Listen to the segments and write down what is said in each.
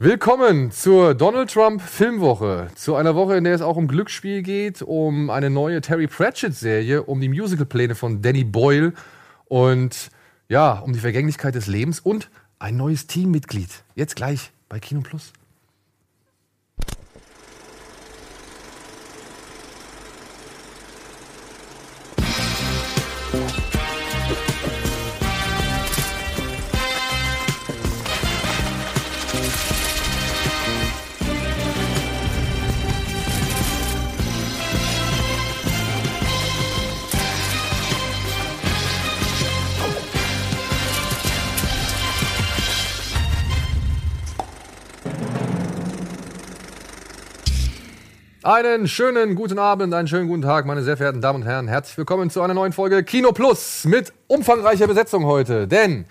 Willkommen zur Donald Trump Filmwoche. Zu einer Woche, in der es auch um Glücksspiel geht, um eine neue Terry Pratchett-Serie, um die Musicalpläne von Danny Boyle und ja, um die Vergänglichkeit des Lebens und ein neues Teammitglied. Jetzt gleich bei Kino Plus. Einen schönen guten Abend, einen schönen guten Tag, meine sehr verehrten Damen und Herren. Herzlich willkommen zu einer neuen Folge Kino Plus mit umfangreicher Besetzung heute. Denn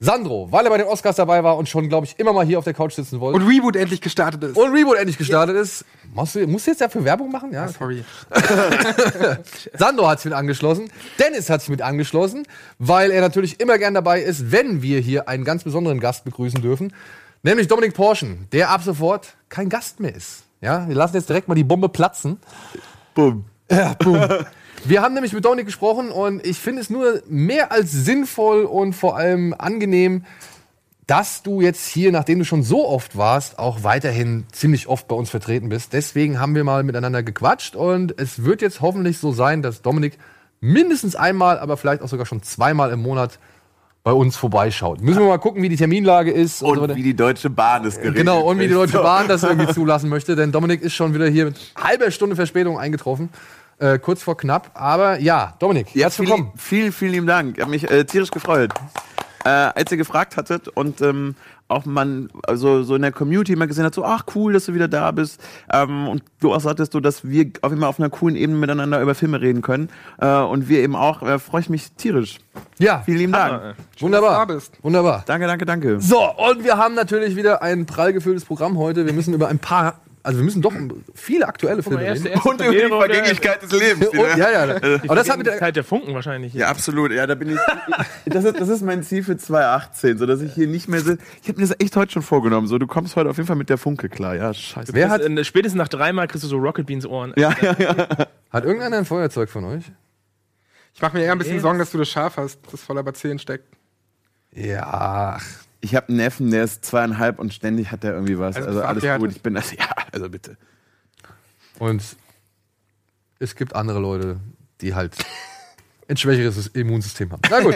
Sandro, weil er bei den Oscars dabei war und schon, glaube ich, immer mal hier auf der Couch sitzen wollte. Und Reboot endlich gestartet ist. Und Reboot endlich gestartet ist. Musst du, musst du jetzt dafür Werbung machen? Ja, Ah, sorry. Sandro hat sich mit angeschlossen. Dennis hat sich mit angeschlossen, weil er natürlich immer gern dabei ist, wenn wir hier einen ganz besonderen Gast begrüßen dürfen. Nämlich Dominik Porschen, der ab sofort kein Gast mehr ist. Ja, wir lassen jetzt direkt mal die Bombe platzen. Bumm. Ja, boom. Wir haben nämlich mit Dominik gesprochen und ich finde es nur mehr als sinnvoll und vor allem angenehm, dass du jetzt hier, nachdem du schon so oft warst, auch weiterhin ziemlich oft bei uns vertreten bist. Deswegen haben wir mal miteinander gequatscht und es wird jetzt hoffentlich so sein, dass Dominik mindestens einmal, aber vielleicht auch sogar schon zweimal im Monat bei uns vorbeischaut. Müssen wir mal gucken, wie die Terminlage ist. Und so weiter. wie die Deutsche Bahn es geregelt Genau, und wie die. Deutsche Bahn das irgendwie zulassen möchte, denn Dominik ist schon wieder hier mit halber Stunde Verspätung eingetroffen. Äh, kurz vor knapp. Aber ja, Dominik, Ja, herzlich vielen, willkommen. vielen, vielen lieben Dank. Ich habe mich äh, tierisch gefreut. Äh, als ihr gefragt hattet und ähm, auch man also so in der Community mal gesehen hat, so ach cool, dass du wieder da bist ähm, und du auch sagtest, so, dass wir auf immer auf einer coolen Ebene miteinander über Filme reden können äh, und wir eben auch, äh, freue ich mich tierisch. Ja, Vielen lieben Dank. wunderbar. dass du da bist. Wunderbar. Danke, danke, danke. So, und wir haben natürlich wieder ein prall gefülltes Programm heute. Wir müssen über ein paar, also wir müssen doch viele aktuelle Filme erste, reden. erste Und über die Vergänglichkeit des Lebens. Und, ja, ja. Aber das hat mit der, Zeit der Funken wahrscheinlich. Ja, absolut. Ja, da bin ich. Das ist, das ist mein Ziel für 2018, so dass ich hier nicht mehr sitze. Ich habe mir das echt heute schon vorgenommen. So, du kommst heute auf jeden Fall mit der Funke klar. Ja, scheiße. wer hat, Spätestens nach dreimal kriegst du so Rocket Beans Ohren. Ja, ja, ja. hat irgendeiner ein Feuerzeug von euch? Ich mache mir eher ein bisschen Sorgen, dass du das Schaf hast, das voller Bazillen steckt. Ja, ach, Ich habe einen Neffen, der ist zweieinhalb und ständig hat er irgendwie was. Also Also, alles gut. Ich bin also, ja, also bitte. und es gibt andere Leute, die halt ein schwächeres Immunsystem haben. Na gut,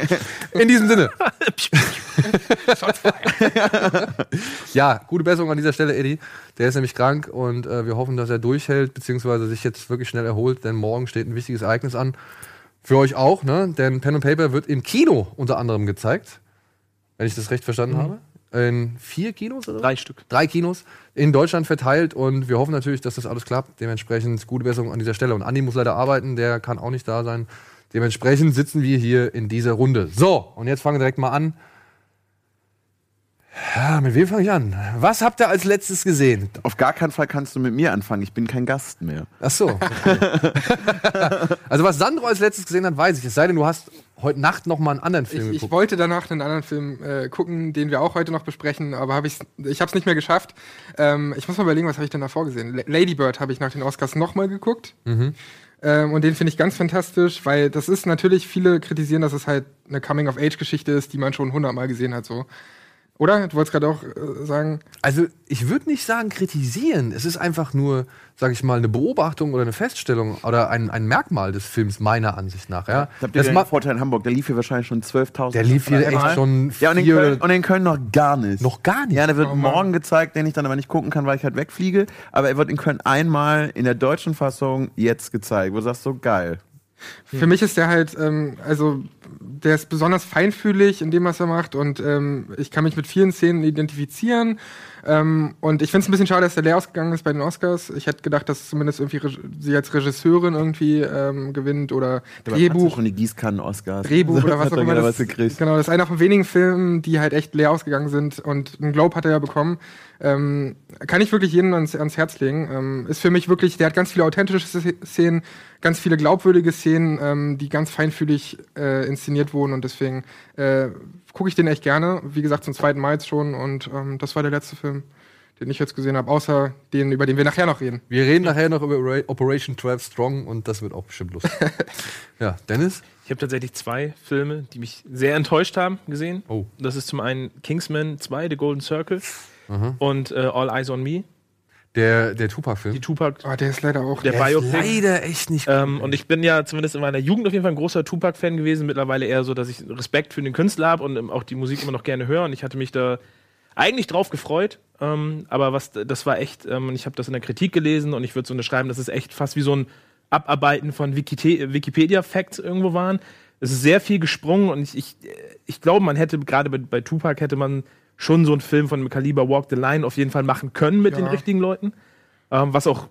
in diesem Sinne. ja, gute Besserung an dieser Stelle, Eddie. Der ist nämlich krank und äh, wir hoffen, dass er durchhält, beziehungsweise sich jetzt wirklich schnell erholt, denn morgen steht ein wichtiges Ereignis an. Für euch auch, ne? Denn Pen and Paper wird im Kino unter anderem gezeigt. Wenn ich das recht verstanden habe. In vier Kinos oder? Drei Stück. drei Kinos in Deutschland verteilt und wir hoffen natürlich, dass das alles klappt. Dementsprechend gute Besserung an dieser Stelle. Und Andi muss leider arbeiten, der kann auch nicht da sein. Dementsprechend sitzen wir hier in dieser Runde. So, und jetzt fangen wir direkt mal an. Ja, mit wem fange ich an? Was habt ihr als letztes gesehen? Auf gar keinen Fall kannst du mit mir anfangen. Ich bin kein Gast mehr. Ach so. okay. also was Sandro als letztes gesehen hat, weiß ich. Es sei denn, du hast heute Nacht noch mal einen anderen Film Ich, ich geguckt. wollte danach einen anderen Film äh, gucken, den wir auch heute noch besprechen, aber hab ich's, ich habe es nicht mehr geschafft. Ähm, ich muss mal überlegen, was habe ich denn davor gesehen? La- Lady Bird habe ich nach den Oscars nochmal geguckt. Ähm, und den finde ich ganz fantastisch, weil das ist natürlich, viele kritisieren, dass es halt eine Coming-of-Age-Geschichte ist, die man schon hundertmal gesehen hat. so. Oder? Du wolltest gerade auch äh, sagen, Also ich würde nicht sagen kritisieren. Es ist einfach nur, sage ich mal, eine Beobachtung oder eine Feststellung oder ein, ein Merkmal des Films meiner Ansicht nach. Ja, Habt ihr das den Vorteil in Hamburg? Der lief hier wahrscheinlich schon 12.000 der lief hier Mal. echt schon Ja, und in, vier Köln, und in Köln noch gar nicht. noch gar nicht. Ja, der wird Oh morgen gezeigt, den ich dann aber nicht gucken kann, weil ich halt wegfliege. Aber er wird in Köln einmal in der deutschen Fassung jetzt gezeigt. Wo du sagst, so geil. Für mich ist der halt, ähm, also der ist besonders feinfühlig in dem, was er macht und ähm, ich kann mich mit vielen Szenen identifizieren. Ähm, und ich finde es ein bisschen schade, dass der leer ausgegangen ist bei den Oscars. Ich hätte gedacht, dass zumindest irgendwie sie als Regisseurin irgendwie ähm, gewinnt oder hat's Drehbuch. schon die Gießkannen-Oscars. Drehbuch oder was auch immer. Das, was genau, das ist einer von wenigen Filmen, die halt echt leer ausgegangen sind und einen Globe hat er ja bekommen. Ähm, kann ich wirklich jedem ans, ans Herz legen. Ähm, ist für mich wirklich, der hat ganz viele authentische Szenen, ganz viele glaubwürdige Szenen, ähm, die ganz feinfühlig äh, inszeniert wurden und deswegen äh, gucke ich den echt gerne. Wie gesagt, zum zweiten Mal jetzt schon und ähm, das war der letzte Film. den ich jetzt gesehen habe, außer den, über den wir nachher noch reden. Wir reden nachher noch über Ra- Operation 12 Strong und das wird auch bestimmt lustig. ja, Dennis? Ich habe tatsächlich zwei Filme, die mich sehr enttäuscht haben, gesehen. Oh. Das ist zum einen Kingsman 2, The Golden Circle und äh, All Eyes on Me, Der, der die Tupac-Film. Tupac, Oh, der ist leider auch. der Der ist Biopic. leider echt nicht Ähm, und ich bin ja zumindest in meiner Jugend auf jeden Fall ein großer Tupac-Fan gewesen. Mittlerweile eher so, dass ich Respekt für den Künstler habe und ähm, auch die Musik immer noch gerne höre. Und ich hatte mich da eigentlich drauf gefreut. Ähm, aber was, das war echt, ähm, und ich habe das in der Kritik gelesen und ich würde so unterschreiben, das ist echt fast wie so ein Abarbeiten von Wikipedia-Facts irgendwo waren. Es ist sehr viel gesprungen und ich, ich, ich glaube, man hätte, gerade bei, bei Tupac hätte man schon so einen Film von Kaliber Walk the Line auf jeden Fall machen können mit den Ja. richtigen Leuten. Ähm, was auch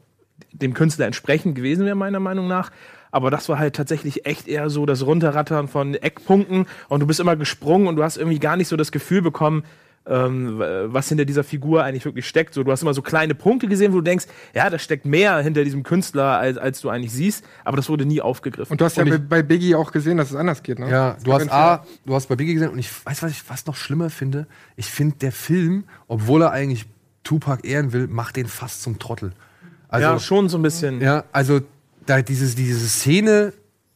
dem Künstler entsprechend gewesen wäre, meiner Meinung nach. Aber das war halt tatsächlich echt eher so das Runterrattern von Eckpunkten und du bist immer gesprungen und du hast irgendwie gar nicht so das Gefühl bekommen, ähm, was hinter dieser Figur eigentlich wirklich steckt. So, du hast immer so kleine Punkte gesehen, wo du denkst, ja, da steckt mehr hinter diesem Künstler, als, als du eigentlich siehst, aber das wurde nie aufgegriffen. Und du hast ja Und bei, ich- bei Biggie auch gesehen, dass es anders geht, ne? Ja, du hast A, du hast bei Biggie gesehen und ich weiß, was ich fast noch schlimmer finde. Ich finde, der Film, obwohl er eigentlich Tupac ehren will, macht den fast zum Trottel. Also, ja, schon so ein bisschen. Ja, also da dieses, diese Szene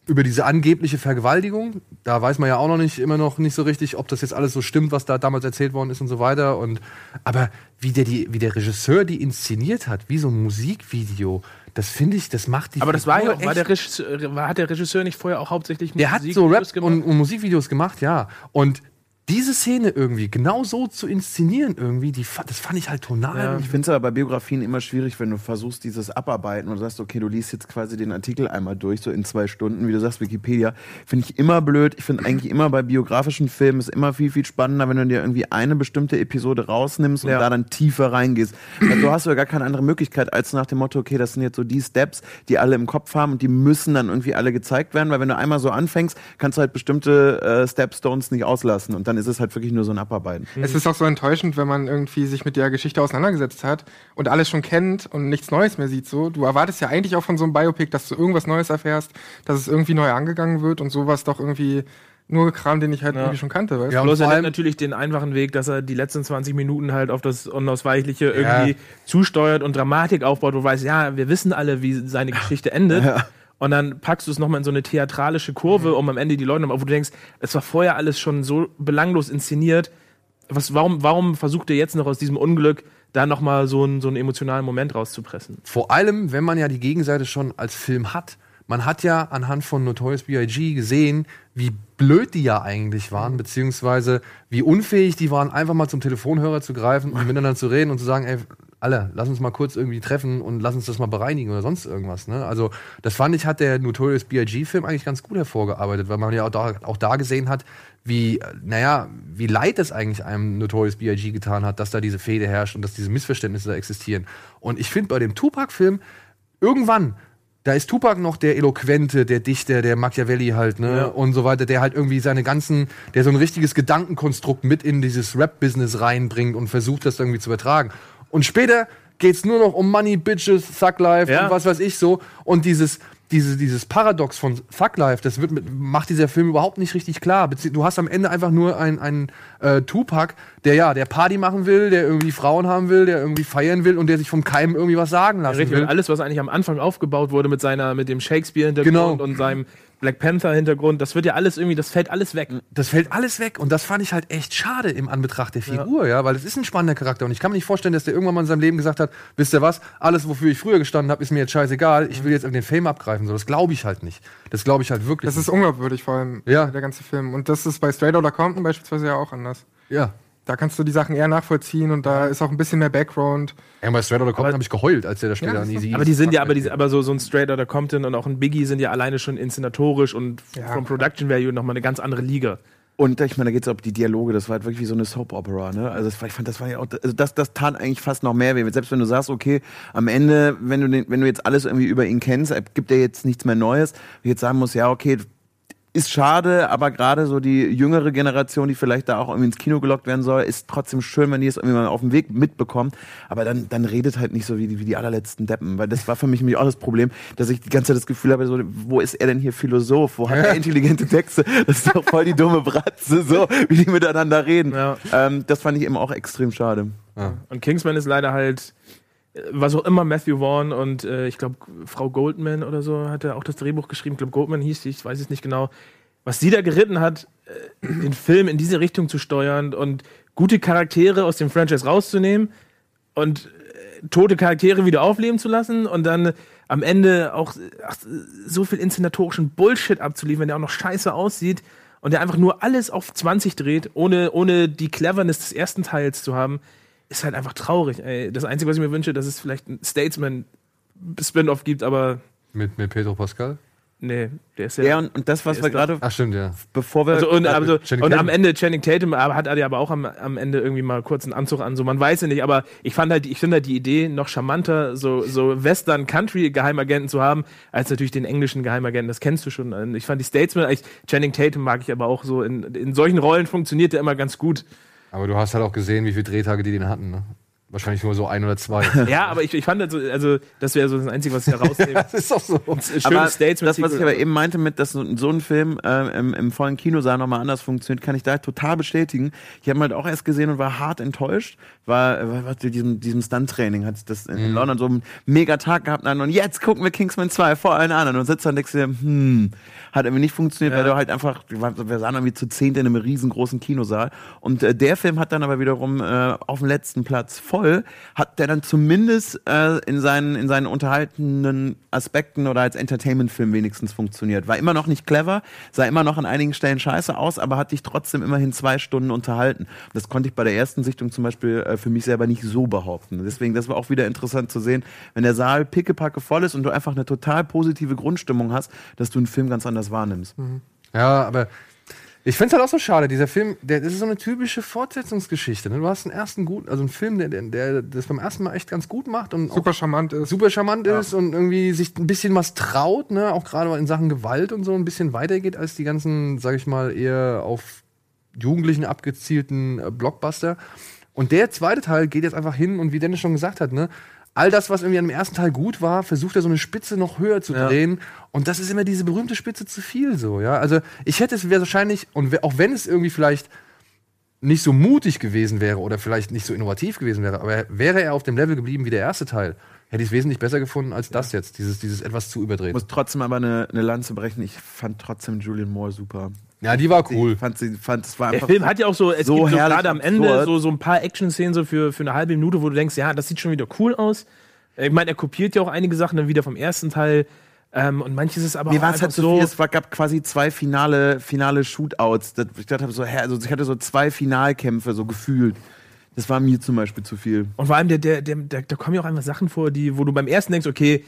über diese angebliche Vergewaltigung, da weiß man ja auch noch nicht immer noch nicht so richtig, ob das jetzt alles so stimmt, was da damals erzählt worden ist und so weiter. Und aber wie der die, wie der Regisseur die inszeniert hat, wie so ein Musikvideo, das finde ich, das macht die. Aber das war ja auch, war der Regisseur, war, hat der Regisseur nicht vorher auch hauptsächlich der hat so Musikvideos Rap und, und Musikvideos gemacht, ja. Und diese Szene irgendwie genau so zu inszenieren irgendwie, die, das fand ich halt tonal. Ja. Ich finde es aber bei Biografien immer schwierig, wenn du versuchst, dieses Abarbeiten und sagst, okay, du liest jetzt quasi den Artikel einmal durch, so in zwei Stunden, wie du sagst, Wikipedia. Finde ich immer blöd. Ich finde eigentlich immer bei biografischen Filmen ist immer viel, viel spannender, wenn du dir irgendwie eine bestimmte Episode rausnimmst und Ja. da dann tiefer reingehst. Weil du hast ja gar keine andere Möglichkeit, als nach dem Motto, okay, das sind jetzt so die Steps, die alle im Kopf haben und die müssen dann irgendwie alle gezeigt werden, weil wenn du einmal so anfängst, kannst du halt bestimmte äh, Stepstones nicht auslassen und dann ist es halt wirklich nur so ein Abarbeiten. Es ist auch so enttäuschend, wenn man irgendwie sich mit der Geschichte auseinandergesetzt hat und alles schon kennt und nichts Neues mehr sieht. So, du erwartest ja eigentlich auch von so einem Biopic, dass du irgendwas Neues erfährst, dass es irgendwie neu angegangen wird und sowas doch irgendwie nur Kram, den ich halt irgendwie schon kannte. Weißt? Ja, Bloß er allem- natürlich den einfachen Weg, dass er die letzten 20 Minuten halt auf das Unausweichliche irgendwie zusteuert und Dramatik aufbaut, wo du weißt, ja, wir wissen alle, wie seine Geschichte endet. Und dann packst du es nochmal in so eine theatralische Kurve, um am Ende die Leute nochmal, wo du denkst, es war vorher alles schon so belanglos inszeniert. Was, warum, warum versucht er jetzt noch aus diesem Unglück da nochmal so einen, so einen emotionalen Moment rauszupressen? Vor allem, wenn man ja die Gegenseite schon als Film hat. Man hat ja anhand von Notorious B.I.G. gesehen, wie blöd die ja eigentlich waren, beziehungsweise wie unfähig die waren, einfach mal zum Telefonhörer zu greifen und miteinander zu reden und zu sagen, ey, alle, lass uns mal kurz irgendwie treffen und lass uns das mal bereinigen oder sonst irgendwas. Ne? Also das fand ich, hat der Notorious B.I.G.-Film eigentlich ganz gut hervorgearbeitet, weil man ja auch da, auch da gesehen hat, wie, naja, wie leid es eigentlich einem Notorious B.I.G. getan hat, dass da diese Fehde herrscht und dass diese Missverständnisse da existieren. Und ich finde bei dem Tupac-Film, irgendwann, da ist Tupac noch der Eloquente, der Dichter, der Machiavelli halt, ne, Ja. und so weiter, der halt irgendwie seine ganzen, der so ein richtiges Gedankenkonstrukt mit in dieses Rap-Business reinbringt und versucht, das irgendwie zu übertragen. Und später geht's nur noch um Money, Bitches, Thug Life Ja. und was weiß ich so. Und dieses, diese, dieses Paradox von Thug Life, das wird mit, macht dieser Film überhaupt nicht richtig klar. Du hast am Ende einfach nur einen, einen äh, Tupac, der ja, der Party machen will, der irgendwie Frauen haben will, der irgendwie feiern will und der sich vom Keim irgendwie was sagen lassen Richtig, will. und alles, was eigentlich am Anfang aufgebaut wurde mit seiner, mit dem Shakespeare-Hintergrund Genau. und seinem Black Panther-Hintergrund, das wird ja alles irgendwie, das fällt alles weg. Das fällt alles weg und das fand ich halt echt schade im Anbetracht der Figur, ja, weil das ist ein spannender Charakter und ich kann mir nicht vorstellen, dass der irgendwann mal in seinem Leben gesagt hat, wisst ihr was, alles wofür ich früher gestanden habe, ist mir jetzt scheißegal, ich will jetzt den Fame abgreifen, so das glaube ich halt nicht. Das glaube ich halt wirklich. Das ist unglaubwürdig, vor allem Ja. der ganze Film. Und das ist bei Straight Outta Compton beispielsweise ja auch anders. ja. Da kannst du die Sachen eher nachvollziehen und da ist auch ein bisschen mehr Background. Ja, bei Straight Outta Compton habe ich geheult, als der da später Ja, an das Easy Aber die sind ja, aber, die, aber so, so ein Straight Outta Compton und auch ein Biggie sind ja alleine schon inszenatorisch und Ja, vom Production Value nochmal eine ganz andere Liga. Und ich meine, da geht es um die Dialoge, das war halt wirklich wie so eine Soap-Opera, ne? Also das war, ich fand, das war ja auch, also das, das tat eigentlich fast noch mehr weh. Selbst wenn du sagst, okay, am Ende, wenn du, den, wenn du jetzt alles irgendwie über ihn kennst, gibt er jetzt nichts mehr Neues, und jetzt sagen musst, ja, okay, ist schade, aber gerade so die jüngere Generation, die vielleicht da auch irgendwie ins Kino gelockt werden soll, ist trotzdem schön, wenn die es irgendwie mal auf dem Weg mitbekommen. Aber dann, dann redet halt nicht so wie die, wie die allerletzten Deppen, weil das war für mich nämlich auch das Problem, dass ich die ganze Zeit das Gefühl habe, so, wo ist er denn hier Philosoph? Wo hat er intelligente Texte? Das ist doch voll die dumme Bratze, so wie die miteinander reden. Ja. Ähm, das fand ich eben auch extrem schade. Und Kingsman ist leider halt, was auch immer Matthew Vaughn und äh, ich glaube Frau Goldman oder so hat er auch das Drehbuch geschrieben. Ich glaube Goldman hieß die, ich weiß es nicht genau. Was sie da geritten hat, äh, den Film in diese Richtung zu steuern und gute Charaktere aus dem Franchise rauszunehmen und äh, tote Charaktere wieder aufleben zu lassen und dann am Ende auch ach, so viel inszenatorischen Bullshit abzuliefern, der auch noch scheiße aussieht und der einfach nur alles auf 20 dreht, ohne, ohne die Cleverness des ersten Teils zu haben, ist halt einfach traurig. Ey. Das Einzige, was ich mir wünsche, dass es vielleicht ein Statesman-Spin-Off gibt, aber Mit, mit Pedro Pascal? nee, der ist ja. Ja, und, und das, was wir gerade, Ach, stimmt, ja. bevor wir. also, und, also, Channing und Tatum. am Ende Channing Tatum hat er ja aber auch am, am Ende irgendwie mal kurz einen Anzug an, so man weiß ja nicht, aber ich fand halt, ich finde halt die Idee noch charmanter, so, so Western Country Geheimagenten zu haben, als natürlich den englischen Geheimagenten, das kennst du schon. Ich fand die Statesman, ich, Channing Tatum mag ich aber auch so, in, in solchen Rollen funktioniert der immer ganz gut. Aber du hast halt auch gesehen, wie viele Drehtage die den hatten, ne? Wahrscheinlich nur so ein oder zwei. Ja, aber ich, ich fand halt so, also das wäre so das Einzige, was ich herausnehme. das ist doch so. Schönes aber das, was ich aber eben meinte, mit dass so, so ein Film äh, im, im vollen Kinosaal nochmal anders funktioniert, kann ich da total bestätigen. Ich habe ihn halt auch erst gesehen und war hart enttäuscht. War, war, diesem, diesem Stunt-Training hat das in, in London so einen mega Tag gehabt und jetzt gucken wir Kingsman 2 vor allen anderen und sitzt dann und denkst dir, hm, hat irgendwie nicht funktioniert, weil du halt einfach, wir sahen irgendwie zu zehnt in einem riesengroßen Kinosaal und äh, der Film hat dann aber wiederum äh, auf dem letzten Platz voll, hat der dann zumindest äh, in seinen, in seinen unterhaltenden Aspekten oder als Entertainment-Film wenigstens funktioniert. War immer noch nicht clever, sah immer noch an einigen Stellen scheiße aus, aber hat dich trotzdem immerhin zwei Stunden unterhalten. Das konnte ich bei der ersten Sichtung zum Beispiel äh, für mich selber nicht so behaupten. Deswegen, das war auch wieder interessant zu sehen, wenn der Saal pickepacke voll ist und du einfach eine total positive Grundstimmung hast, dass du einen Film ganz anders wahrnimmst. Ja, aber ich finde es halt auch so schade. Dieser Film, der, das ist so eine typische Fortsetzungsgeschichte. Ne? Du hast einen ersten guten, also einen Film, der, der, der das beim ersten Mal echt ganz gut macht und Super charmant ist. super charmant ist und irgendwie sich ein bisschen was traut, ne? auch gerade in Sachen Gewalt und so ein bisschen weitergeht als die ganzen, sag ich mal, eher auf Jugendlichen abgezielten äh, Blockbuster. Und der zweite Teil geht jetzt einfach hin und wie Dennis schon gesagt hat, ne? All das, was irgendwie an dem ersten Teil gut war, versucht er so eine Spitze noch höher zu Ja. drehen. Und das ist immer diese berühmte Spitze zu viel so, ja. Also ich hätte es wahrscheinlich, und auch wenn es irgendwie vielleicht nicht so mutig gewesen wäre oder vielleicht nicht so innovativ gewesen wäre, aber wäre er auf dem Level geblieben wie der erste Teil, hätte ich es wesentlich besser gefunden als das jetzt, dieses, dieses etwas zu Ich überdrehen. muss trotzdem aber eine, eine Lanze brechen. Ich fand trotzdem Julian Moore super. Ja, die war cool. Ich fand sie, fand, es war Der einfach Film hat ja auch so, es so gibt so gerade am Ende absurd. so, so ein paar Action-Szenen so für, für eine halbe Minute, wo du denkst, ja, das sieht schon wieder cool aus. Ich meine, er kopiert ja auch einige Sachen dann wieder vom ersten Teil. Ähm, und manches ist aber Mir auch war es halt so viel, es war, gab quasi zwei finale, finale Shootouts. Das, ich dachte so, also ich hatte so zwei Finalkämpfe so gefühlt. Das war mir zum Beispiel zu viel. Und vor allem, der, der, der, der, da kommen ja auch einfach Sachen vor, die, wo du beim ersten denkst, okay,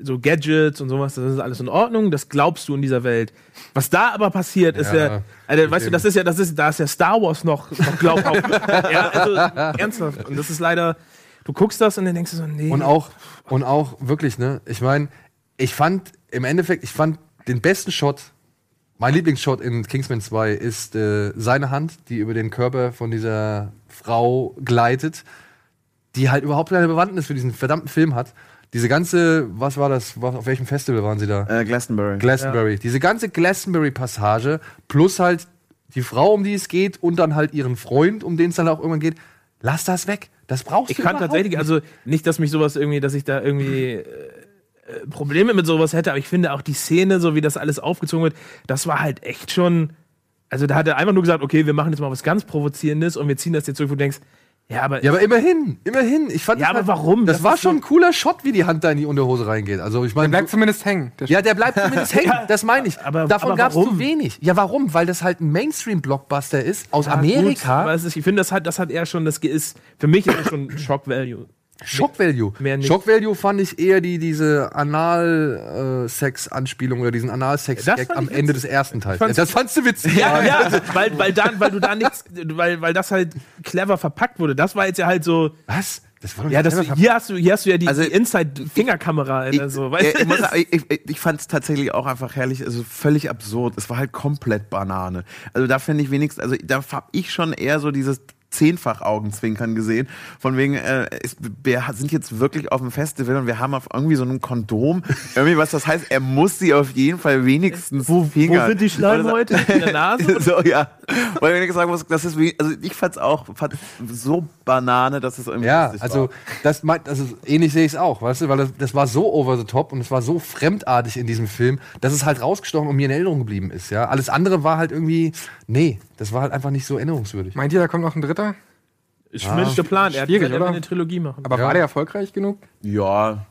so Gadgets und sowas, das ist alles in Ordnung, das glaubst du in dieser Welt. Was da aber passiert, ist Ja, ja, also, weißt du, das ist ja, das ist, da ist ja Star Wars noch, noch glaubhaft. ja, also, ernsthaft. Und das ist leider, du guckst das und dann denkst du so, nee. Und auch, und auch wirklich, ne? Ich meine, ich fand im Endeffekt, ich fand den besten Shot, mein Lieblingsshot in Kingsman 2 ist äh, seine Hand, die über den Körper von dieser Frau gleitet, die halt überhaupt keine Bewandtnis für diesen verdammten Film hat. Diese ganze, was war das, was, auf welchem Festival waren sie da? Äh, Glastonbury. Glastonbury. Diese ganze Glastonbury-Passage plus halt die Frau, um die es geht und dann halt ihren Freund, um den es dann auch irgendwann geht. Lass das weg. Das brauchst Ich du kann überhaupt tatsächlich, nicht. also nicht, dass mich sowas irgendwie, dass ich da irgendwie äh, äh, Probleme mit sowas hätte, aber ich finde auch die Szene, so wie das alles aufgezogen wird, das war halt echt schon. Also da hat er einfach nur gesagt, okay, wir machen jetzt mal was ganz Provozierendes und wir ziehen das jetzt zurück, wo du denkst, ja, aber, Ja, aber immerhin, immerhin. Ich fand Ja, das aber warum? Das, Das war schon ein cooler Shot, wie die Hand da in die Unterhose reingeht. Also ich Der meine, bleibt zumindest hängen. Der ja, der bleibt zumindest hängen. Das meine ich. aber- Davon aber gab es zu wenig. Ja, warum? Weil das halt ein Mainstream-Blockbuster ist aus Ja, gut, Amerika. aber es ist, ich finde, das hat, das hat eher schon, das ist, für mich ist das schon Shock Value. Shock Value. mehr nicht. Shock Value fand ich eher die, diese Anal-Sex-Anspielung oder diesen Anal-Sex-Gag am Ende des ersten Teils. fand's- das fandst du witzig. Ja, ja, weil, weil, dann, weil du da nichts, weil, weil das halt clever verpackt wurde. Das war jetzt ja halt so, Was? Das war doch ja, das, hier hast du, hier hast du ja die, Also, die Inside-Fingerkamera, Ich, also, ich, weißt ich, ich, ich, ich fand es tatsächlich auch einfach herrlich, also völlig absurd. Es war halt komplett Banane. Also da finde ich wenigstens, also da habe ich schon eher so dieses zehnfach Augenzwinkern gesehen. Von wegen, äh, es, wir sind jetzt wirklich auf dem Festival und wir haben auf irgendwie so einem Kondom. irgendwie was das heißt, er muss sie auf jeden Fall wenigstens Wo, wo sind die Schleimhäute? In der Nase? so, ja. Weil ich sagen muss, das ist wie, also ich fand's auch fand so Banane, dass es irgendwie Ja, also war. das meint, also ähnlich sehe ich es auch, weißt du, weil das, das war so over the top und es war so fremdartig in diesem Film, dass es halt rausgestochen und mir in Erinnerung geblieben ist, ja. Alles andere war halt irgendwie, nee, das war halt einfach nicht so erinnerungswürdig. Meint ihr, da kommt noch ein dritter? Ist zumindest der Plan. Er hat gesagt, er will eine Trilogie machen. Aber Ja. war der erfolgreich genug? Ja,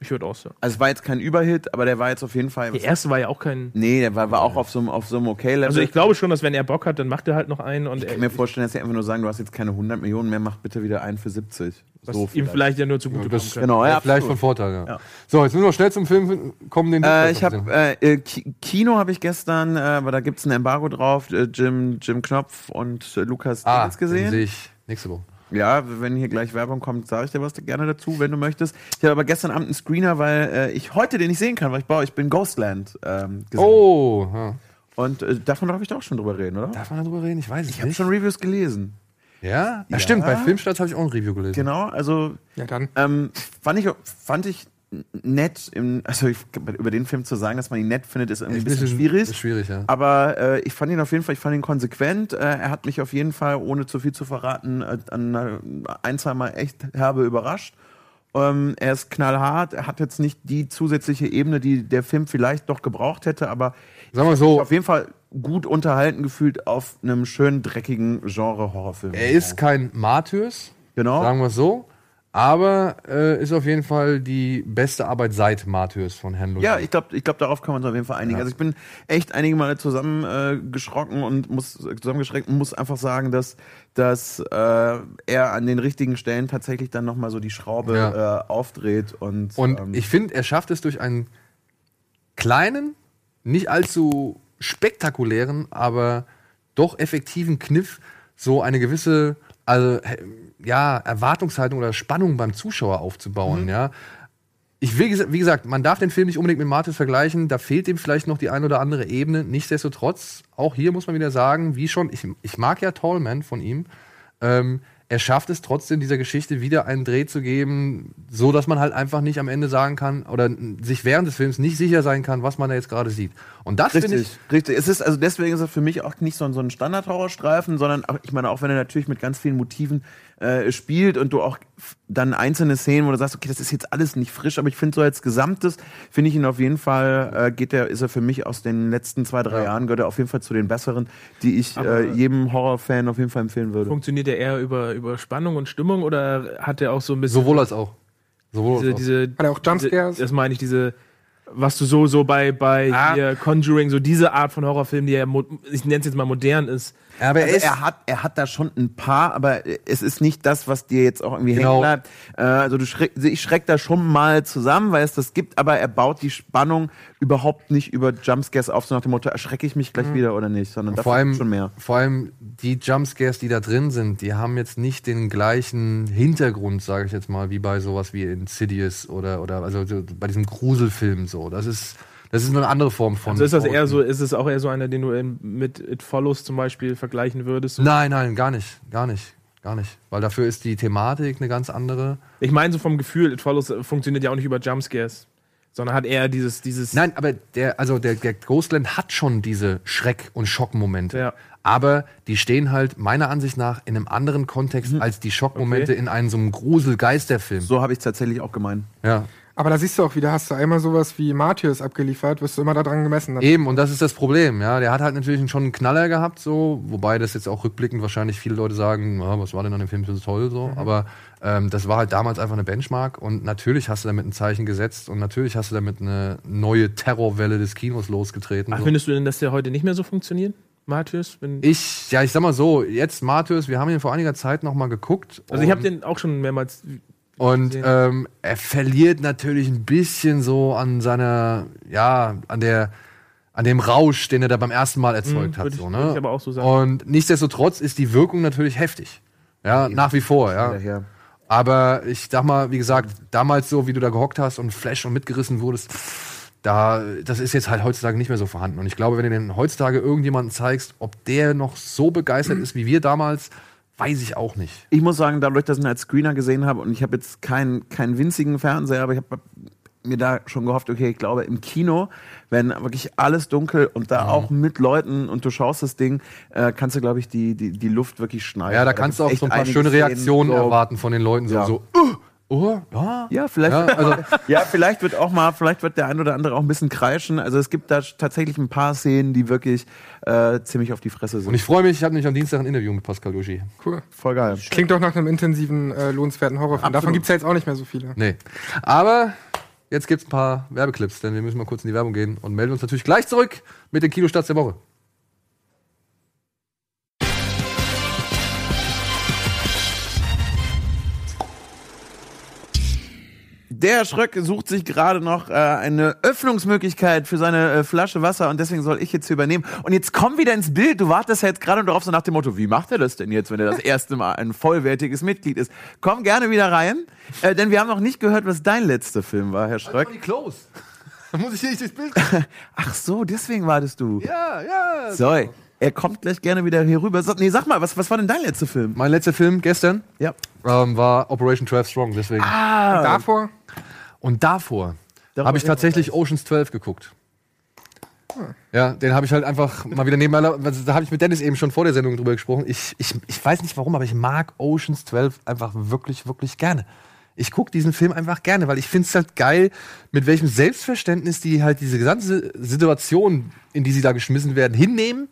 ich würde auch sagen. also es war jetzt kein Überhit, aber der war jetzt auf jeden Fall. Der erste war ja auch kein. Nee, der war, war auch auf so einem auf so einem okay Level. Also ich glaube schon, dass wenn er Bock hat, dann macht er halt noch einen und ich er, kann mir vorstellen, dass sie einfach nur sagen, du hast jetzt keine 100 Millionen mehr, mach bitte wieder einen für 70. was so ihm vielleicht ja nur zugute Ja, kommen das-. Genau, ja, vielleicht von Vorteil, ja. Ja. So, jetzt müssen wir schnell zum Film kommen, den du Äh, ich habe äh, äh, Ki- Kino habe ich gestern, äh, aber da gibt's ein Embargo drauf. Äh, Jim Jim Knopf und äh, Lukas. Ah, Dingens gesehen. sehe ich nächste Woche. Ja, wenn hier gleich Werbung kommt, sage ich dir was gerne dazu, wenn du möchtest. Ich habe aber gestern Abend einen Screener, weil äh, ich heute den nicht sehen kann, weil ich baue. Ich bin Ghostland ähm, gesehen. Oh, ja. Und äh, davon darf ich doch schon drüber reden, oder? darf man darüber reden? Ich weiß es Ich habe nicht. schon Reviews gelesen. Ja? ja, stimmt, bei Filmstarts habe ich auch ein Review gelesen. Genau, also Ja, dann. ähm, fand ich fand ich nett. Im, also ich, über den Film zu sagen, dass man ihn nett findet, ist irgendwie ein bisschen schwierig. Ist schwierig, ja. Aber äh, ich fand ihn auf jeden Fall, ich fand ihn konsequent. Äh, er hat mich auf jeden Fall, ohne zu viel zu verraten, äh, an äh, ein, zwei Mal echt herbe überrascht. Ähm, er ist knallhart, er hat jetzt nicht die zusätzliche Ebene, die der Film vielleicht doch gebraucht hätte, aber Sagen wir so, auf jeden Fall gut unterhalten gefühlt auf einem schönen, dreckigen Genre-Horrorfilm. er ist kein Martyrs, genau. sagen wir es so. Aber äh, ist auf jeden Fall die beste Arbeit seit Martyrs von Herrn Ludwig. Ja, ich glaube, ich glaub, darauf kann man uns auf jeden Fall einigen. Ja. Also ich bin echt einige Male zusammengeschrocken äh, und muss zusammengeschreckt und muss einfach sagen, dass, dass äh, er an den richtigen Stellen tatsächlich dann nochmal so die Schraube Ja. äh, aufdreht. Und, Und ähm, ich finde, er schafft es durch einen kleinen, nicht allzu spektakulären, aber doch effektiven Kniff, so eine gewisse, also, ja, Erwartungshaltung oder Spannung beim Zuschauer aufzubauen, ja. Ich will, wie gesagt, man darf den Film nicht unbedingt mit Martis vergleichen, da fehlt ihm vielleicht noch die ein oder andere Ebene. Nichtsdestotrotz, auch hier muss man wieder sagen, wie schon, ich, ich mag ja Tallman von ihm, ähm, er schafft es trotzdem, dieser Geschichte wieder einen Dreh zu geben, so dass man halt einfach nicht am Ende sagen kann oder sich während des Films nicht sicher sein kann, was man da jetzt gerade sieht. Und das finde ich. Richtig, richtig. Es ist, also deswegen ist er für mich auch nicht so, ein- so ein Standard-Horrorstreifen, sondern auch, ich meine, auch wenn er natürlich mit ganz vielen Motiven äh, spielt und du auch dann einzelne Szenen, wo du sagst, okay, das ist jetzt alles nicht frisch, aber ich finde so als Gesamtes, finde ich ihn auf jeden Fall, äh, geht er, ist er für mich aus den letzten zwei, drei Jahren, gehört er auf jeden Fall zu den besseren, die ich Aber- äh, jedem Horrorfan auf jeden Fall empfehlen würde. Funktioniert der eher über, über Spannung und Stimmung oder hat er auch so ein bisschen Sowohl als auch. Sowohl diese, als auch. diese Hat er auch Jumpscares? diese- Das meine ich, diese was du so so bei bei Ah. Conjuring so diese Art von Horrorfilm, die ja ich nenne es jetzt mal modern ist. Aber Also er hat, er hat da schon ein paar, aber es ist nicht das, was dir jetzt auch irgendwie Genau. hängen bleibt. Äh, also du schreck, ich schreck da schon mal zusammen, weil es das gibt, aber er baut die Spannung überhaupt nicht über Jumpscares auf, so nach dem Motto, erschrecke ich mich gleich wieder oder nicht, sondern vor allem, schon mehr. vor allem die Jumpscares, die da drin sind, die haben jetzt nicht den gleichen Hintergrund, sage ich jetzt mal, wie bei sowas wie Insidious oder, oder also so bei diesem Gruselfilm so. Das ist, das ist eine andere Form von. Also ist das eher so, ist es auch eher so einer, den du in, mit It Follows zum Beispiel vergleichen würdest? So? Nein, nein, gar nicht. Gar nicht. Gar nicht. Weil dafür ist die Thematik eine ganz andere. Ich meine so vom Gefühl, It Follows funktioniert ja auch nicht über Jumpscares, sondern hat eher dieses dieses Nein, aber der, also der, der Ghostland hat schon diese Schreck- und Schockmomente. Ja. Aber die stehen halt meiner Ansicht nach in einem anderen Kontext als die Schockmomente Okay. in einem so einem Grusel-Geisterfilm. So habe ich es tatsächlich auch gemeint. Ja. Aber da siehst du auch wieder, hast du einmal sowas wie Martyrs abgeliefert, wirst du immer daran gemessen. Dann Eben, und das ist das Problem, ja. Der hat halt natürlich schon einen Knaller gehabt, so, wobei das jetzt auch rückblickend wahrscheinlich viele Leute sagen, ja, was war denn an dem Film so toll, so. Aber ähm, das war halt damals einfach eine Benchmark und natürlich hast du damit ein Zeichen gesetzt und natürlich hast du damit eine neue Terrorwelle des Kinos losgetreten. Ach, so. findest du denn, dass der heute nicht mehr so funktioniert? Martyrs? Wenn, Ich, ja, ich sag mal so, jetzt Martyrs, wir haben ihn vor einiger Zeit noch mal geguckt. also ich habe den auch schon mehrmals Und ähm, er verliert natürlich ein bisschen so an seiner, ja, an der, an dem Rausch, den er da beim ersten Mal erzeugt Mhm, hat. ich- so, ne? ich aber auch so sagen. Und nichtsdestotrotz ist die Wirkung natürlich heftig. Ja, nach wie vor, ja. Daher. Aber ich sag mal, wie gesagt, damals so, wie du da gehockt hast und Flash und mitgerissen wurdest, da, das ist jetzt halt heutzutage nicht mehr so vorhanden. Und ich glaube, wenn du den heutzutage irgendjemanden zeigst, ob der noch so begeistert ist wie wir damals, weiß ich auch nicht. Ich muss sagen, dadurch, dass ich ihn als Screener gesehen habe und ich habe jetzt keinen, keinen winzigen Fernseher, aber ich habe mir da schon gehofft, okay, ich glaube, im Kino, wenn wirklich alles dunkel und Mhm. da auch mit Leuten und du schaust das Ding, äh, kannst du, glaube ich, die, die, die Luft wirklich schneiden. Ja, da kannst du gibt's auch so ein paar schöne Reaktionen so- erwarten von den Leuten. So, Ja. so uh, oh, ja. Ja, vielleicht, Ja, also- ja, vielleicht wird auch mal, vielleicht wird der ein oder andere auch ein bisschen kreischen. Also es gibt da tatsächlich ein paar Szenen, die wirklich äh, ziemlich auf die Fresse sind. Und ich freue mich, ich habe nämlich am Dienstag ein Interview mit Pascal Duschi. Cool. Voll geil. Klingt doch nach einem intensiven, äh, lohnenswerten Horrorfilm. Davon gibt es ja jetzt auch nicht mehr so viele. Nee. Aber jetzt gibt's ein paar Werbeclips, denn wir müssen mal kurz in die Werbung gehen und melden uns natürlich gleich zurück mit den Kinostarts der Woche. Der Schröck sucht sich gerade noch äh, eine Öffnungsmöglichkeit für seine äh, Flasche Wasser und deswegen soll ich jetzt hier übernehmen. Und jetzt komm wieder ins Bild. Du wartest ja jetzt gerade darauf so nach dem Motto, wie macht er das denn jetzt, wenn er das erste Mal ein vollwertiges Mitglied ist? Komm gerne wieder rein, äh, denn wir haben noch nicht gehört, was dein letzter Film war, Herr Schröck. die Close. Da muss ich hier nicht durchs Bild. Ach so, deswegen wartest du. ja, ja. So, er kommt gleich gerne wieder hier rüber. So, nee, sag mal, was, was war denn dein letzter Film? Mein letzter Film gestern Ja. ähm, war Operation 12 Strong, deswegen. Und davor, Und davor habe ich tatsächlich Oceans 12 geguckt. Ja, den habe ich halt einfach mal wieder neben meiner, also da habe ich mit Dennis eben schon vor der Sendung drüber gesprochen. Ich, ich, ich weiß nicht warum, aber ich mag Oceans 12 einfach wirklich, wirklich gerne. Ich gucke diesen Film einfach gerne, weil ich finde es halt geil, mit welchem Selbstverständnis die halt diese ganze Situation, in die sie da geschmissen werden, hinnehmen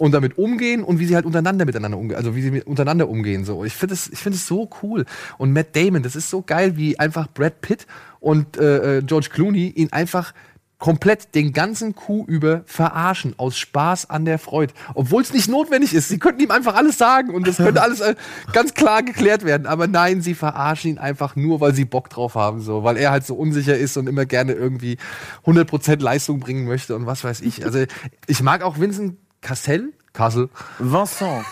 und damit umgehen und wie sie halt untereinander miteinander umgehen, also wie sie untereinander umgehen so. Ich finde es ich finde es so cool und Matt Damon, das ist so geil, wie einfach Brad Pitt und äh, äh, George Clooney ihn einfach komplett den ganzen Coup über verarschen aus Spaß an der Freude, obwohl es nicht notwendig ist. Sie könnten ihm einfach alles sagen und das könnte alles äh, ganz klar geklärt werden, aber nein, sie verarschen ihn einfach nur, weil sie Bock drauf haben, so, weil er halt so unsicher ist und immer gerne irgendwie 100% Leistung bringen möchte und was weiß ich. Also ich mag auch Vincent Cassel, Kassel, Vincent.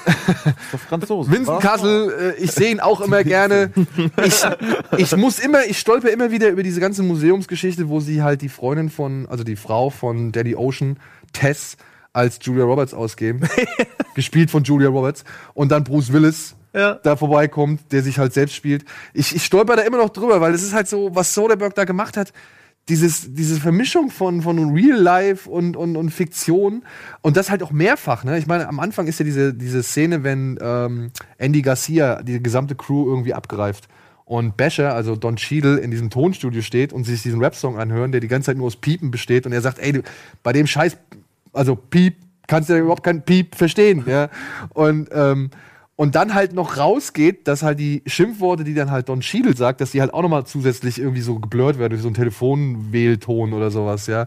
Der Franzose. Vincent Kassel, äh, ich sehe ihn auch immer gerne. Ich, ich muss immer, ich stolper immer wieder über diese ganze Museumsgeschichte, wo sie halt die Freundin von, also die Frau von Daddy Ocean, Tess, als Julia Roberts ausgeben. gespielt von Julia Roberts. Und dann Bruce Willis. Da vorbeikommt, der sich halt selbst spielt. Ich, ich stolper da immer noch drüber, weil es ist halt so, was Soderbergh da gemacht hat, dieses, diese Vermischung von, von Real Life und, und, und Fiktion und das halt auch mehrfach. Ne? Ich meine, am Anfang ist ja diese, diese Szene, wenn ähm, Andy Garcia die gesamte Crew irgendwie abgreift und Basher, also Don Cheadle, in diesem Tonstudio steht und sich diesen Rap-Song anhören, der die ganze Zeit nur aus Piepen besteht und er sagt, ey, du, bei dem Scheiß, also Piep, kannst du ja überhaupt kein Piep verstehen. Ja? Und ähm, und dann halt noch rausgeht, dass halt die Schimpfworte, die dann halt Don Cheadle sagt, dass die halt auch nochmal zusätzlich irgendwie so geblurrt werden durch so einen Telefonwählton oder sowas, ja.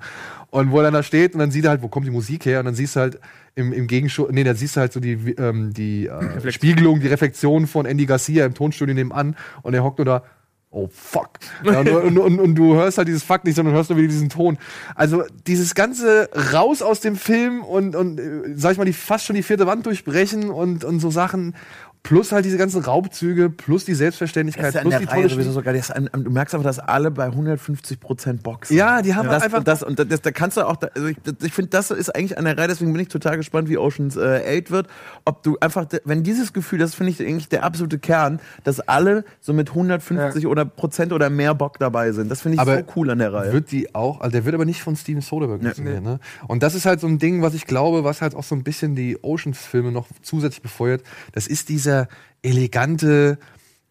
Und wo er dann da steht und dann sieht er halt, wo kommt die Musik her und dann siehst du halt im, im Gegenschuss, nee, dann siehst du halt so die, ähm, die äh, Spiegelung, die Reflexion von Andy Garcia im Tonstudio nebenan und er hockt nur da, oh fuck. Ja, und, und, und, und du hörst halt dieses Fuck nicht, sondern hörst nur wieder diesen Ton. Also dieses ganze raus aus dem Film und, und äh, sag ich mal, die fast schon die vierte Wand durchbrechen und, und so Sachen. Plus halt diese ganzen Raubzüge, plus die Selbstverständlichkeit, Das ist ja plus an die Reihe tolle sowieso so geil. Das du merkst einfach, dass alle bei 150 Prozent boxen. Ja, die haben das, einfach- und das und das, da kannst du auch, da, also ich, ich finde, das ist eigentlich an der Reihe. Deswegen bin ich total gespannt, wie Ocean's äh, 8 wird. Ob du einfach, wenn dieses Gefühl, das finde ich eigentlich der absolute Kern, dass alle so mit 150 oder Prozent oder mehr Bock dabei sind. Das finde ich Aber so cool an der Reihe. Wird die auch, also der wird aber nicht von Steven Soderbergh inszeniert, ne? Und das ist halt so ein Ding, was ich glaube, was halt auch so ein bisschen die Oceans-Filme noch zusätzlich befeuert. Das ist dieser elegante,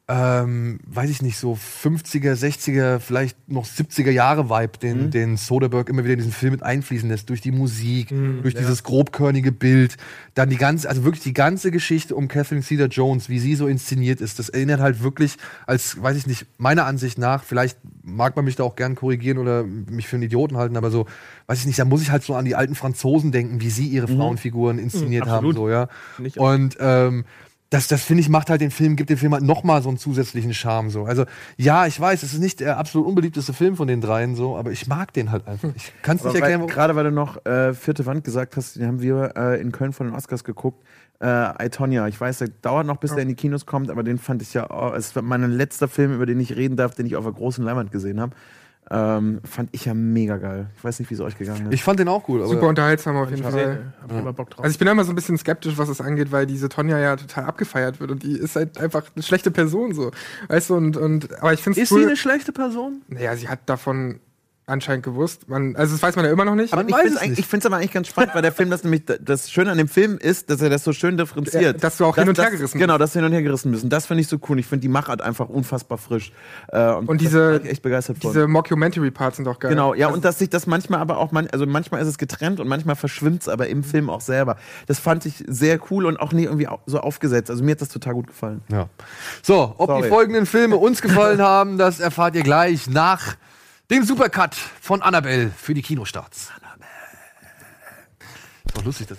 ähm, weiß ich nicht, so 50er, 60er, vielleicht noch 70er Jahre Vibe, den, Mhm. den Soderbergh immer wieder in diesen Film mit einfließen lässt, durch die Musik, durch dieses grobkörnige Bild, dann die ganze, also wirklich die ganze Geschichte um Catherine Cedar Jones, wie sie so inszeniert ist, das erinnert halt wirklich als, weiß ich nicht, meiner Ansicht nach, vielleicht mag man mich da auch gern korrigieren oder mich für einen Idioten halten, aber so, weiß ich nicht, da muss ich halt so an die alten Franzosen denken, wie sie ihre Frauenfiguren inszeniert haben, absolut. so, ja. Und ähm, das, das finde ich, macht halt den Film, gibt dem Film halt nochmal so einen zusätzlichen Charme. So. Also, ja, ich weiß, es ist nicht der absolut unbeliebteste Film von den dreien, so, aber ich mag den halt einfach. Ich kann es nicht erklären, gerade weil du noch äh, vierte Wand gesagt hast, den haben wir äh, in Köln von den Oscars geguckt. Äh, I, Tonya. Ich weiß, der dauert noch, bis der in die Kinos kommt, aber den fand ich ja, oh, es war mein letzter Film, über den ich reden darf, den ich auf der großen Leinwand gesehen habe. Ähm, fand ich ja mega geil. Ich weiß nicht, wie es euch gegangen ist. Ich fand den auch gut, aber Super unterhaltsam auf jeden Fall. Hab ich immer Bock drauf. Also ich bin immer so ein bisschen skeptisch, was es angeht, weil diese Tonja ja total abgefeiert wird und die ist halt einfach eine schlechte Person so. Weißt du, und, und aber ich finde ist cool. sie eine schlechte Person? naja, sie hat davon anscheinend gewusst. Man, also das weiß man ja immer noch nicht. aber man ich finde es nicht. aber eigentlich ganz spannend, weil der Film das nämlich, das Schöne an dem Film ist, dass er das so schön differenziert. Ja, dass du auch hin und her gerissen Genau, dass wir hin und her gerissen müssen. Das finde ich so cool. Ich finde die Machart einfach unfassbar frisch. Äh, Und da diese- echt begeistert von. Diese Mockumentary-Parts sind doch geil. Genau, ja, Also, und dass sich das manchmal aber auch, man, also manchmal ist es getrennt und manchmal verschwimmt es aber im Film auch selber. Das fand ich sehr cool und auch nie irgendwie so aufgesetzt. Also mir hat das total gut gefallen. Ja. So, ob Sorry. die folgenden Filme uns gefallen haben, das erfahrt ihr gleich nach dem Supercut von Annabelle für die Kinostarts. Annabelle. Ist doch lustig, das.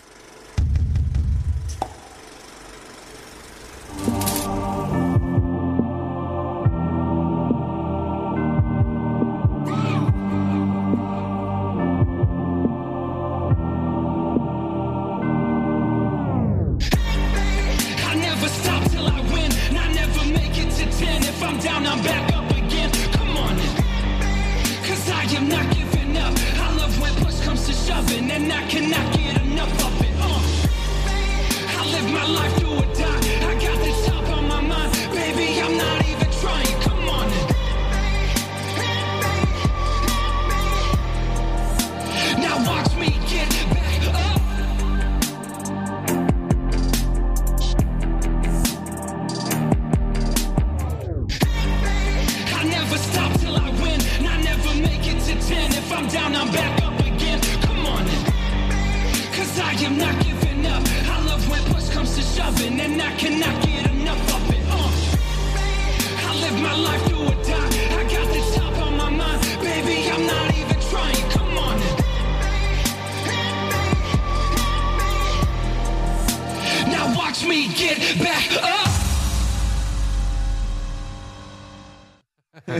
Watch me get back up.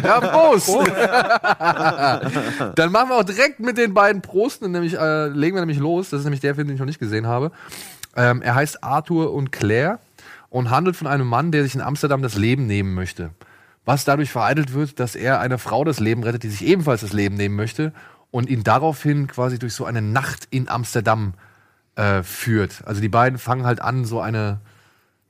Ja, Prost! Dann machen wir auch direkt mit den beiden Prosten, nämlich äh, legen wir nämlich los. Das ist nämlich der Film, den ich noch nicht gesehen habe. Ähm, er heißt Arthur und Claire und handelt von einem Mann, der sich in Amsterdam das Leben nehmen möchte. Was dadurch vereitelt wird, dass er eine Frau das Leben rettet, die sich ebenfalls das Leben nehmen möchte und ihn daraufhin quasi durch so eine Nacht in Amsterdam äh, führt. Also die beiden fangen halt an, so eine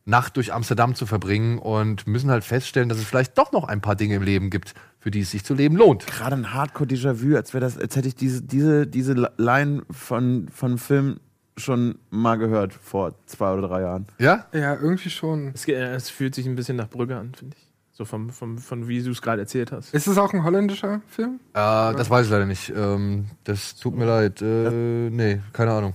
Nacht durch Amsterdam zu verbringen und müssen halt feststellen, dass es vielleicht doch noch ein paar Dinge im Leben gibt, für die es sich zu leben lohnt. Gerade ein Hardcore-Déjà-vu, als wäre das, als hätte ich diese, diese, diese Line von, von Film schon mal gehört vor zwei oder drei Jahren. Ja? ja, irgendwie schon. Es, äh, es fühlt sich ein bisschen nach Brügge an, finde ich. So vom, vom, von wie du es gerade erzählt hast. Ist es auch ein holländischer Film? Äh, das weiß ich leider nicht. Ähm, das tut mir leid. Äh, nee, keine Ahnung.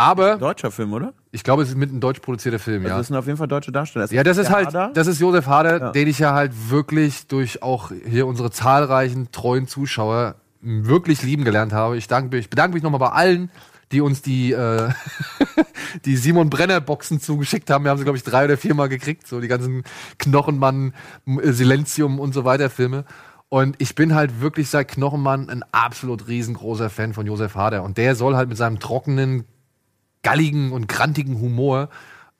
Aber Deutscher Film, oder? ich glaube, es ist mit ein deutsch produzierter Film, Also ja. das sind auf jeden Fall deutsche Darsteller. Ja, das ist halt, Hader. das ist Josef Hader, Ja. den ich ja halt wirklich durch auch hier unsere zahlreichen treuen Zuschauer wirklich lieben gelernt habe. Ich, danke, ich bedanke mich nochmal bei allen, die uns die, äh, die Simon Brenner Boxen zugeschickt haben. Wir haben sie, glaube ich, drei oder viermal gekriegt. So die ganzen Knochenmann, äh, Silenzium und so weiter Filme. Und ich bin halt wirklich seit Knochenmann ein absolut riesengroßer Fan von Josef Hader. Und der soll halt mit seinem trockenen, galligen und grantigen Humor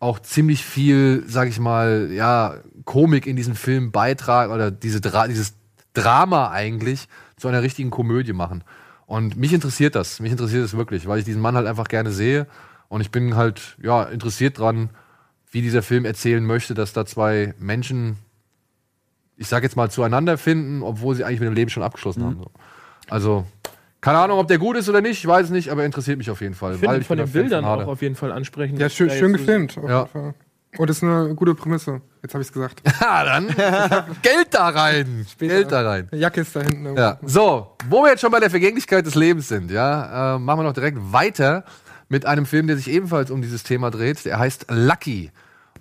auch ziemlich viel, sag ich mal, ja, Komik in diesen Film beitragen oder diese Dra dieses Drama eigentlich zu einer richtigen Komödie machen. Und mich interessiert das. Mich interessiert das wirklich, weil ich diesen Mann halt einfach gerne sehe. Und ich bin halt, ja, interessiert dran, wie dieser Film erzählen möchte, dass da zwei Menschen, ich sag jetzt mal, zueinander finden, obwohl sie eigentlich mit dem Leben schon abgeschlossen haben. So. Also, keine Ahnung, ob der gut ist oder nicht, ich weiß es nicht, aber er interessiert mich auf jeden Fall. Ich finde von den Bildern Hader. auch auf jeden Fall ansprechend. Ja, schön, schön gefilmt. Auf Ja. jeden Fall. Und ist eine gute Prämisse. Jetzt habe ich es gesagt. Ja, dann Geld da rein. Geld da rein. Jacke ist da hinten. irgendwo. Ja, so, wo wir jetzt schon bei der Vergänglichkeit des Lebens sind, ja, äh, machen wir noch direkt weiter mit einem Film, der sich ebenfalls um dieses Thema dreht. Der heißt Lucky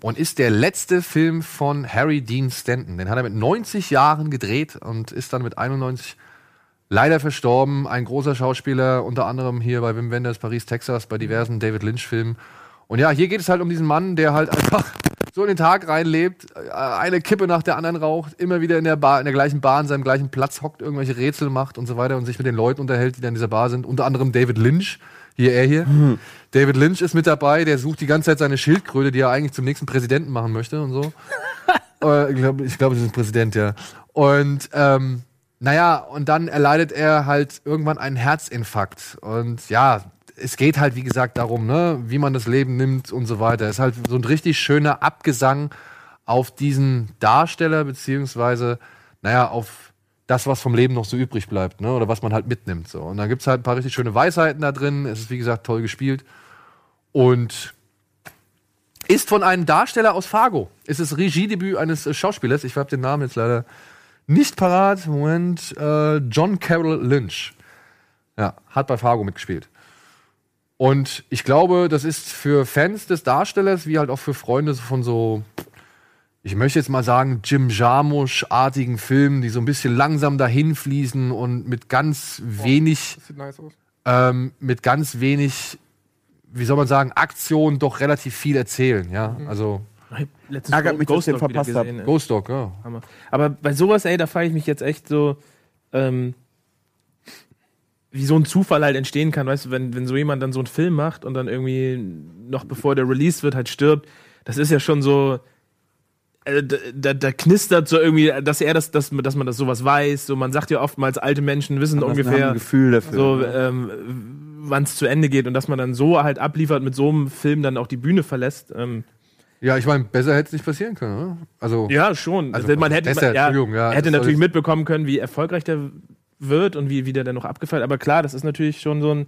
und ist der letzte Film von Harry Dean Stanton. Den hat er mit 90 Jahren gedreht und ist dann mit 91 leider verstorben. Ein großer Schauspieler, unter anderem hier bei Wim Wenders, Paris, Texas, bei diversen David Lynch-Filmen. Und ja, hier geht es halt um diesen Mann, der halt einfach so in den Tag reinlebt, äh, eine Kippe nach der anderen raucht, immer wieder in der Bar, in der gleichen Bar, an seinem gleichen Platz hockt, irgendwelche Rätsel macht und so weiter und sich mit den Leuten unterhält, die da in dieser Bar sind. Unter anderem David Lynch. Hier, er hier. David Lynch ist mit dabei, der sucht die ganze Zeit seine Schildkröte, die er eigentlich zum nächsten Präsidenten machen möchte und so. Äh, ich glaube, ich glaub, das ist ein Präsident, ja. Und ähm, naja, und dann erleidet er halt irgendwann einen Herzinfarkt. Und ja, es geht halt, wie gesagt, darum, ne, wie man das Leben nimmt und so weiter. Es ist halt so ein richtig schöner Abgesang auf diesen Darsteller, beziehungsweise, naja, auf das, was vom Leben noch so übrig bleibt, ne? Oder was man halt mitnimmt. So. Und dann gibt's halt ein paar richtig schöne Weisheiten da drin. Es ist, wie gesagt, toll gespielt. Und ist von einem Darsteller aus Fargo. Es ist Regiedebüt eines äh, Schauspielers. Ich habe den Namen jetzt leider nicht parat. Moment. Äh, John Carroll Lynch. Ja, hat bei Fargo mitgespielt. Und ich glaube, das ist für Fans des Darstellers, wie halt auch für Freunde von so, ich möchte jetzt mal sagen, Jim Jarmusch-artigen Filmen, die so ein bisschen langsam dahin fließen und mit ganz wenig, sieht nice ähm, mit ganz wenig, wie soll man sagen, Aktion doch relativ viel erzählen, ja. Also Letztens Ärgert mich, dass ich den Ghost verpasst hab. gesehen, ey. Ghost Dog, ja. Hammer. Aber bei sowas, ey, da frage ich mich jetzt echt so, ähm, wie so ein Zufall halt entstehen kann, weißt du, wenn, wenn so jemand dann so einen Film macht und dann irgendwie noch bevor der released wird, halt stirbt, das ist ja schon so, äh, da, da, da knistert so irgendwie, dass er das, dass, dass man das sowas weiß, so man sagt ja oftmals, alte Menschen wissen haben ungefähr, ein Gefühl dafür. so, ähm, wann es zu Ende geht und dass man dann so halt abliefert, mit so einem Film dann auch die Bühne verlässt. Ähm, Ja, ich meine, besser hätte es nicht passieren können, oder? Also, ja, schon. Also, man hätte, besser, ja, ja, hätte natürlich mitbekommen können, wie erfolgreich der wird und wie, wie der dann noch abgefallen. Aber klar, das ist natürlich schon so ein,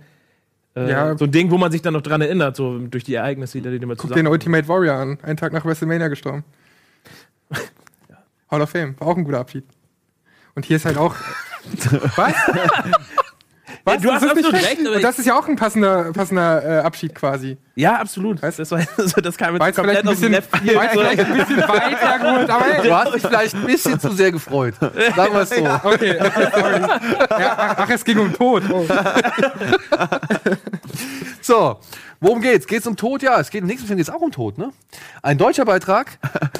äh, Ja. so ein Ding, wo man sich dann noch dran erinnert, so durch die Ereignisse, die da die man Guck den. Ultimate Warrior an. Einen Tag nach WrestleMania gestorben. Hall of Fame. War auch ein guter Abschied. Und hier ist halt auch. Was? Ja, du hast Das ist nicht absolut recht, aber Und das ist ja auch ein passender, passender äh, Abschied quasi. Ja, absolut. Das, war, also, das kam jetzt vielleicht komplett aus dem Left Field. jetzt vielleicht ein bisschen weit hergeholt, aber hey. du hast dich vielleicht ein bisschen zu sehr gefreut. Sagen wir es so. Okay, okay, sorry. Ja, ach, ach, es ging um Tod. Oh. So, worum geht's? Geht's um Tod? Ja, es geht im nächsten Film geht's auch um Tod, ne? Ein deutscher Beitrag.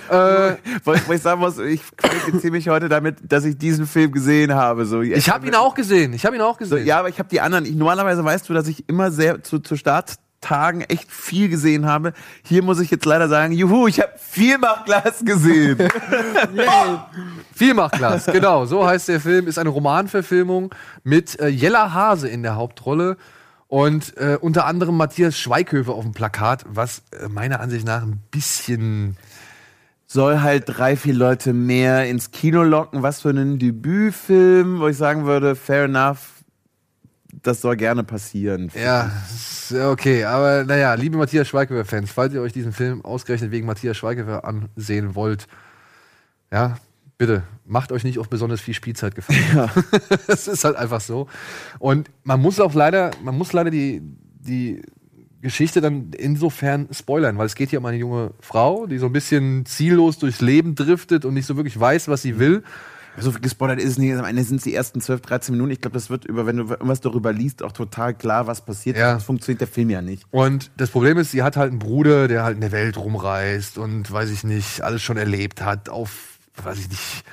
äh, Wo ich, wo ich sagen muss, ich qualifiziere mich heute damit, dass ich diesen Film gesehen habe. So, ich habe ihn auch gesehen. Ich habe ihn auch So, gesehen. ja, aber ich habe die anderen. Ich, normalerweise weißt du, dass ich immer sehr zu, zu Starttagen echt viel gesehen habe. Hier muss ich jetzt leider sagen, juhu, ich habe viel Glas gesehen. Viel macht Glas, genau. So heißt der Film. Ist eine Romanverfilmung mit äh, Jella Hase in der Hauptrolle und äh, unter anderem Matthias Schweighöfer auf dem Plakat, was äh, meiner Ansicht nach ein bisschen Soll halt drei, vier Leute mehr ins Kino locken. Was für einen Debütfilm, wo ich sagen würde, fair enough. Das soll gerne passieren. Ja, okay, aber naja, liebe Matthias Schweighöfer-Fans, falls ihr euch diesen Film ausgerechnet wegen Matthias Schweighöfer ansehen wollt, ja, bitte, macht euch nicht auf besonders viel Spielzeit gefallen. Es ist halt einfach so. Und man muss auch leider, man muss leider die, die Geschichte dann insofern spoilern, weil es geht hier um eine junge Frau, die so ein bisschen ziellos durchs Leben driftet und nicht so wirklich weiß, was sie will. So viel gespoilert ist es nicht. Am Ende sind es die ersten 12, 13 Minuten. Ich glaube, das wird über, wenn du irgendwas darüber liest, auch total klar, was passiert. Ja. Das funktioniert der Film ja nicht. Und das Problem ist, sie hat halt einen Bruder, der halt in der Welt rumreist und weiß ich nicht, alles schon erlebt hat, auf, weiß ich nicht,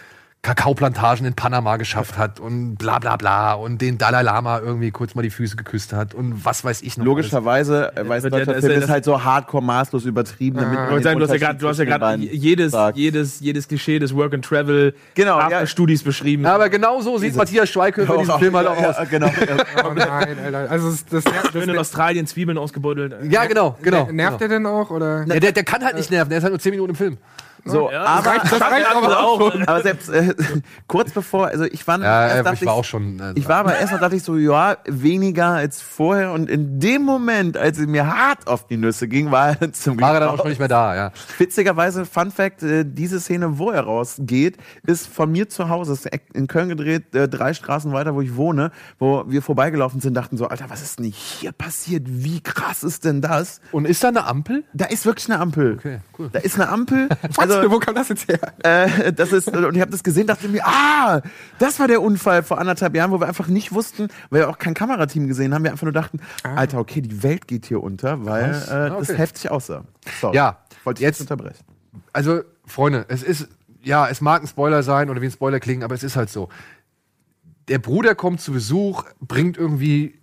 Kakaoplantagen in Panama geschafft hat und bla bla bla und den Dalai Lama irgendwie kurz mal die Füße geküsst hat und was weiß ich noch. Logischerweise, äh, weiß wird ja- deutscher Film das- ist halt so hardcore maßlos übertrieben. Damit Ich wollte den sagen, du hast ja gerade, du hast ja jedes, jedes, jedes Klischee des Work and Travel Genau, ja. Studis beschrieben. alles. Aber genau so sieht Matthias Schweighöfer in diesem Film halt auch ja, aus. ja, genau. Oh nein, Alter. Also das, das, das, Schön in Australien Zwiebeln ausgebeutelt. Ja, genau, genau. nervt genau. er denn auch? Oder? Ja, der, der kann halt nicht nerven, der ist halt nur 10 Minuten im Film. So, Ja, aber, reicht- das reicht aber auch. aber selbst äh, kurz bevor, also ich war, Ja, erst dachte ich war auch schon. äh, Ich war aber erstmal dachte ich so, ja, weniger als vorher. Und in dem Moment, als es mir hart auf die Nüsse ging, war er zum war er dann Glück auch schon nicht mehr da, ja. Witzigerweise, Fun Fact, äh, diese Szene, wo er rausgeht, ist von mir zu Hause, ist in Köln gedreht, äh, drei Straßen weiter, wo ich wohne, wo wir vorbeigelaufen sind, dachten so, Alter, was ist denn hier passiert? Wie krass ist denn das? Und ist da eine Ampel? Da ist wirklich eine Ampel. Okay, cool. Da ist eine Ampel. Also, Also, wo kam das jetzt her? äh, das ist, und ich habe das gesehen, dachte mir, ah, das war der Unfall vor anderthalb Jahren, wo wir einfach nicht wussten, weil wir auch kein Kamerateam gesehen haben, wir einfach nur dachten, Alter, okay, die Welt geht hier unter, weil Was? äh, Ah, das okay. heftig aussah. Sorry. Ja, wollte ich jetzt unterbrechen. also, Freunde, es ist, ja, es mag ein Spoiler sein oder wie ein Spoiler klingen, aber es ist halt so. Der Bruder kommt zu Besuch, bringt irgendwie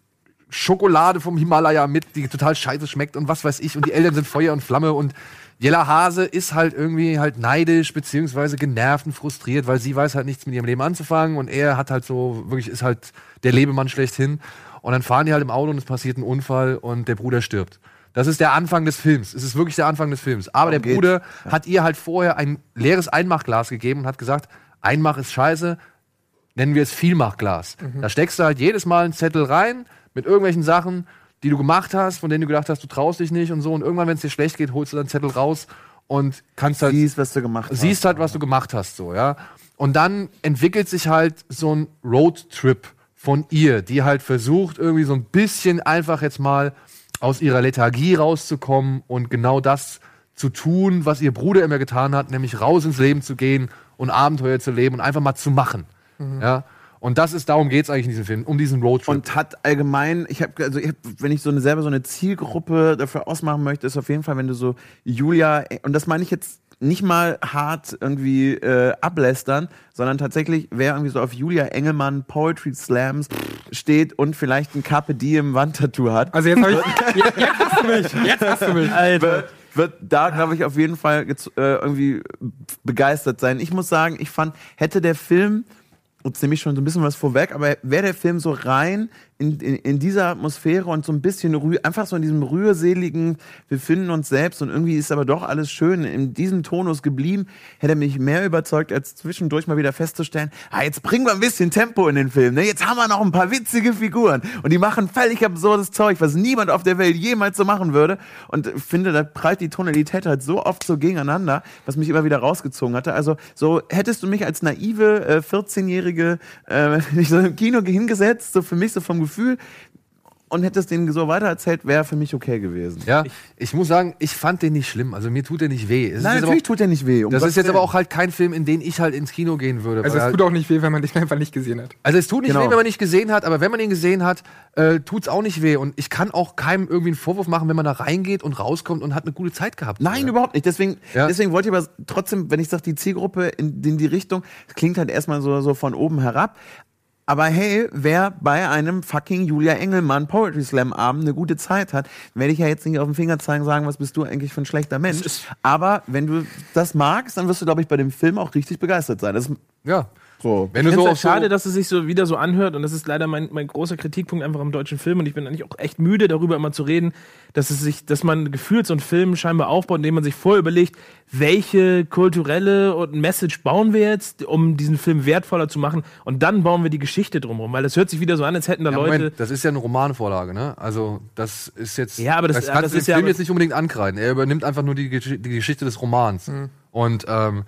Schokolade vom Himalaya mit, die total scheiße schmeckt und was weiß ich. Und die Eltern sind Feuer und Flamme und Jella Hase ist halt irgendwie halt neidisch, beziehungsweise genervt und frustriert, weil sie weiß halt nichts mit ihrem Leben anzufangen und er hat halt so, wirklich ist halt der Lebemann schlechthin. Und dann fahren die halt im Auto und es passiert ein Unfall und der Bruder stirbt. Das ist der Anfang des Films. Es ist wirklich der Anfang des Films. Aber der Darum geht's. Bruder hat ihr halt vorher ein leeres Einmachglas gegeben und hat gesagt, Einmach ist scheiße, nennen wir es Vielmachglas. Da steckst du halt jedes Mal einen Zettel rein mit irgendwelchen Sachen, die du gemacht hast, von denen du gedacht hast, du traust dich nicht und so. Und irgendwann, wenn es dir schlecht geht, holst du deinen Zettel raus und kannst halt Siehst, was du gemacht hast. siehst halt, was du gemacht hast, so, ja. Und dann entwickelt sich halt so ein Roadtrip von ihr, die halt versucht, irgendwie so ein bisschen einfach jetzt mal aus ihrer Lethargie rauszukommen und genau das zu tun, was ihr Bruder immer getan hat, nämlich raus ins Leben zu gehen und Abenteuer zu leben und einfach mal zu machen. Ja. Und das ist, darum geht es eigentlich in diesem Film, um diesen Roadtrip. Und hat allgemein, ich habe, also ich hab, wenn ich so eine selber so eine Zielgruppe dafür ausmachen möchte, ist auf jeden Fall, wenn du so Julia, und das meine ich jetzt nicht mal hart irgendwie äh, ablästern, sondern tatsächlich, wer irgendwie so auf Julia Engelmann Poetry Slams steht und vielleicht ein Carpe Diem Wandtattoo hat, Also jetzt, hab ich, jetzt, jetzt hast du mich. Jetzt hast du mich. wird, wird da, glaube ich, auf jeden Fall äh, irgendwie begeistert sein. Ich muss sagen, ich fand, hätte der Film, jetzt nehme ich schon so ein bisschen was vorweg, aber wäre der Film so rein in, in, in dieser Atmosphäre und so ein bisschen einfach so in diesem rührseligen, wir finden uns selbst und irgendwie ist aber doch alles schön, in diesem Tonus geblieben, hätte mich mehr überzeugt, als zwischendurch mal wieder festzustellen, ah, jetzt bringen wir ein bisschen Tempo in den Film, ne? jetzt haben wir noch ein paar witzige Figuren und die machen völlig absurdes Zeug, was niemand auf der Welt jemals so machen würde und finde, da prallt die Tonalität halt so oft so gegeneinander, was mich immer wieder rausgezogen hatte. Also so hättest du mich als naive äh, 14-jährige äh, nicht so im Kino hingesetzt, so für mich so vom Gefühl und hättest den so weitererzählt, wäre für mich okay gewesen. ja, ich muss sagen, ich fand den nicht schlimm. Also mir tut der nicht weh. Es Nein, natürlich aber, tut der nicht weh. um das ist jetzt aber Willen. auch halt kein Film, in den ich halt ins Kino gehen würde. Also es halt, tut auch nicht weh, wenn man dich einfach nicht gesehen hat. Also es tut nicht Genau. weh, wenn man ihn nicht gesehen hat, aber wenn man ihn gesehen hat, äh, tut's auch nicht weh. Und ich kann auch keinem irgendwie einen Vorwurf machen, wenn man da reingeht und rauskommt und hat eine gute Zeit gehabt. Nein, Ja. überhaupt nicht. Deswegen, Ja. deswegen wollte ich aber trotzdem, wenn ich sage, die Zielgruppe in, in die Richtung, klingt halt erstmal so, so von oben herab. Aber hey, wer bei einem fucking Julia Engelmann Poetry Slam Abend eine gute Zeit hat, werde ich ja jetzt nicht auf den Finger zeigen und sagen, was bist du eigentlich für ein schlechter Mensch. Aber wenn du das magst, dann wirst du, glaube ich, bei dem Film auch richtig begeistert sein. Das Ja. So. Wenn Ich du finde so es auf so, schade, dass es sich so wieder so anhört und das ist leider mein, mein großer Kritikpunkt einfach am deutschen Film und ich bin eigentlich auch echt müde darüber immer zu reden, dass es sich, dass man gefühlt so einen Film scheinbar aufbaut, indem man sich vorher überlegt, welche kulturelle und Message bauen wir jetzt, um diesen Film wertvoller zu machen und dann bauen wir die Geschichte drumherum, weil das hört sich wieder so an, als hätten da ja, Leute Moment, das ist ja eine Romanvorlage, ne? Also das ist jetzt. Ja, aber das- kannst aber du das ist ja Film aber- jetzt nicht unbedingt ankreiden. Er übernimmt einfach nur die, die Geschichte des Romans. Mhm. Und ähm,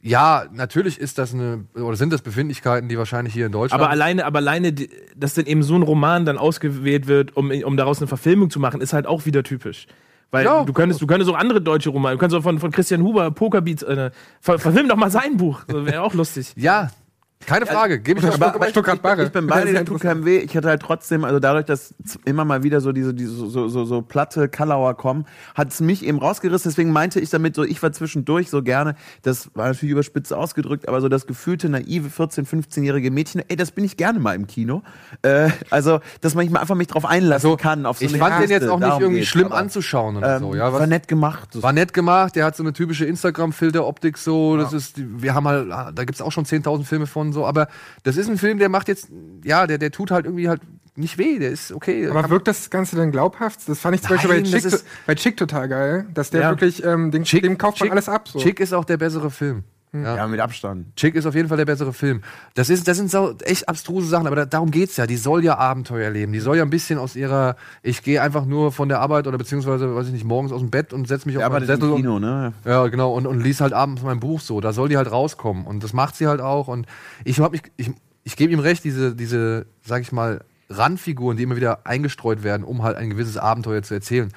ja, natürlich ist das eine oder sind das Befindlichkeiten, die wahrscheinlich hier in Deutschland. Aber alleine, aber alleine, dass dann eben so ein Roman dann ausgewählt wird, um, um daraus eine Verfilmung zu machen, ist halt auch wieder typisch. Weil Ja. du könntest, du könntest auch andere deutsche Romane, du könntest auch von, von Christian Huber Pokerbeats, äh, ver, verfilm doch mal sein Buch. Das wäre auch lustig. ja, keine Frage. Gebe ich Aber, aber Stuttgart Barre. Ich bin bei dir, der tut keinem weh. Ich hatte halt trotzdem, also dadurch, dass immer mal wieder so diese, diese so, so, so platte Kallauer kommen, hat es mich eben rausgerissen. Deswegen meinte ich damit so, ich war zwischendurch so gerne, das war natürlich überspitzt ausgedrückt, aber so das gefühlte, naive 14-, 15-jährige Mädchen, ey, das bin ich gerne mal im Kino. Äh, also, dass man mal einfach mich drauf einlassen kann. Auf so ich fand den jetzt auch nicht irgendwie geht's. schlimm Aber, anzuschauen oder Ähm, so. Ja, war was, nett gemacht. war nett gemacht. Der hat so eine typische Instagram-Filter-Optik so. Das ist, wir haben halt, ah, da gibt's auch schon 10.000 Filme von so. Aber das ist ein Film, der macht jetzt, ja, der, der tut halt irgendwie halt nicht weh. Der ist okay. Aber wirkt das Ganze denn glaubhaft? Das fand ich zum Beispiel bei Nein, Chick, bei Chick total geil, dass der Ja. wirklich, ähm, den, Chick- dem kauft man Chick- alles ab. So. Chick ist auch der bessere Film. Ja. ja, mit Abstand. Chick ist auf jeden Fall der bessere Film. Das, ist, das sind so echt abstruse Sachen, aber da, darum geht's ja. Die soll ja Abenteuer leben. Die soll ja ein bisschen aus ihrer, ich gehe einfach nur von der Arbeit oder beziehungsweise, weiß ich nicht, morgens aus dem Bett und setz mich auf Ja, Sättel im und, Kino, ne? ja, genau, und, und lies halt abends mein Buch so. Da soll die halt rauskommen. Und das macht sie halt auch. Und ich hab mich, ich, ich gebe ihm recht, diese, diese, sag ich mal, Randfiguren, die immer wieder eingestreut werden, um halt ein gewisses Abenteuer zu erzählen.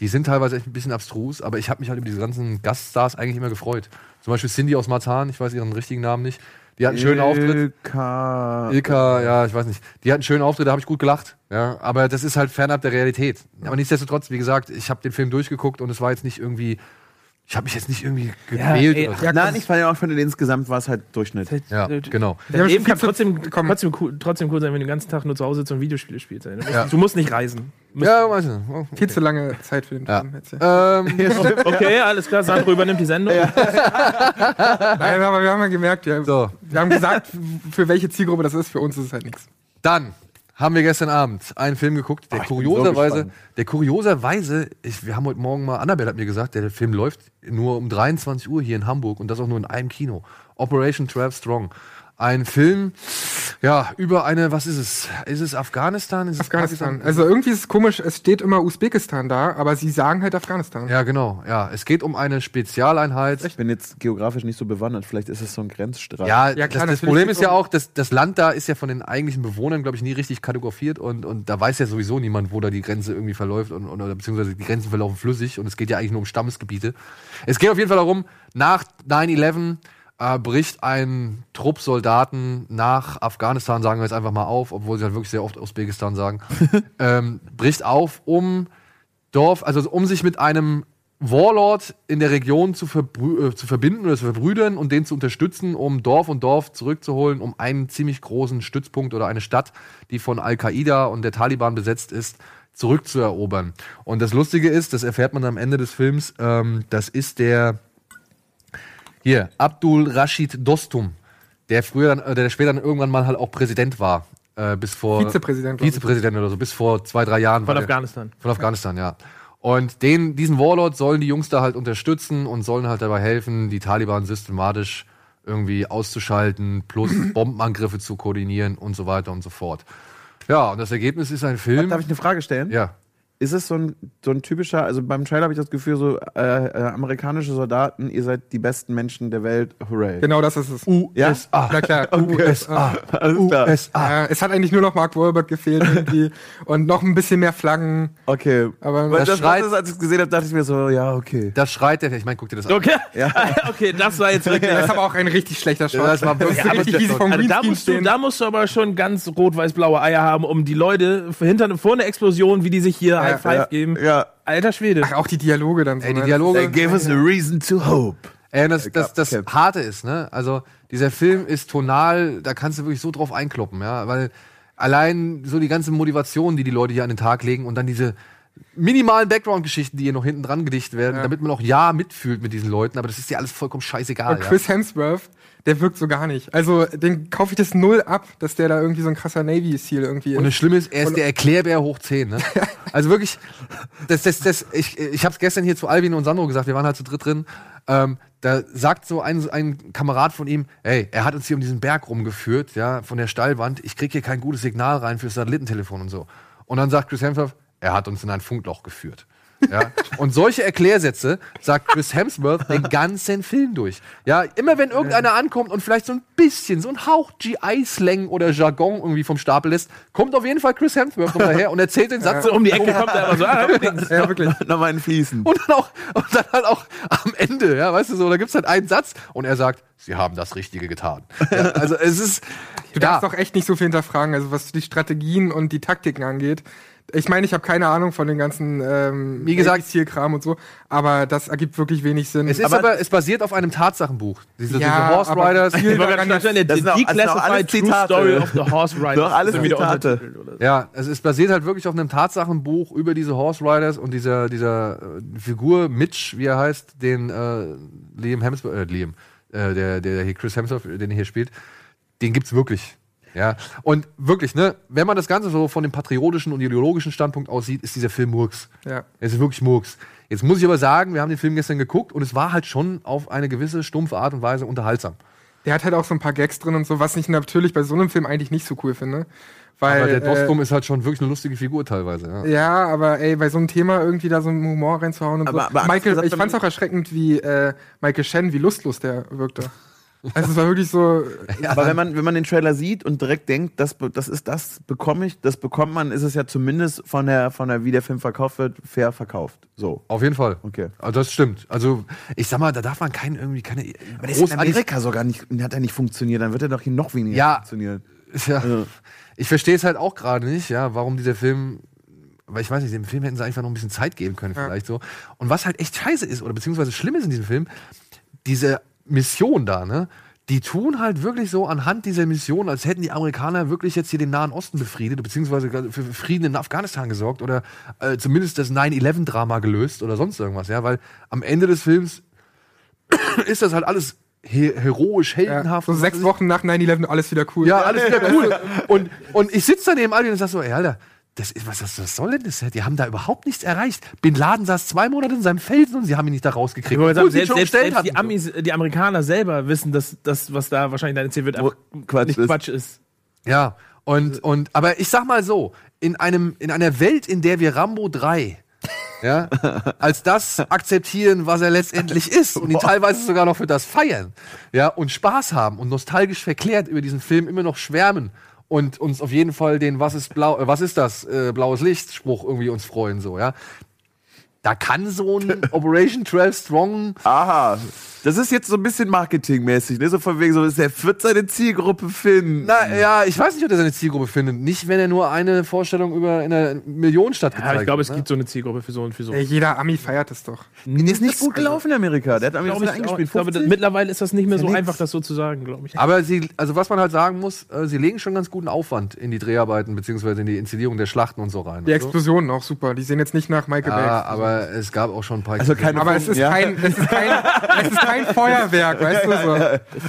Die sind teilweise echt ein bisschen abstrus, aber ich habe mich halt über diese ganzen Gaststars eigentlich immer gefreut. Zum Beispiel Cindy aus Marzahn, ich weiß ihren richtigen Namen nicht. Die hat einen schönen Auftritt. Ilka. Ilka, ja, ich weiß nicht. Die hat einen schönen Auftritt, da habe ich gut gelacht. Ja, aber das ist halt fernab der Realität. Aber nichtsdestotrotz, wie gesagt, ich habe den Film durchgeguckt und es war jetzt nicht irgendwie ich habe mich jetzt nicht irgendwie Ja, gequält. ey, oder so. ja, Nein, ich fand ja auch von insgesamt war es halt Durchschnitt. Ja, genau. Dein Leben kann trotzdem, trotzdem, cool, trotzdem cool sein, wenn du den ganzen Tag nur zu Hause sitzt und Videospiele spielst. Du musst, Ja. du musst nicht reisen. Musst- Ja, weiß ich. Oh, okay. Viel zu lange Zeit für den Ja. Film jetzt. Ja. Ähm, Okay, alles klar, Sandro übernimmt die Sendung. Nein, aber wir haben ja gemerkt, ja, So. wir haben gesagt, für welche Zielgruppe das ist. Für uns ist es halt nichts. Dann haben wir gestern Abend einen Film geguckt, der Ah, so kurioserweise, gespannt. der kurioserweise, ich, wir haben heute Morgen mal, Annabelle hat mir gesagt, der Film läuft nur um 23 Uhr hier in Hamburg und das auch nur in einem Kino. Operation 12 Strong. Ein Film, ja, über eine, was ist es? Ist es Afghanistan? Ist es Afghanistan. Pakistan? Also irgendwie ist es komisch, es steht immer Usbekistan da, aber sie sagen halt Afghanistan. Ja, genau, ja. Es geht um eine Spezialeinheit. Ich bin jetzt geografisch nicht so bewandert. Vielleicht ist es so ein Grenzstreifen. Ja, Ja, klar, das, das Problem ist ja auch, dass das Land da ist ja von den eigentlichen Bewohnern, glaube ich, nie richtig kategoriert und, und da weiß ja sowieso niemand, wo da die Grenze irgendwie verläuft und, und, oder beziehungsweise die Grenzen verlaufen flüssig und es geht ja eigentlich nur um Stammesgebiete. Es geht auf jeden Fall darum, nach 9-11 äh, bricht ein Trupp Soldaten nach Afghanistan, sagen wir jetzt einfach mal auf, obwohl sie halt wirklich sehr oft Usbekistan sagen, ähm, bricht auf, um Dorf, also um sich mit einem Warlord in der Region zu, äh, zu verbinden oder zu verbrüdern und den zu unterstützen, um Dorf und Dorf zurückzuholen, um einen ziemlich großen Stützpunkt oder eine Stadt, die von Al-Qaida und der Taliban besetzt ist, zurückzuerobern. Und das Lustige ist, das erfährt man am Ende des Films, ähm, das ist der hier, Abdul Rashid Dostum, der früher dann, der später dann irgendwann mal halt auch Präsident war. Äh, bis vor Vizepräsident. Vizepräsident oder so, bis vor zwei, drei Jahren. Von war der- Afghanistan. von Afghanistan, ja. Und den, diesen Warlord sollen die Jungs da halt unterstützen und sollen halt dabei helfen, die Taliban systematisch irgendwie auszuschalten, plus Bombenangriffe zu koordinieren und so weiter und so fort. Ja, und das Ergebnis ist ein Film. Darf ich eine Frage stellen? ja. Ist es so ein, so ein typischer, also beim Trailer habe ich das Gefühl, so äh, äh, amerikanische Soldaten, ihr seid die besten Menschen der Welt, hooray. Genau das ist es. Ja? USA. Na klar. USA. Alles klar. USA. Ja, es hat eigentlich nur noch Mark Wahlberg gefehlt irgendwie und noch ein bisschen mehr Flaggen. Okay. Aber Weil Das das, schreit- ist, als ich es gesehen habe, dachte ich mir so, ja, okay. Das schreit der, ich meine, guck dir das an. Okay. okay, das war jetzt wirklich. Das ist aber auch ein richtig schlechter Shot. das war wirklich ist richtig, wie sie vom Also da musst, du, da musst du aber schon ganz rot-weiß-blaue Eier haben, um die Leute hinter vor einer Explosion, wie die sich hier High Five ja, geben. ja. Alter Schwede. Ach, auch die Dialoge dann so. Ey, die ne? Dialoge. They gave us a reason to hope. Ey, das, das, das Okay. Harte ist, ne? Also, dieser Film ist tonal, da kannst du wirklich so drauf einkloppen, ja? Weil allein so die ganze Motivation, die die Leute hier an den Tag legen und dann diese minimalen Background-Geschichten, die hier noch hinten dran gedichtet werden, damit man auch ja mitfühlt mit diesen Leuten, aber das ist ja alles vollkommen scheißegal. Und Chris Hemsworth, der wirkt so gar nicht. Also, den kaufe ich das null ab, dass der da irgendwie so ein krasser Navy-Seal irgendwie Und das ist. Schlimme ist, er ist der Erklärbär hoch 10. Ne? Also wirklich, das, das, das, ich, ich habe es gestern hier zu Alvin und Sandro gesagt, wir waren halt zu dritt drin. Ähm, da sagt so ein, ein Kamerad von ihm, ey, er hat uns hier um diesen Berg rumgeführt, ja, von der Steilwand. Ich krieg hier kein gutes Signal rein fürs Satellitentelefon und so. Und dann sagt Chris Hemsworth, er hat uns in ein Funkloch geführt. Ja? Und solche Erklärsätze sagt Chris Hemsworth den ganzen Film durch. Ja, immer wenn irgendeiner ankommt und vielleicht so ein bisschen, so ein Hauch GI-Slang oder Jargon irgendwie vom Stapel lässt, kommt auf jeden Fall Chris Hemsworth daher und erzählt den Satz So um die Ecke kommt er aber so. Ah, übrigens. Ja, wirklich. Nochmal in Fließen. und dann auch und dann halt auch am Ende, ja, weißt du so, da gibt's halt einen Satz und er sagt, sie haben das Richtige getan. Ja, also es ist Du ja, darfst doch echt nicht so viel hinterfragen, also was die Strategien und die Taktiken angeht. Ich meine, ich habe keine Ahnung von den ganzen ähm, Wie gesagt- Zielkram und so, aber das ergibt wirklich wenig Sinn. es ist aber, es basiert auf einem Tatsachenbuch. Diese, Ja, diese Horse aber Riders. viel wollte daran Das die das sind auch alles Declassified True Zitate. Story of the Horse Riders. Doch, alles wieder Zitate. so. Ja, es ist basiert halt wirklich auf einem Tatsachenbuch über diese Horse Riders und dieser, dieser äh, Figur Mitch, wie er heißt, den äh, Liam Hemsworth, äh, Liam, äh, der, der hier Chris Hemsworth, den er hier spielt, den gibt's wirklich. Ja, und wirklich, ne, wenn man das Ganze so von dem patriotischen und ideologischen Standpunkt aussieht, ist dieser Film Murks. Ja. Es ist wirklich Murks. Jetzt muss ich aber sagen, wir haben den Film gestern geguckt und es war halt schon auf eine gewisse stumpfe Art und Weise unterhaltsam. Der hat halt auch so ein paar Gags drin und so, was ich natürlich bei so einem Film eigentlich nicht so cool finde. Weil, Aber der Dostum äh, ist halt schon wirklich eine lustige Figur teilweise. Ja. ja, aber ey, bei so einem Thema irgendwie da so einen Humor reinzuhauen und Aber- so. aber Michael, ich fand's auch erschreckend, wie äh, Michael Shannon, wie lustlos der wirkte. Also es war wirklich so, Aber wenn man, wenn man den Trailer sieht und direkt denkt, das, das ist das, bekomme ich, das bekommt man, ist es ja zumindest von der, von der, wie der Film verkauft wird, fair verkauft. So. Auf jeden Fall. Okay. Also das stimmt. Also ich sag mal, da darf man keinen irgendwie keine Aber das ist in Amerika sogar nicht, hat er nicht funktioniert, dann wird er doch hier noch weniger Ja. funktionieren. Ja. Ich verstehe es halt auch gerade nicht, ja, warum dieser Film weil ich weiß nicht, dem Film hätten sie einfach noch ein bisschen Zeit geben können, vielleicht so. Und was halt echt scheiße ist, oder beziehungsweise schlimm ist in diesem Film, diese Mission da, ne? Die tun halt wirklich so anhand dieser Mission, als hätten die Amerikaner wirklich jetzt hier den Nahen Osten befriedet, beziehungsweise für Frieden in Afghanistan gesorgt oder äh, zumindest das 9-11-Drama gelöst oder sonst irgendwas, ja, weil am Ende des Films ist das halt alles he heroisch, Ja, heldenhaft. so und sechs Wochen nach 9-11 alles wieder cool. ja, alles wieder cool. Und, und ich sitze daneben Aldi und sag so, ey, Alter, das ist, was, was, was soll denn das? Die haben da überhaupt nichts erreicht. Bin Laden saß zwei Monate in seinem Felsen und sie haben ihn nicht da rausgekriegt. Ich wollte sagen, selbst, selbst, selbst die. Amis, die Amerikaner selber wissen, dass das, was da wahrscheinlich dann erzählt wird, einfach Quatsch nicht ist. Quatsch ist. Ja, und, und, aber ich sag mal so, in einem, in einer Welt, in der wir Rambo 3 ja, als das akzeptieren, was er letztendlich ist und ihn teilweise sogar noch für das feiern, ja, und Spaß haben und nostalgisch verklärt über diesen Film immer noch schwärmen und uns auf jeden Fall den was ist blau, äh, was ist das äh, blaues Licht Spruch irgendwie uns freuen so, ja. Da kann so ein Operation 12 Strong Aha. Das ist jetzt so ein bisschen marketingmäßig, ne? So von wegen so, er wird seine Zielgruppe finden. Na ja, ich weiß nicht, ob er seine Zielgruppe findet. Nicht, wenn er nur eine Vorstellung über in einer Millionenstadt Ja, gezeigt aber ich glaube, es ne? gibt so eine Zielgruppe für so und für so. Ey, jeder Ami feiert es doch. Die ist nicht gut gelaufen in Amerika. Der hat ich, auch. eingespielt. ich glaube, das, 50? mittlerweile ist das nicht mehr so einfach, das so zu sagen, glaube ich. Aber sie, also was man halt sagen muss, äh, sie legen schon ganz guten Aufwand in die Dreharbeiten beziehungsweise in die Inszenierung der Schlachten und so rein. Die Also, Explosionen auch super. Die sehen jetzt nicht nach Michael ja, Bay. aber es gab auch schon ein paar. Also keine Aber es ist, Ja. kein, es, ist kein, es ist kein Feuerwerk, weißt du? So.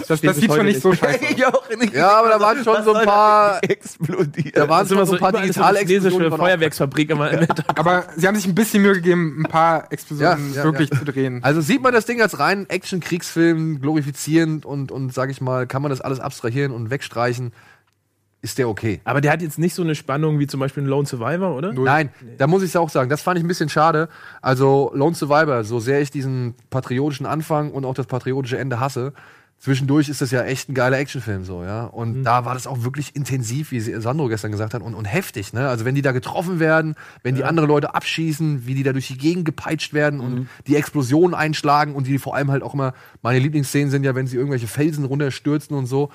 Das, das sieht schon nicht so scheiße aus. Ich auch nicht. Ja, aber da waren schon so ein paar- explodiert. da waren Das immer schon so ein paar digitale Explosionen. Feuerwerksfabrik immer im. Aber sie haben sich ein bisschen Mühe gegeben, ein paar Explosionen Ja, ja, wirklich ja. zu drehen. Also sieht man das Ding als reinen Action-Kriegsfilm, glorifizierend und, und sag ich mal, kann man das alles abstrahieren und wegstreichen, ist der okay. Aber der hat jetzt nicht so eine Spannung wie zum Beispiel ein Lone Survivor, oder? Nein, da muss ich auch sagen, das fand ich ein bisschen schade. Also Lone Survivor, so sehr ich diesen patriotischen Anfang und auch das patriotische Ende hasse, zwischendurch ist das ja echt ein geiler Actionfilm so, ja. Und da war das auch wirklich intensiv, wie Sandro gestern gesagt hat, und, und heftig, ne? Also wenn die da getroffen werden, wenn die andere Leute abschießen, wie die da durch die Gegend gepeitscht werden und die Explosionen einschlagen und die vor allem halt auch immer, meine Lieblingsszenen sind ja, wenn sie irgendwelche Felsen runterstürzen und so.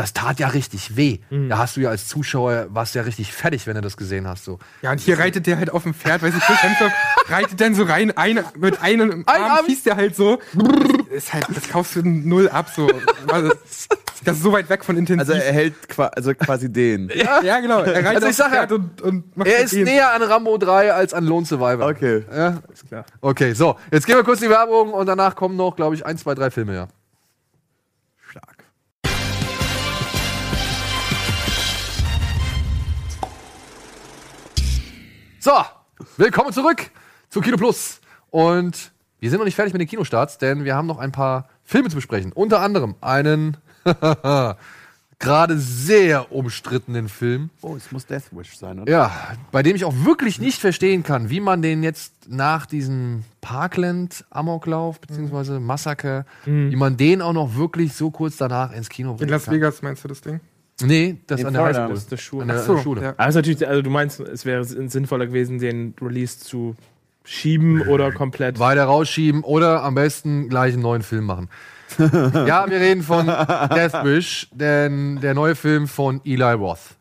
Das tat ja richtig weh. Da hast du ja als Zuschauer, warst ja richtig fertig, wenn du das gesehen hast. So. Ja, und hier reitet der halt auf dem Pferd, weiß ich, Chris Hemsworth reitet dann so rein, eine, mit einem Ein Arm Arm. schießt der halt so. Ist halt, das kaufst du null ab, so. Also, Das ist so weit weg von intensiv. Also er hält qua also quasi den. ja, genau. Er reitet Also ich sag ja, Pferd und, und macht Er halt ist den. näher an Rambo 3 als an Lone Survivor. Okay. Ja? Ist klar. Okay, so. Jetzt gehen wir kurz in die Werbung und danach kommen noch, glaube ich, ein, zwei, drei Filme, ja. So, willkommen zurück zu Kino Plus. Und wir sind noch nicht fertig mit den Kinostarts, denn wir haben noch ein paar Filme zu besprechen. Unter anderem einen gerade sehr umstrittenen Film. Oh, es muss Death Wish sein, oder? Ja, bei dem ich auch wirklich nicht verstehen kann, wie man den jetzt nach diesem Parkland-Amoklauf bzw. Massaker, wie man den auch noch wirklich so kurz danach ins Kino In bringen Las kann. Vegas meinst du das Ding? Nee, das In an der Florida. Highschool. Das ist der Schule. An der, so, an der Schule. ja. Ist natürlich, also du meinst, es wäre sinnvoller gewesen, den Release zu schieben oder komplett. Weiter rausschieben oder am besten gleich einen neuen Film machen. ja, wir reden von Death Wish, denn der neue Film von Eli Roth.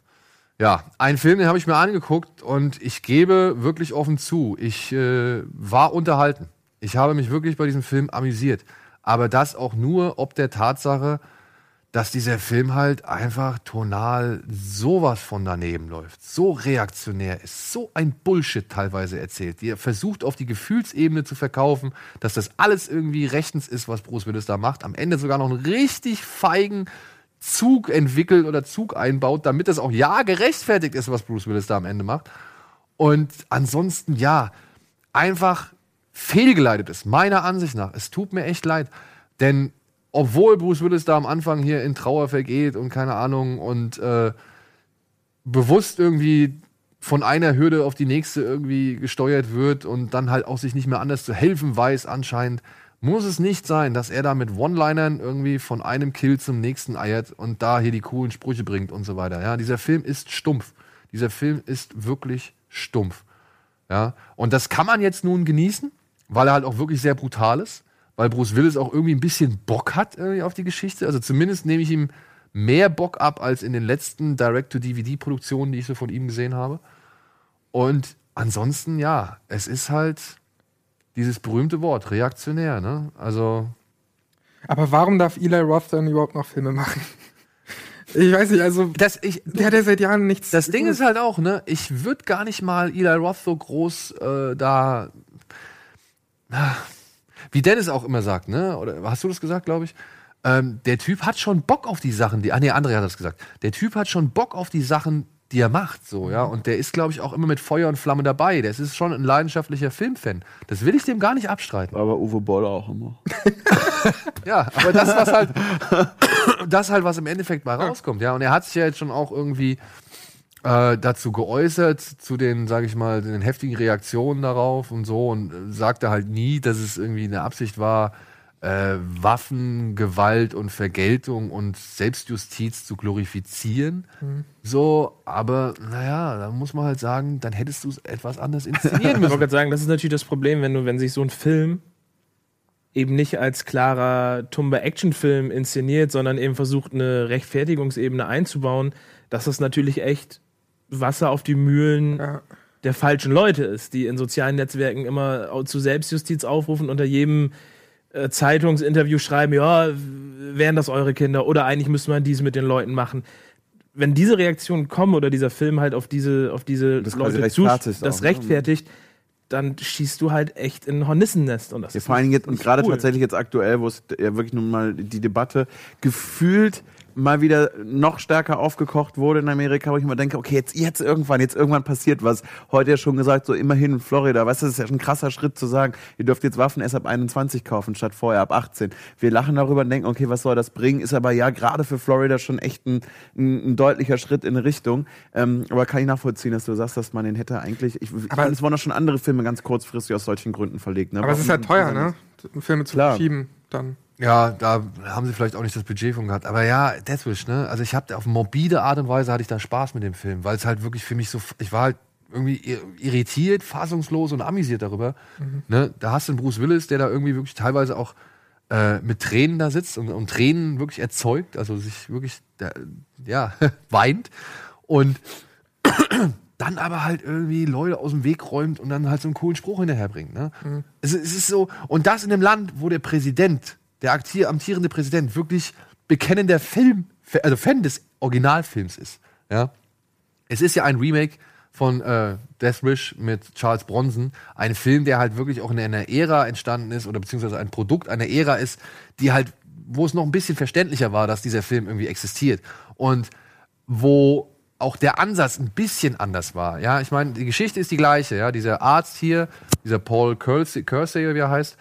Ja, ein Film, den habe ich mir angeguckt und ich gebe wirklich offen zu, ich äh, war unterhalten. Ich habe mich wirklich bei diesem Film amüsiert. Aber das auch nur ob der Tatsache, dass dieser Film halt einfach tonal sowas von daneben läuft, so reaktionär ist, so ein Bullshit teilweise erzählt, die er versucht auf die Gefühlsebene zu verkaufen, dass das alles irgendwie rechtens ist, was Bruce Willis da macht, am Ende sogar noch einen richtig feigen Zug entwickelt oder Zug einbaut, damit das auch ja gerechtfertigt ist, was Bruce Willis da am Ende macht. Und ansonsten ja, einfach fehlgeleitet ist, meiner Ansicht nach. Es tut mir echt leid. Denn obwohl Bruce Willis da am Anfang hier in Trauer vergeht und keine Ahnung und äh, bewusst irgendwie von einer Hürde auf die nächste irgendwie gesteuert wird und dann halt auch sich nicht mehr anders zu helfen weiß anscheinend, muss es nicht sein, dass er da mit One-Linern irgendwie von einem Kill zum nächsten eiert und da hier die coolen Sprüche bringt und so weiter. Ja, dieser Film ist stumpf. Dieser Film ist wirklich stumpf. Ja, und das kann man jetzt nun genießen, weil er halt auch wirklich sehr brutal ist, weil Bruce Willis auch irgendwie ein bisschen Bock hat irgendwie auf die Geschichte. Also zumindest nehme ich ihm mehr Bock ab als in den letzten Direct-to-DVD-Produktionen, die ich so von ihm gesehen habe. Und ansonsten, ja, es ist halt dieses berühmte Wort, reaktionär, ne? Also, Aber warum darf Eli Roth dann überhaupt noch Filme machen? Ich weiß nicht, also das, ich, der hat ja seit Jahren nichts. Das Ding ist halt auch, ne, ich würde gar nicht mal Eli Roth so groß äh, da. Wie Dennis auch immer sagt, ne? Oder hast du das gesagt, glaube ich? Ähm, der Typ hat schon Bock auf die Sachen, die. Ah, nee, André hat das gesagt. Der Typ hat schon Bock auf die Sachen, die er macht, so, ja. Und der ist, glaube ich, auch immer mit Feuer und Flamme dabei. Der ist schon ein leidenschaftlicher Filmfan. Das will ich dem gar nicht abstreiten. Aber Uwe Boll auch immer. Ja, aber das, was halt, das halt, was im Endeffekt bei rauskommt, ja. Und er hat sich ja jetzt schon auch irgendwie äh, dazu geäußert, zu den, sage ich mal, den heftigen Reaktionen darauf und so und äh, sagte halt nie, dass es irgendwie eine Absicht war, äh, Waffen, Gewalt und Vergeltung und Selbstjustiz zu glorifizieren. So, aber naja, da muss man halt sagen, dann hättest du es etwas anders inszenieren Ich wollte müssen. gerade sagen, das ist natürlich das Problem, wenn du, wenn sich so ein Film eben nicht als klarer Tumba-Action-Film inszeniert, sondern eben versucht, eine Rechtfertigungsebene einzubauen, dass das natürlich echt Wasser auf die Mühlen Ja. der falschen Leute ist, die in sozialen Netzwerken immer zu Selbstjustiz aufrufen, unter jedem äh, Zeitungsinterview schreiben, ja, wären das eure Kinder oder eigentlich müsste man dies mit den Leuten machen. Wenn diese Reaktionen kommen oder dieser Film halt auf diese, auf diese Das Leute zu, rechtfertigt das auch, ne? rechtfertigt, dann schießt du halt echt in ein Hornissennest. Und das Ja, ist vor allen Dingen jetzt, und gerade cool. tatsächlich jetzt aktuell, wo es ja wirklich nun mal die Debatte gefühlt mal wieder noch stärker aufgekocht wurde in Amerika, wo ich immer denke, okay, jetzt, jetzt irgendwann, jetzt irgendwann passiert was. Heute ja schon gesagt, so immerhin in Florida, weißt du, das ist ja schon ein krasser Schritt zu sagen, ihr dürft jetzt Waffen erst ab 21 kaufen, statt vorher ab 18. Wir lachen darüber und denken, okay, was soll das bringen? Ist aber ja gerade für Florida schon echt ein, ein, ein deutlicher Schritt in eine Richtung. Ähm, aber kann ich nachvollziehen, dass du sagst, dass man den hätte eigentlich, ich, Aber- es wurden auch schon andere Filme ganz kurzfristig aus solchen Gründen verlegt. Ne? Aber es ist halt teuer, ne? Filme zu Klar. verschieben dann. Ja, da haben sie vielleicht auch nicht das Budget von gehabt. Aber ja, Deathwish, ne? Also ich habe auf morbide Art und Weise hatte ich da Spaß mit dem Film, weil es halt wirklich für mich so, ich war halt irgendwie ir- irritiert, fassungslos und amüsiert darüber. Ne? Da hast du einen Bruce Willis, der da irgendwie wirklich teilweise auch äh, mit Tränen da sitzt und, und Tränen wirklich erzeugt, also sich wirklich, da, ja, weint. Und dann aber halt irgendwie Leute aus dem Weg räumt und dann halt so einen coolen Spruch hinterherbringt. Ne? Es, es ist so, und das in einem Land, wo der Präsident, der amtierende Präsident, wirklich bekennender Film, also Fan des Originalfilms ist. Ja? Es ist ja ein Remake von äh, Death Wish mit Charles Bronson. Ein Film, der halt wirklich auch in einer Ära entstanden ist oder beziehungsweise ein Produkt einer Ära ist, die halt, wo es noch ein bisschen verständlicher war, dass dieser Film irgendwie existiert. Und wo auch der Ansatz ein bisschen anders war. Ja, ich meine, die Geschichte ist die gleiche. Ja, dieser Arzt hier, dieser Paul Kersey wie er heißt,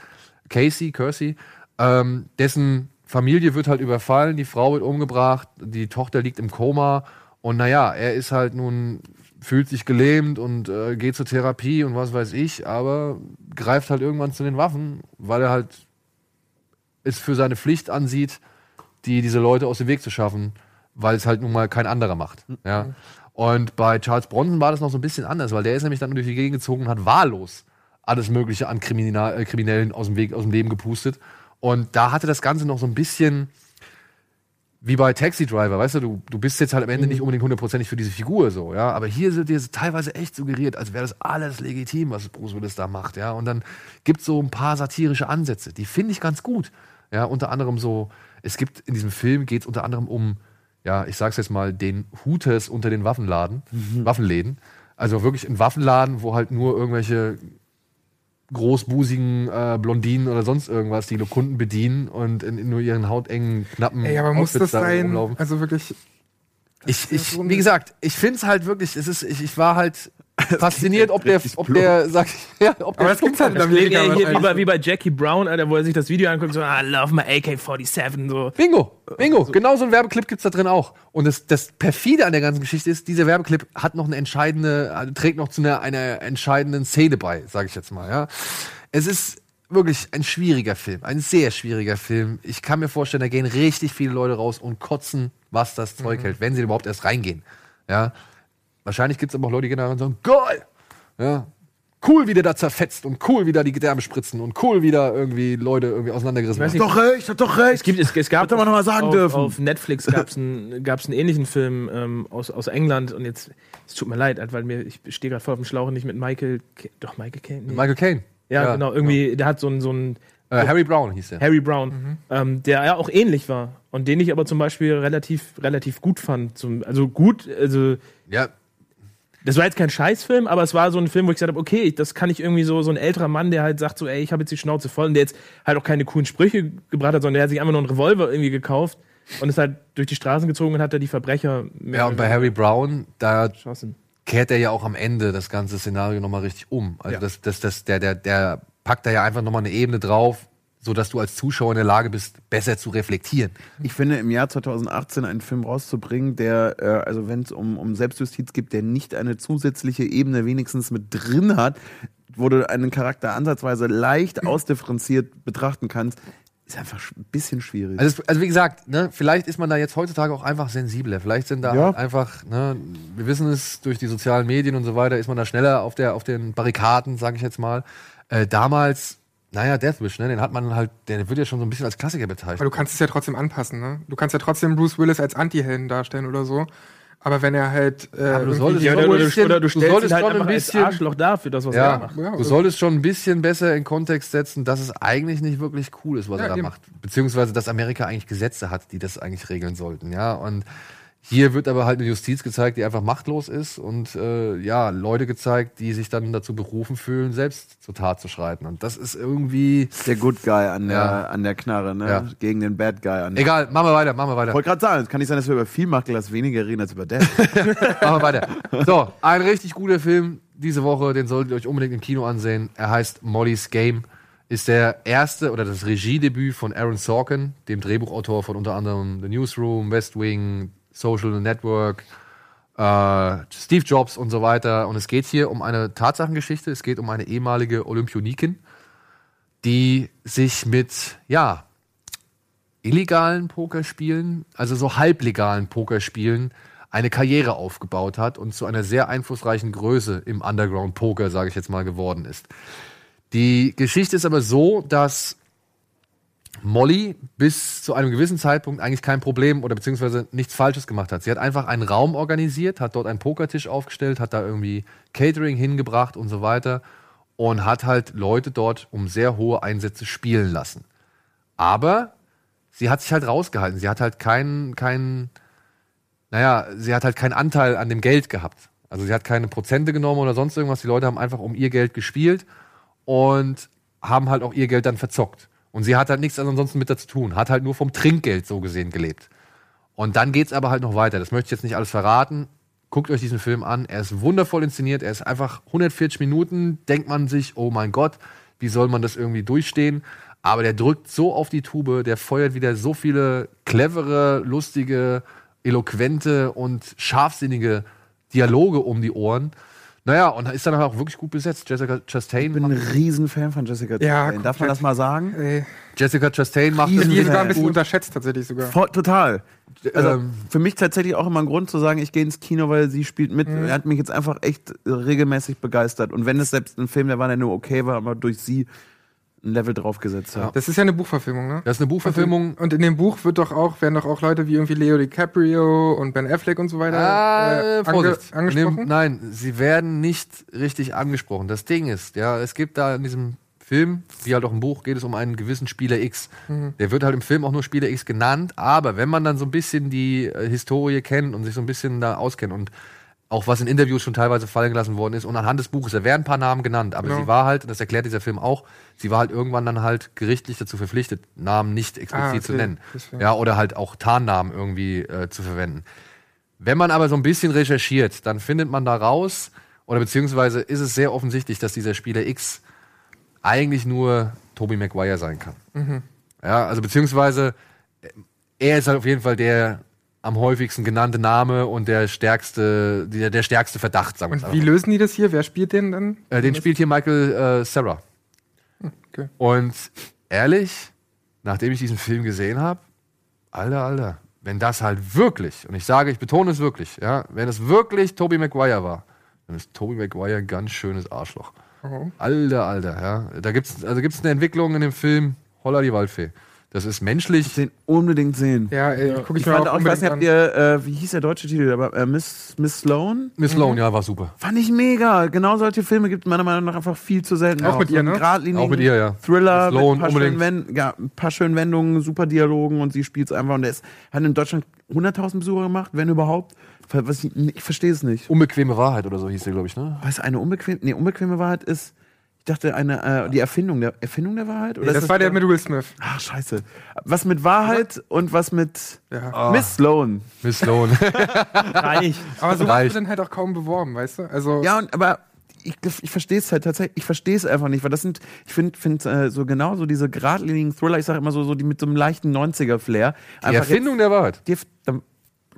Casey, Kersey, ähm, dessen Familie wird halt überfallen, die Frau wird umgebracht, die Tochter liegt im Koma und naja, er ist halt nun, fühlt sich gelähmt und äh, geht zur Therapie und was weiß ich, aber greift halt irgendwann zu den Waffen, weil er halt es für seine Pflicht ansieht, die diese Leute aus dem Weg zu schaffen, weil es halt nun mal kein anderer macht. Ja. Und bei Charles Bronson war das noch so ein bisschen anders, weil der ist nämlich dann durch die Gegend gezogen und hat wahllos alles Mögliche an Kriminal äh, Kriminellen aus dem Weg, aus dem Leben gepustet. Und da hatte das Ganze noch so ein bisschen wie bei Taxi Driver, weißt du, du, du bist jetzt halt am Ende nicht unbedingt hundertprozentig für diese Figur so, ja, aber hier wird dir teilweise echt suggeriert, als wäre das alles legitim, was Bruce Willis da macht, ja, und dann gibt es so ein paar satirische Ansätze, die finde ich ganz gut, ja, unter anderem so, es gibt in diesem Film geht es unter anderem um, ja, ich sag's jetzt mal, den Hooters unter den Waffenladen, Waffenläden, also wirklich ein Waffenladen, wo halt nur irgendwelche großbusigen äh, Blondinen oder sonst irgendwas, die nur Kunden bedienen und in, in nur ihren hautengen, knappen Ey, aber muss das da sein? rumlaufen. Also wirklich. Ich, ich, wie gesagt, ich finde es halt wirklich, es ist, ich, ich war halt fasziniert, ob der, ob der, sag ich, ja, ob der Aber das gibt's halt in Amerika. hier, wie, bei, wie bei Jackie Brown, Alter, wo er sich das Video anguckt, so, I love my AK-47, so. Bingo, bingo. Genau so ein Werbeclip gibt's da drin auch. Und das, das perfide an der ganzen Geschichte ist, dieser Werbeclip hat noch eine entscheidende, also trägt noch zu einer, einer entscheidenden Szene bei, sage ich jetzt mal. Ja, es ist wirklich ein schwieriger Film, ein sehr schwieriger Film. Ich kann mir vorstellen, da gehen richtig viele Leute raus und kotzen, was das Zeug hält, wenn sie überhaupt erst reingehen. Ja, wahrscheinlich gibt's aber auch Leute, die gehen da rein und sagen, geil. Ja, cool, wie der da zerfetzt und cool, wie da die Gedärme spritzen und cool, wie da irgendwie Leute irgendwie auseinandergerissen Ich werden. nicht, Doch recht, hat doch recht. Es, gibt, es, es gab Hätte man noch mal sagen auf, dürfen. Auf Netflix gab es einen, gab's einen ähnlichen Film ähm, aus, aus England und jetzt, es tut mir leid, weil mir, ich stehe gerade voll auf dem Schlauch und nicht mit Michael, doch Michael Caine? Nee. Michael Caine. ja, genau, irgendwie, der hat so einen, so einen Äh, Harry Brown hieß der. Harry Brown, Mhm. ähm, der ja auch ähnlich war und den ich aber zum Beispiel relativ, relativ gut fand. Zum, also gut, also Ja, das war jetzt kein Scheißfilm, aber es war so ein Film, wo ich gesagt habe, okay, das kann ich irgendwie so, so ein älterer Mann, der halt sagt so, ey, ich habe jetzt die Schnauze voll und der jetzt halt auch keine coolen Sprüche gebracht hat, sondern der hat sich einfach nur einen Revolver irgendwie gekauft und ist halt durch die Straßen gezogen und hat da die Verbrecher ja, und bei Harry Brown, da geschossen. kehrt er ja auch am Ende das ganze Szenario nochmal richtig um. Also Ja. das, das, das, der, der, der packt da ja einfach nochmal eine Ebene drauf, sodass du als Zuschauer in der Lage bist, besser zu reflektieren. Ich finde, im Jahr 2018 einen Film rauszubringen, der, äh, also wenn es um, um Selbstjustiz geht, der nicht eine zusätzliche Ebene wenigstens mit drin hat, wo du einen Charakter ansatzweise leicht ausdifferenziert betrachten kannst, ist einfach ein bisschen schwierig. Also, also wie gesagt, ne, vielleicht ist man da jetzt heutzutage auch einfach sensibler. Vielleicht sind da Ja. halt einfach, ne, wir wissen es, durch die sozialen Medien und so weiter, ist man da schneller auf, der, auf den Barrikaden, sage ich jetzt mal. Äh, damals, naja, Deathwish, ne, den hat man halt, der wird ja schon so ein bisschen als Klassiker bezeichnet. Aber du kannst es ja trotzdem anpassen, ne? Du kannst ja trotzdem Bruce Willis als Anti-Helden darstellen oder so. Aber wenn er halt. Äh, Aber du solltest Ja, schon oder, bisschen- oder du du stellst solltest halt schon ein bisschen- Arschloch da für das, was er Ja, macht. Ja, du solltest schon ein bisschen besser in Kontext setzen, dass es eigentlich nicht wirklich cool ist, was Ja, er da eben. macht. Beziehungsweise, dass Amerika eigentlich Gesetze hat, die das eigentlich regeln sollten, ja. Und hier wird aber halt eine Justiz gezeigt, die einfach machtlos ist und äh, ja, Leute gezeigt, die sich dann dazu berufen fühlen, selbst zur Tat zu schreiten. Und das ist irgendwie. der Good Guy an der, Ja. an der Knarre, ne? Ja. Gegen den Bad Guy an der Egal, machen wir weiter, machen wir weiter. Ich wollte gerade sagen, es kann nicht sein, dass wir über viel Makelers weniger reden als über Death. Machen wir weiter. So, ein richtig guter Film diese Woche, den solltet ihr euch unbedingt im Kino ansehen. Er heißt Molly's Game. Ist der erste oder das Regiedebüt von Aaron Sorkin, dem Drehbuchautor von unter anderem The Newsroom, West Wing, Social Network, äh, Steve Jobs und so weiter. Und es geht hier um eine Tatsachengeschichte. Es geht um eine ehemalige Olympionikin, die sich mit, ja, illegalen Pokerspielen, also so halblegalen Pokerspielen, eine Karriere aufgebaut hat und zu einer sehr einflussreichen Größe im Underground-Poker, sage ich jetzt mal, geworden ist. Die Geschichte ist aber so, dass Molly bis zu einem gewissen Zeitpunkt eigentlich kein Problem oder beziehungsweise nichts Falsches gemacht hat. Sie hat einfach einen Raum organisiert, hat dort einen Pokertisch aufgestellt, hat da irgendwie Catering hingebracht und so weiter und hat halt Leute dort um sehr hohe Einsätze spielen lassen. Aber sie hat sich halt rausgehalten. Sie hat halt keinen, keinen, naja, sie hat halt keinen Anteil an dem Geld gehabt. Also sie hat keine Prozente genommen oder sonst irgendwas. Die Leute haben einfach um ihr Geld gespielt und haben halt auch ihr Geld dann verzockt. Und sie hat halt nichts ansonsten mit dazu zu tun, hat halt nur vom Trinkgeld so gesehen gelebt. Und dann geht's aber halt noch weiter. Das möchte ich jetzt nicht alles verraten. Guckt euch diesen Film an. Er ist wundervoll inszeniert. Er ist einfach 140 Minuten. Denkt man sich, oh mein Gott, wie soll man das irgendwie durchstehen? Aber der drückt so auf die Tube, der feuert wieder so viele clevere, lustige, eloquente und scharfsinnige Dialoge um die Ohren. Naja, und ist dann auch wirklich gut besetzt. Jessica Chastain, Ich bin ein Riesenfan von Jessica Ja, Chastain. Darf man das mal sagen? Ey, Jessica Chastain macht das sogar ein bisschen Gut. unterschätzt tatsächlich sogar. Voll, total. Also Ähm, für mich tatsächlich auch immer ein Grund zu sagen, ich gehe ins Kino, weil sie spielt mit. Er hat mich jetzt einfach echt regelmäßig begeistert. Und wenn es selbst ein Film, der war, der nur okay war, aber durch sie ein Level draufgesetzt hat. Das ist ja eine Buchverfilmung, ne? Das ist eine Buchverfilmung. Und in dem Buch wird doch auch, werden doch auch Leute wie irgendwie Leo DiCaprio und Ben Affleck und so weiter Ah, äh, ange Vorsicht. angesprochen. Nee, nein, sie werden nicht richtig angesprochen. Das Ding ist, ja, es gibt da in diesem Film, wie halt auch im Buch, geht es um einen gewissen Spieler X. Der wird halt im Film auch nur Spieler X genannt, aber wenn man dann so ein bisschen die äh, Historie kennt und sich so ein bisschen da auskennt und auch was in Interviews schon teilweise fallen gelassen worden ist und anhand des Buches, da werden ein paar Namen genannt, aber Genau. sie war halt, und das erklärt dieser Film auch, sie war halt irgendwann dann halt gerichtlich dazu verpflichtet, Namen nicht explizit Ah, okay. zu nennen. Deswegen. Ja, oder halt auch Tarnnamen irgendwie äh, zu verwenden. Wenn man aber so ein bisschen recherchiert, dann findet man da raus, oder beziehungsweise ist es sehr offensichtlich, dass dieser Spieler X eigentlich nur Tobey Maguire sein kann. Mhm. Ja, also beziehungsweise äh, er ist halt auf jeden Fall der am häufigsten genannte Name und der stärkste, der, der stärkste Verdacht, sagen wir Und wie lösen die das hier? Wer spielt den dann? äh, Den spielt hier Michael äh, Sarah. Okay. Und ehrlich, nachdem ich diesen Film gesehen habe, alter, alter, wenn das halt wirklich, und ich sage, ich betone es wirklich, ja, wenn es wirklich Tobey Maguire war, dann ist Tobey Maguire ein ganz schönes Arschloch. Alter, Alter, ja. Da gibt's, also gibt's eine Entwicklung in dem Film Holla die Waldfee. Das ist menschlich. Den unbedingt sehen. Ja, ey, guck ich, Ich mir fand auch auch, ich weiß nicht, habt ihr, äh, wie hieß der deutsche Titel, aber äh, Miss, Miss Sloan? Miss Sloan, ja, war super. Fand ich mega. Genau solche Filme gibt es meiner Meinung nach einfach viel zu selten. Auch mit so ihr, ne? Auch mit ihr, ja. Thriller, Miss Sloan, mit ein paar, unbedingt. Wend ja, ein paar schönen Wendungen, super Dialogen und sie spielt es einfach. Und der ist, hat in Deutschland 100.000 Besucher gemacht, wenn überhaupt. Was ich ich verstehe es nicht. Unbequeme Wahrheit oder so hieß der, glaube ich, ne? Was eine unbequeme, nee, unbequeme Wahrheit ist, dachte, eine, äh, die Erfindung der, Erfindung der Wahrheit? Oder Nee, ist das war der mit Will Smith. Ach, scheiße. Was mit Wahrheit und was mit Ja. Miss Sloan. Miss Sloan. Reicht. Aber so wird dann halt auch kaum beworben, weißt du? Also, Ja, und, aber ich, ich verstehe es halt tatsächlich, ich verstehe es einfach nicht, weil das sind, ich finde find, äh, so genau so diese geradlinigen Thriller, ich sage immer so, so die mit so einem leichten 90er-Flair. Die Erfindung der Wahrheit. Jetzt, die, dann,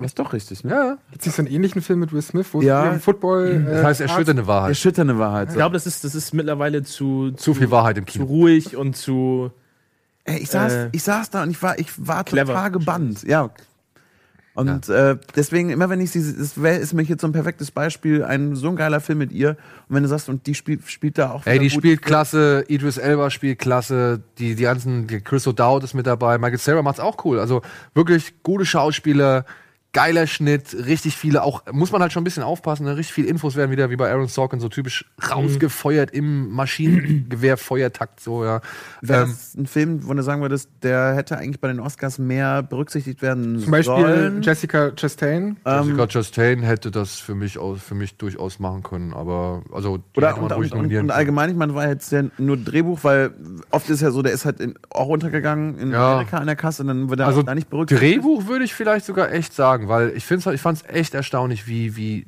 das ist doch richtig, ne? Ja. gibt's nicht so einen ähnlichen Film mit Will Smith, wo Ja. es Football. Das heißt erschütternde Wahrheit. Erschütternde Wahrheit. Ich glaube, das ist, das ist mittlerweile zu, Zu viel Wahrheit im zu Kino. ruhig und zu. Ey, ich, saß, äh, ich saß da und ich war, ich war clever. total gebannt. Ja. Und Äh, deswegen, immer wenn ich sie, es wär, ist mir jetzt so ein perfektes Beispiel, ein so ein geiler Film mit ihr. Und wenn du sagst, und die spielt, spielt da auch Ey, die gut. spielt klasse, Idris Elba spielt klasse, die, die ganzen, die Chris O'Dowd ist mit dabei, Michael Cera macht's auch cool. Also wirklich gute Schauspieler, geiler Schnitt, richtig viele, auch, muss man halt schon ein bisschen aufpassen, ne? richtig viele Infos werden wieder wie bei Aaron Sorkin so typisch rausgefeuert im Maschinengewehr-Feuertakt, so, ja. Wäre Ähm, das ein Film, wo du sagen würdest, der hätte eigentlich bei den Oscars mehr berücksichtigt werden Zum Beispiel sollen? Jessica Chastain. Jessica Chastain hätte das für mich, aus, für mich durchaus machen können, aber, also, die Oder und, ruhig und, und, und allgemein, ich meine, war jetzt ja nur Drehbuch, weil oft ist ja so, der ist halt in, auch untergegangen in Ja. Amerika an der Kasse und dann wird er Also auch da nicht berücksichtigt. Drehbuch würde ich vielleicht sogar echt sagen, weil ich ich fand es echt erstaunlich, wie, wie,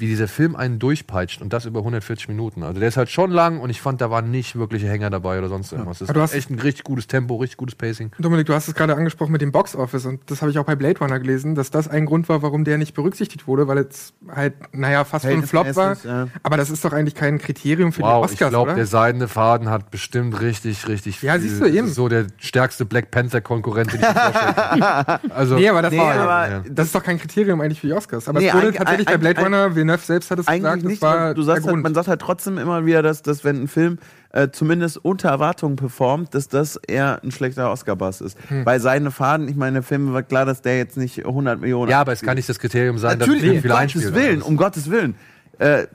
wie dieser Film einen durchpeitscht und das über 140 Minuten. Also der ist halt schon lang und ich fand, da waren nicht wirkliche Hänger dabei oder sonst irgendwas. Das ist hast- echt ein richtig gutes Tempo, richtig gutes Pacing. Dominik, du hast es gerade angesprochen mit dem Box Office und das habe ich auch bei Blade Runner gelesen, dass das ein Grund war, warum der nicht berücksichtigt wurde, weil es halt, naja, fast schon ein Flop war. Verhältnismäßig, ja. Aber das ist doch eigentlich kein Kriterium für Wow, ich Oscars, glaube, oder? der seidene Faden hat bestimmt richtig, richtig Ja, viel. siehst du, eben. So der stärkste Black Panther-Konkurrent, den ich mir. Also, Nee, aber das Nee, war aber ja. das ist doch kein Kriterium eigentlich für die Oscars. Aber Nee, es wurde tatsächlich bei Blade Runner, Villeneuve selbst hat es Eigentlich gesagt, nicht, das war du sagst der halt, Grund. man sagt halt trotzdem immer wieder, dass, dass wenn ein Film äh, zumindest unter Erwartungen performt, dass das eher ein schlechter Oscar-Bass ist. Hm. Bei seinen Faden, ich meine, der Film war klar, dass der jetzt nicht 100 Millionen ja, aber es kann nicht das Kriterium sein, Natürlich, dass um viel Gottes einspielt. Willen, um Gottes Willen. Äh,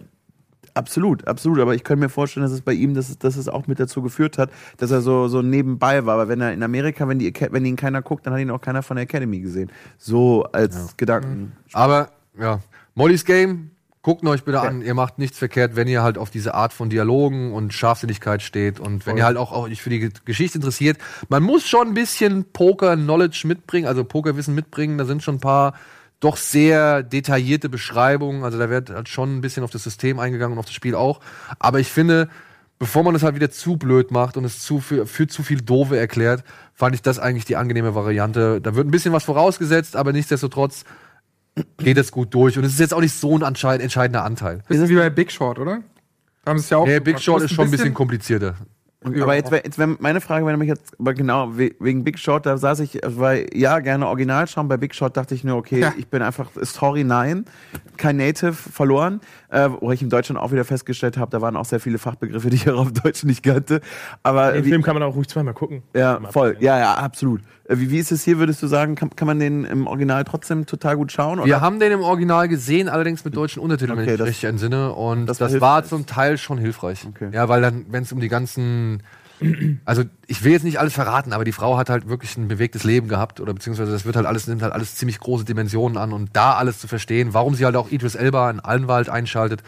absolut, absolut. Aber ich könnte mir vorstellen, dass es bei ihm, dass es, dass es auch mit dazu geführt hat, dass er so, so nebenbei war. Aber wenn er in Amerika, wenn, die, wenn ihn keiner guckt, dann hat ihn auch keiner von der Academy gesehen. So als Gedanken. Aber ja, Molly's Game, guckt euch bitte an. Ihr macht nichts verkehrt, wenn ihr halt auf diese Art von Dialogen und Scharfsinnigkeit steht und wenn ihr halt auch, auch euch für die Ge- Geschichte interessiert. Man muss schon ein bisschen Poker-Knowledge mitbringen, also Pokerwissen mitbringen. Da sind schon ein paar doch sehr detaillierte Beschreibungen. Also da wird halt schon ein bisschen auf das System eingegangen und auf das Spiel auch. Aber ich finde, bevor man das halt wieder zu blöd macht und es zu für, für zu viel Dove erklärt, fand ich das eigentlich die angenehme Variante. Da wird ein bisschen was vorausgesetzt, aber nichtsdestotrotz geht es gut durch. Und es ist jetzt auch nicht so ein entscheidender Anteil. Bisschen wie bei Big Short, oder? Haben sie es ja auch so Big. Short Du ist schon ein bisschen komplizierter. Aber jetzt jetzt meine Frage, wäre nämlich jetzt, aber genau, we- wegen Big Shot, da saß ich, weil, ja, gerne original schauen. Bei Big Shot dachte ich nur, okay, Ja. ich bin einfach, sorry, nein, kein Native verloren. Äh, wo ich in Deutschland auch wieder festgestellt habe, da waren auch sehr viele Fachbegriffe, die ich auch auf Deutsch nicht kannte. Aber Den wie, Film kann man auch ruhig zweimal gucken. ja, voll, ja, ja, absolut. Äh, Wie, wie ist es hier, würdest du sagen, kann, kann man den im Original trotzdem total gut schauen? Oder? Wir haben den im Original gesehen, allerdings mit deutschen Untertiteln, wenn Okay, ich das- mich richtig entsinne. Und das das, war zum Teil schon hilfreich. Okay. Ja, weil dann, wenn es um die ganzen. Also, ich will jetzt nicht alles verraten, aber die Frau hat halt wirklich ein bewegtes Leben gehabt, oder beziehungsweise das wird halt alles, nimmt halt alles ziemlich große Dimensionen an und da alles zu verstehen, warum sie halt auch Idris Elba in Allenwald einschaltet,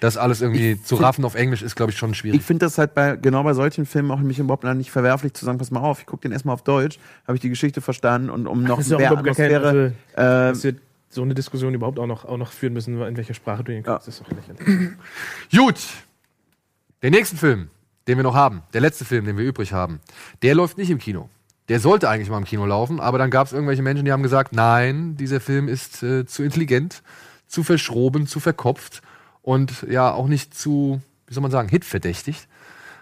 das alles irgendwie zu raffen auf Englisch ist, glaube ich, schon schwierig. Ich finde das halt bei, genau bei solchen Filmen auch nämlich überhaupt nicht verwerflich zu sagen, pass mal auf, ich gucke den erstmal auf Deutsch, habe ich die Geschichte verstanden und um noch Das ist ja auch mehr Atmosphäre. also, äh, dass wir so eine Diskussion überhaupt auch noch, auch noch führen müssen, in welcher Sprache du ihn Ja. guckst, ist doch lächerlich. Gut. Den nächsten Film, den wir noch haben, der letzte Film, den wir übrig haben, der läuft nicht im Kino. Der sollte eigentlich mal im Kino laufen, aber dann gab es irgendwelche Menschen, die haben gesagt, nein, dieser Film ist äh, zu intelligent, zu verschroben, zu verkopft und ja auch nicht zu, wie soll man sagen, hitverdächtig.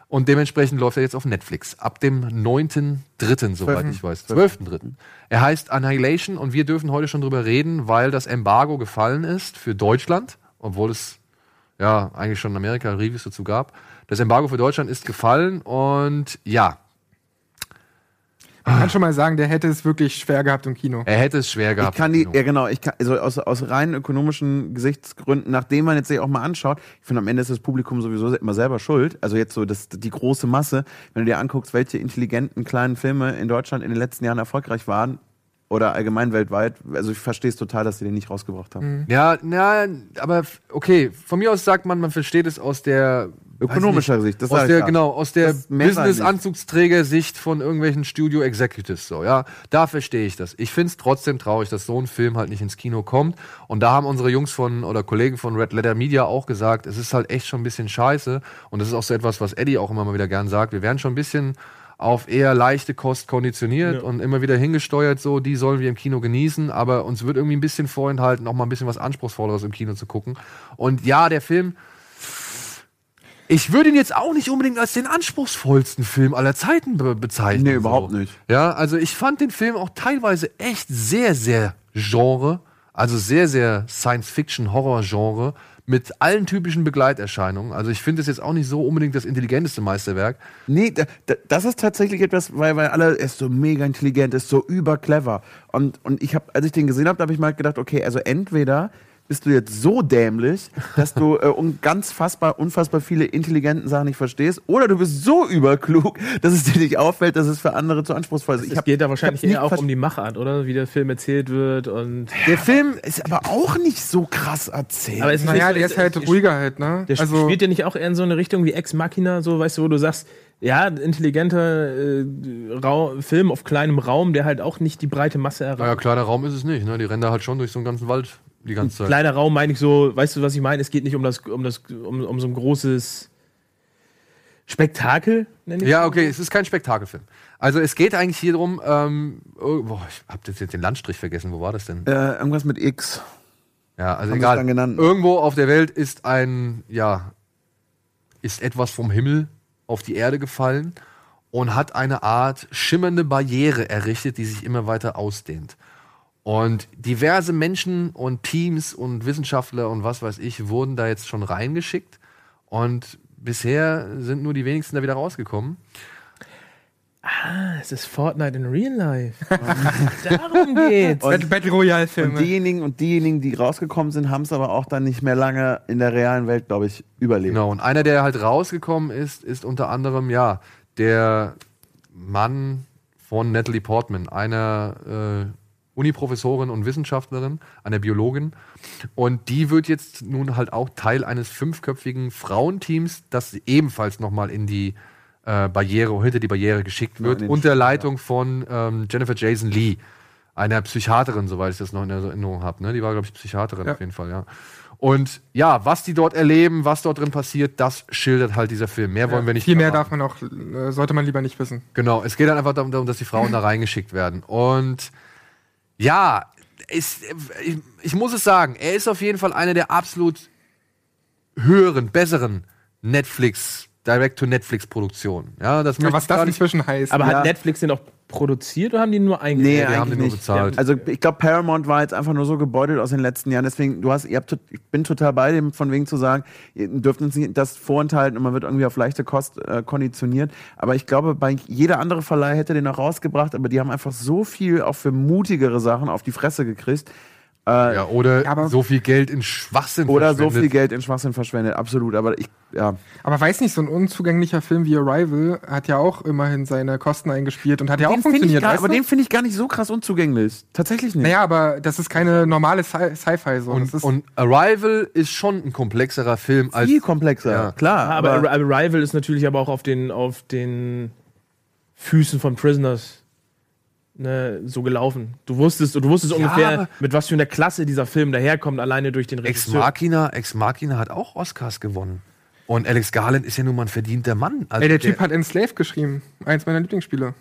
Und dementsprechend läuft er jetzt auf Netflix. Ab dem 9.3., soweit ich weiß. 12.3. Er heißt Annihilation und wir dürfen heute schon drüber reden, weil das Embargo gefallen ist für Deutschland, obwohl es ja eigentlich schon in Amerika Reviews dazu gab. Das Embargo für Deutschland ist gefallen und ja, Man kann schon mal sagen, der hätte es wirklich schwer gehabt im Kino. er hätte es schwer gehabt. Ich kann die, im ja genau, ich kann, also aus, aus rein ökonomischen Gesichtsgründen, nachdem man jetzt sich auch mal anschaut, ich finde am Ende ist das Publikum sowieso immer selber schuld. Also jetzt so das, die große Masse, wenn du dir anguckst, welche intelligenten kleinen Filme in Deutschland in den letzten Jahren erfolgreich waren oder allgemein weltweit, also ich verstehe es total, dass sie den nicht rausgebracht haben. Ja, na, aber okay, von mir aus sagt man, man versteht es aus der Ökonomischer Sicht, das aus der genau aus der. Business-Anzugsträger-Sicht von irgendwelchen Studio Executives so, ja, da verstehe ich das. Ich finde es trotzdem traurig, dass so ein Film halt nicht ins Kino kommt. Und da haben unsere Jungs von oder Kollegen von Red Letter Media auch gesagt, es ist halt echt schon ein bisschen scheiße. Und das ist auch so etwas, was Eddie auch immer mal wieder gern sagt. Wir werden schon ein bisschen auf eher leichte Kost konditioniert Ja. und immer wieder hingesteuert, so, die sollen wir im Kino genießen, aber uns wird irgendwie ein bisschen vorenthalten, auch mal ein bisschen was Anspruchsvolleres im Kino zu gucken. Und ja, der Film, ich würde ihn jetzt auch nicht unbedingt als den anspruchsvollsten Film aller Zeiten be bezeichnen. Nee, überhaupt so. nicht. Ja, also ich fand den Film auch teilweise echt sehr, sehr Genre, also sehr, sehr Science-Fiction-Horror-Genre mit allen typischen Begleiterscheinungen. Also ich finde es jetzt auch nicht so unbedingt das intelligenteste Meisterwerk. Nee, da, da, das ist tatsächlich etwas, weil, weil alle er ist so mega intelligent, ist so überclever. Und, und ich habe, als ich den gesehen habe, habe ich mal gedacht, okay, also entweder bist du jetzt so dämlich, dass du äh, un ganz fassbar, unfassbar viele intelligenten Sachen nicht verstehst, oder du bist so überklug, dass es dir nicht auffällt, dass es für andere zu anspruchsvoll ist. Ich Es hab- geht da ich wahrscheinlich eher auch um die Machart, oder? Wie der Film erzählt wird und. Der Film ist aber auch nicht so krass erzählt. Aber es Naja, nicht so- der ist halt ruhiger halt, ne? Der also, spielt ja nicht auch eher in so eine Richtung wie Ex Machina, so, weißt du, wo du sagst, ja, intelligenter äh, Rau Film auf kleinem Raum, der halt auch nicht die breite Masse erreicht. Naja, kleiner Raum ist es nicht, ne? Die rennen da halt schon durch so einen ganzen Wald die ganze Zeit. Kleiner Raum meine ich so, weißt du, was ich meine? Es geht nicht um das, um das, um, um so ein großes Spektakel, nenne ich Ja, okay, es ist kein Spektakelfilm. Also es geht eigentlich hier drum, ähm, oh, boah, ich hab jetzt den Landstrich vergessen, wo war das denn? äh, irgendwas mit X. Ja, also Haben egal. wir's dann genannt? Irgendwo auf der Welt ist ein, ja, ist etwas vom Himmel auf die Erde gefallen und hat eine Art schimmernde Barriere errichtet, die sich immer weiter ausdehnt. Und diverse Menschen und Teams und Wissenschaftler und was weiß ich wurden da jetzt schon reingeschickt. Und bisher sind nur die wenigsten da wieder rausgekommen. Ah, es ist Fortnite in Real Life. Darum geht's. Battle, Battle Royale Und diejenigen und diejenigen, die rausgekommen sind, haben es aber auch dann nicht mehr lange in der realen Welt, glaube ich, überlebt. Genau, und einer, der halt rausgekommen ist, ist unter anderem, ja, der Mann von Natalie Portman, einer äh, Uniprofessorin und Wissenschaftlerin, einer Biologin. Und die wird jetzt nun halt auch Teil eines fünfköpfigen Frauenteams, das ebenfalls nochmal in die äh, Barriere, hinter die Barriere geschickt wird, den unter Leitung von ähm, Jennifer Jason Lee, einer Psychiaterin, soweit ich das noch in Erinnerung habe. Ne? Die war, glaube ich, Psychiaterin Ja. auf jeden Fall, ja. Und ja, was die dort erleben, was dort drin passiert, das schildert halt dieser Film. Mehr wollen wir nicht Viel mehr darf man auch, äh, sollte man lieber nicht wissen. Genau, es geht dann einfach darum, dass die Frauen da reingeschickt werden. Und ja, ist, ich, ich muss es sagen, er ist auf jeden Fall einer der absolut höheren, besseren Netflix, Direct-to-Netflix-Produktionen. Ja, das Ja, was das gar nicht. inzwischen heißt. Aber Ja. hat Netflix den auch produziert oder haben die nur Nee, eingestellt? die haben den nur bezahlt. Also ich glaube, Paramount war jetzt einfach nur so gebeutelt aus den letzten Jahren. Deswegen, du hast, ihr habt, ich bin total bei dem, von wegen zu sagen, ihr dürft uns nicht das vorenthalten und man wird irgendwie auf leichte Kost äh, konditioniert. Aber ich glaube, bei jeder andere Verleih hätte den auch rausgebracht, aber die haben einfach so viel auch für mutigere Sachen auf die Fresse gekriegt. Äh, ja, oder aber- so viel Geld in Schwachsinn Oder so verschwendet. viel Geld in Schwachsinn verschwendet, absolut. Aber ich, ja. Aber weiß nicht, so ein unzugänglicher Film wie Arrival hat ja auch immerhin seine Kosten eingespielt und hat ja auch funktioniert. gar, aber du? den finde ich gar nicht so krass unzugänglich. Tatsächlich nicht. naja, aber das ist keine normale Sci- Sci-Fi so. Und, und Arrival ist schon ein komplexerer Film als. Viel komplexer, Ja. klar. Aber Ar- Arrival ist natürlich aber auch auf den, auf den Füßen von Prisoners ne, so gelaufen. Du wusstest, du wusstest ungefähr, aber- mit was für einer Klasse dieser Film daherkommt, alleine durch den Ex Regisseur. Machina, Ex Machina hat auch Oscars gewonnen. Und Alex Garland ist ja nun mal ein verdienter Mann. Also ey, der Typ hat Enslaved geschrieben. Eins meiner Lieblingsspiele.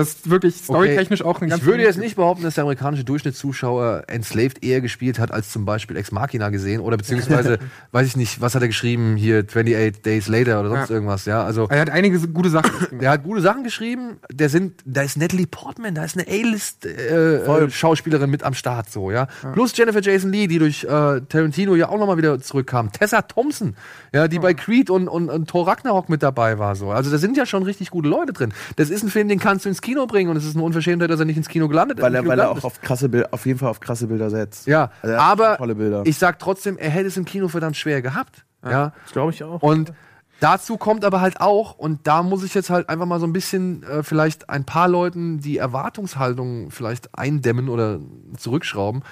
Das wirklich storytechnisch auch eine ganz Ich würde jetzt nicht behaupten, dass der amerikanische Durchschnittszuschauer Enslaved eher gespielt hat, als zum Beispiel Ex Machina gesehen. Oder beziehungsweise, weiß ich nicht, was hat er geschrieben hier, 28 Days Later oder sonst Ja. irgendwas, ja. Also, Er hat einige gute Sachen geschrieben. der hat gute Sachen geschrieben. Der sind, da ist Natalie Portman, da ist eine A-List-Schauspielerin mit am Start, so, ja. Plus Jennifer Jason Lee, die durch äh, Tarantino ja auch nochmal wieder zurückkam. Tessa Thompson, ja, die bei Creed und, und, und Thor Ragnarok mit dabei war, so. Also, da sind ja schon richtig gute Leute drin. Das ist ein Film, den kannst du ins Kino bringen und es ist eine Unverschämtheit, dass er nicht ins Kino gelandet Weil er, Kino weil er auch ist. auf krasse Bilder, auf jeden Fall auf krasse Bilder setzt. Ja, Also er aber tolle Bilder. ich sag trotzdem, er hätte es im Kino verdammt schwer gehabt. Ja. Das glaube ich auch. Und dazu kommt aber halt auch, und da muss ich jetzt halt einfach mal so ein bisschen äh, vielleicht ein paar Leuten die Erwartungshaltung vielleicht eindämmen oder zurückschrauben.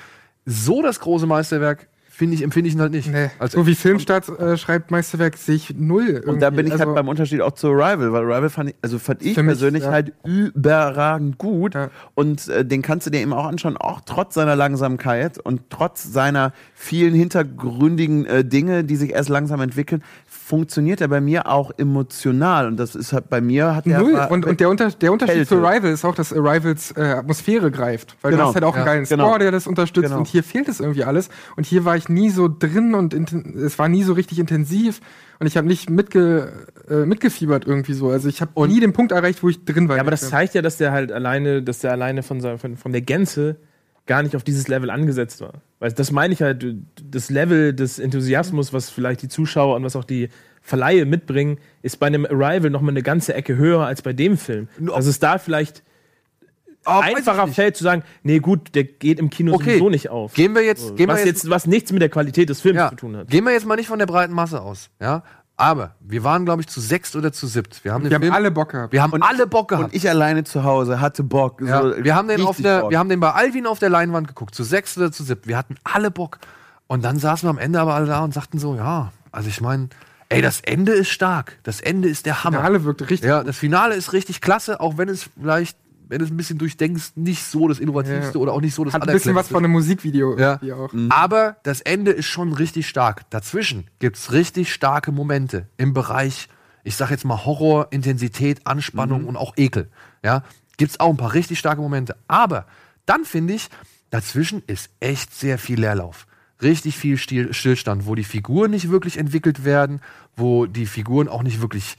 So das große Meisterwerk finde ich, empfinde ich ihn halt nicht. Nee. Also, so wie Filmstart äh, schreibt Meisterwerk, sehe ich null. Und da bin ich irgendwie. halt beim Unterschied auch zu Arrival, weil Arrival fand ich, also fand ich Für mich, persönlich ja. halt überragend gut. Ja. Und äh, den kannst du dir eben auch anschauen, auch trotz seiner Langsamkeit und trotz seiner vielen hintergründigen äh, Dinge, die sich erst langsam entwickeln, funktioniert er bei mir auch emotional. Und das ist halt bei mir hat er Null. war- Und, und der, Unter der Unterschied Kälte. zu Arrival ist auch, dass Arrivals äh, Atmosphäre greift. Weil Genau. du hast halt auch einen Ja, geilen genau. Score, der das unterstützt. Genau. Und hier fehlt es irgendwie alles. Und hier war ich nie so drin und es war nie so richtig intensiv. Und ich habe nicht mitge äh, mitgefiebert irgendwie so. Also ich habe nie den Punkt erreicht, wo ich drin war. Ja, aber das zeigt ja, dass der halt alleine, dass der alleine von, seiner- von, von der Gänze gar nicht auf dieses Level angesetzt war. Weil das meine ich halt, das Level des Enthusiasmus, was vielleicht die Zuschauer und was auch die Verleihe mitbringen, ist bei einem Arrival noch mal eine ganze Ecke höher als bei dem Film. Also es da vielleicht ich einfacher fällt zu sagen, nee gut, der geht im Kino Okay. sowieso nicht auf. Gehen wir jetzt, gehen wir was, jetzt, jetzt, was nichts mit der Qualität des Films ja, zu tun hat. gehen wir jetzt mal nicht von der breiten Masse aus, ja. Aber wir waren, glaube ich, zu sechst oder zu siebt. Wir haben den wir haben Film, alle Bock gehabt. wir haben alle Bock gehabt. und ich alleine zu Hause hatte Bock. Ja, so wir, haben den auf der, Bock. wir haben den bei Alvin auf der Leinwand geguckt, zu sechs oder zu sieben. Wir hatten alle Bock. Und dann saßen wir am Ende aber alle da und sagten so, ja, also ich meine, ey, das Ende ist stark. Das Ende ist der Hammer. Ja, alle wirkt richtig. Ja, das Finale ist richtig klasse, auch wenn es vielleicht, wenn es ein bisschen durchdenkst, nicht so das Innovativste Ja. oder auch nicht so das Hat ein bisschen was von einem Musikvideo Ja. auch. Aber das Ende ist schon richtig stark. Dazwischen gibt's richtig starke Momente im Bereich, ich sag jetzt mal Horror, Intensität, Anspannung und auch Ekel. Ja, gibt's auch ein paar richtig starke Momente. Aber dann finde ich, dazwischen ist echt sehr viel Leerlauf. Richtig viel Stil Stillstand, wo die Figuren nicht wirklich entwickelt werden, wo die Figuren auch nicht wirklich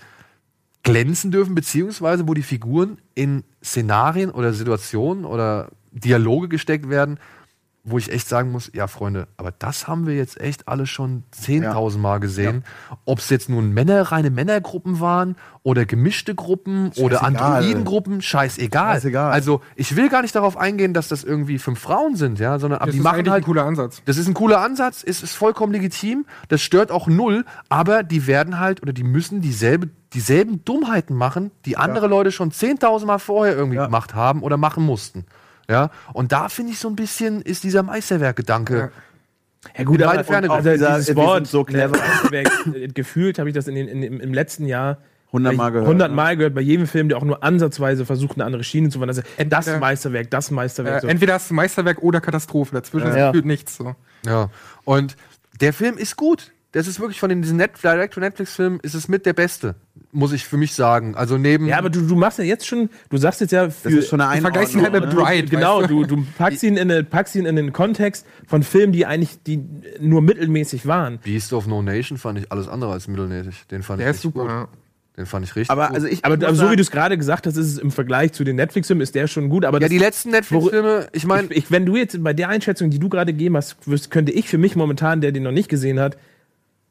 glänzen dürfen, beziehungsweise wo die Figuren in Szenarien oder Situationen oder Dialoge gesteckt werden, wo ich echt sagen muss, ja Freunde, aber das haben wir jetzt echt alle schon 10.000 Mal gesehen. Ob es jetzt nun Männer, reine Männergruppen waren oder gemischte Gruppen oder Scheißegal. Androidengruppen, scheißegal. Scheißegal. Also ich will gar nicht darauf eingehen, dass das irgendwie fünf Frauen sind, ja, sondern aber Das die ist machen halt ein cooler Ansatz. das ist ein cooler Ansatz, ist, ist vollkommen legitim, das stört auch null, aber die werden halt oder die müssen dieselbe, dieselben Dummheiten machen, die andere Leute schon 10.000 Mal vorher irgendwie Ja. gemacht haben oder machen mussten. Ja, und da finde ich so ein bisschen, ist dieser Meisterwerk-Gedanke. Ja gut, aber Ferne also geguckt. dieses Wort, so clever. äh, gefühlt habe ich das in den, in, im, im letzten Jahr 100 Mal gehört, 100 ne? Mal gehört, bei jedem Film, der auch nur ansatzweise versucht, eine andere Schiene zu fahren. Also, das Entweder- Meisterwerk, das Meisterwerk. Äh, so. entweder hast du Meisterwerk oder Katastrophe. Dazwischen Ja. fühlt nichts so. Ja. Und der Film ist gut. Das ist wirklich von den diesen Net Direct-to-Netflix-Filmen ist es mit der beste, muss ich für mich sagen. Also neben ja, aber du, du machst ja jetzt schon, du sagst jetzt ja für, Das ist schon eine Du vergleichst ihn halt mit? Bright. Genau, du, du packst ihn, in eine, packst ihn in den Kontext von Filmen, die eigentlich die nur mittelmäßig waren. Beast of No Nation fand ich alles andere als mittelmäßig. Den fand Der ich ist richtig super. gut. ja. Den fand ich richtig Aber gut. also ich Aber, aber so wie du es gerade gesagt hast, ist es im Vergleich zu den Netflix-Filmen, ist der schon gut. Aber ja, das, die letzten Netflix-Filme, ich meine, ich, ich, wenn du jetzt bei der Einschätzung, die du gerade gegeben hast, könnte ich für mich momentan, der den noch nicht gesehen hat,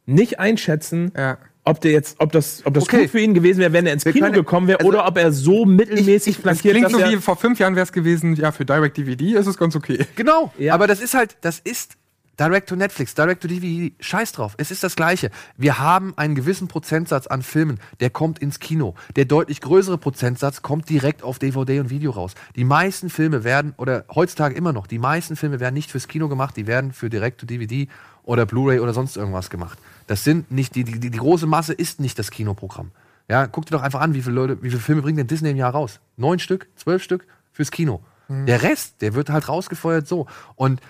nicht einschätzen, Ja. ob der jetzt, ob das, ob das Okay. gut für ihn gewesen wäre, wenn er ins Wir Kino können- gekommen wäre, also- oder ob er so mittelmäßig Das flankiert, klingt dass so wie vor fünf Jahren wäre es gewesen, ja, für Direct DVD ist es ganz okay. Genau, Ja. aber das ist halt, das ist Direct to Netflix, Direct to DVD, scheiß drauf. Es ist das Gleiche. Wir haben einen gewissen Prozentsatz an Filmen, der kommt ins Kino. Der deutlich größere Prozentsatz kommt direkt auf DVD und Video raus. Die meisten Filme werden, oder heutzutage immer noch, die meisten Filme werden nicht fürs Kino gemacht, die werden für Direct to DVD oder Blu-ray oder sonst irgendwas gemacht. Das sind nicht, die, die, die große Masse ist nicht das Kinoprogramm. Ja, guck dir doch einfach an, wie viele Leute, wie viele Filme bringt denn Disney im Jahr raus? Neun Stück, zwölf Stück fürs Kino. Der Rest, der wird halt rausgefeuert so. Und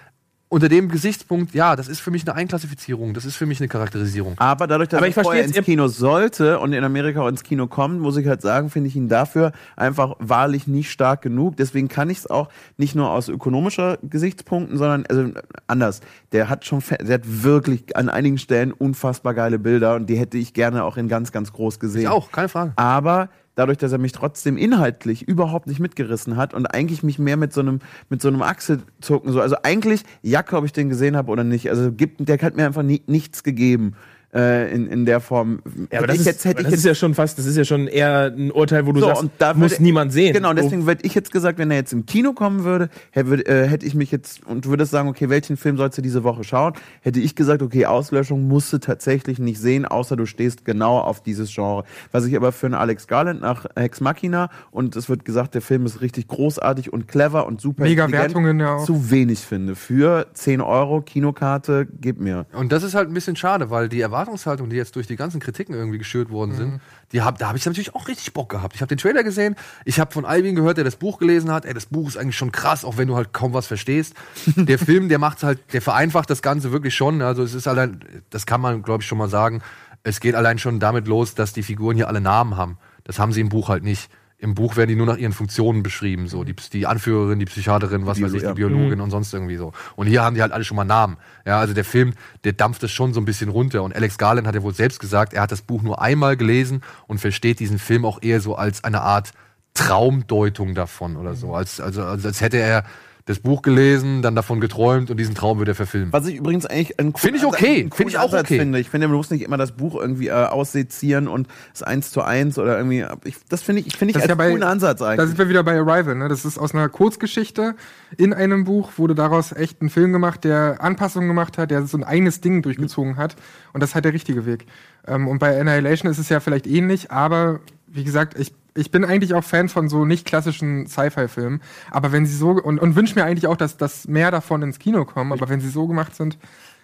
unter dem Gesichtspunkt, ja, das ist für mich eine Einklassifizierung, das ist für mich eine Charakterisierung. Aber dadurch, dass Aber er ich verstehe vorher ins ihr- Kino sollte und in Amerika auch ins Kino kommt, muss ich halt sagen, finde ich ihn dafür einfach wahrlich nicht stark genug. Deswegen kann ich es auch nicht nur aus ökonomischer Gesichtspunkten, sondern also anders. Der hat schon, der hat wirklich an einigen Stellen unfassbar geile Bilder und die hätte ich gerne auch in ganz, ganz groß gesehen. Ich auch, keine Frage. aber dadurch, dass er mich trotzdem inhaltlich überhaupt nicht mitgerissen hat und eigentlich mich mehr mit so einem mit so einem Achselzucken so, also eigentlich Jacke, ob ich den gesehen habe oder nicht, also gibt, der hat mir einfach nie, nichts gegeben äh, in, in der Form. Ja, aber das, ich ist, jetzt hätte aber ich das jetzt ist ja schon fast, das ist ja schon eher ein Urteil, wo du so, sagst, und da muss würde- niemand sehen. Genau, deswegen hätte ich jetzt gesagt, wenn er jetzt im Kino kommen würde, hätte, äh, hätte ich mich jetzt und würde sagen, okay, welchen Film sollst du diese Woche schauen? Hätte ich gesagt, okay, Auslöschung musst du tatsächlich nicht sehen, außer du stehst genau auf dieses Genre. Was ich aber für einen Alex Garland nach Hex Machina und es wird gesagt, der Film ist richtig großartig und clever und super Mega Wertungen ja auch. zu wenig finde. Für 10 Euro Kinokarte, gib mir. Und das ist halt ein bisschen schade, weil die Erwartungshaltung, die jetzt durch die ganzen Kritiken irgendwie geschürt worden sind, die hab, da habe ich natürlich auch richtig Bock gehabt. Ich habe den Trailer gesehen, ich habe von Alvin gehört, der das Buch gelesen hat. Ey, das Buch ist eigentlich schon krass, auch wenn du halt kaum was verstehst. Der Film, der macht halt, der vereinfacht das Ganze wirklich schon. Also es ist allein, das kann man, glaube ich, schon mal sagen. Es geht allein schon damit los, dass die Figuren hier alle Namen haben. Das haben sie im Buch halt nicht. Im Buch werden die nur nach ihren Funktionen beschrieben, so die, die Anführerin, die Psychiaterin, was weiß ich, die ja. Biologin und sonst irgendwie so. Und hier haben die halt alle schon mal Namen. Ja, also der Film, der dampft es schon so ein bisschen runter. Und Alex Garland hat ja wohl selbst gesagt, er hat das Buch nur einmal gelesen und versteht diesen Film auch eher so als eine Art Traumdeutung davon oder so. Als, also, also als hätte er das Buch gelesen, dann davon geträumt und diesen Traum würde er verfilmen. Was ich übrigens eigentlich einen Finde ich coolen okay. Finde ich auch Ansatz okay. Finde. Ich finde, man muss nicht immer das Buch irgendwie äh, aussezieren und es eins zu eins oder irgendwie. Ich, das finde ich, finde ich Das als ist ja bei- coolen Ansatz Da eigentlich. sind wir wieder bei Arrival. Ne? Das ist aus einer Kurzgeschichte in einem Buch, wurde daraus echt ein Film gemacht, der Anpassungen gemacht hat, der so ein eigenes Ding durchgezogen hat. Und das ist halt der richtige Weg. Ähm, und bei Annihilation ist es ja vielleicht ähnlich, aber wie gesagt, ich, ich bin eigentlich auch Fan von so nicht klassischen Sci-Fi-Filmen. Aber wenn sie so, und, und wünsche mir eigentlich auch, dass, dass mehr davon ins Kino kommen, aber wenn sie so gemacht sind,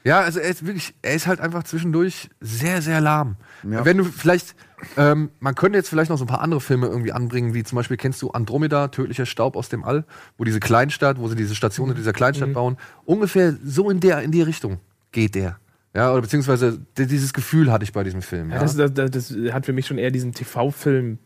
Ja, also er ist wirklich, er ist halt einfach zwischendurch sehr, sehr lahm. Ja. Wenn du vielleicht, ähm, man könnte jetzt vielleicht noch so ein paar andere Filme irgendwie anbringen, wie zum Beispiel kennst du Andromeda, tödlicher Staub aus dem All, wo diese Kleinstadt, wo sie diese Station in dieser Kleinstadt bauen, ungefähr so in der, in die Richtung geht der. Ja, oder beziehungsweise dieses Gefühl hatte ich bei diesem Film. Ja, Ja, das, das, das hat für mich schon eher diesen TV-Film.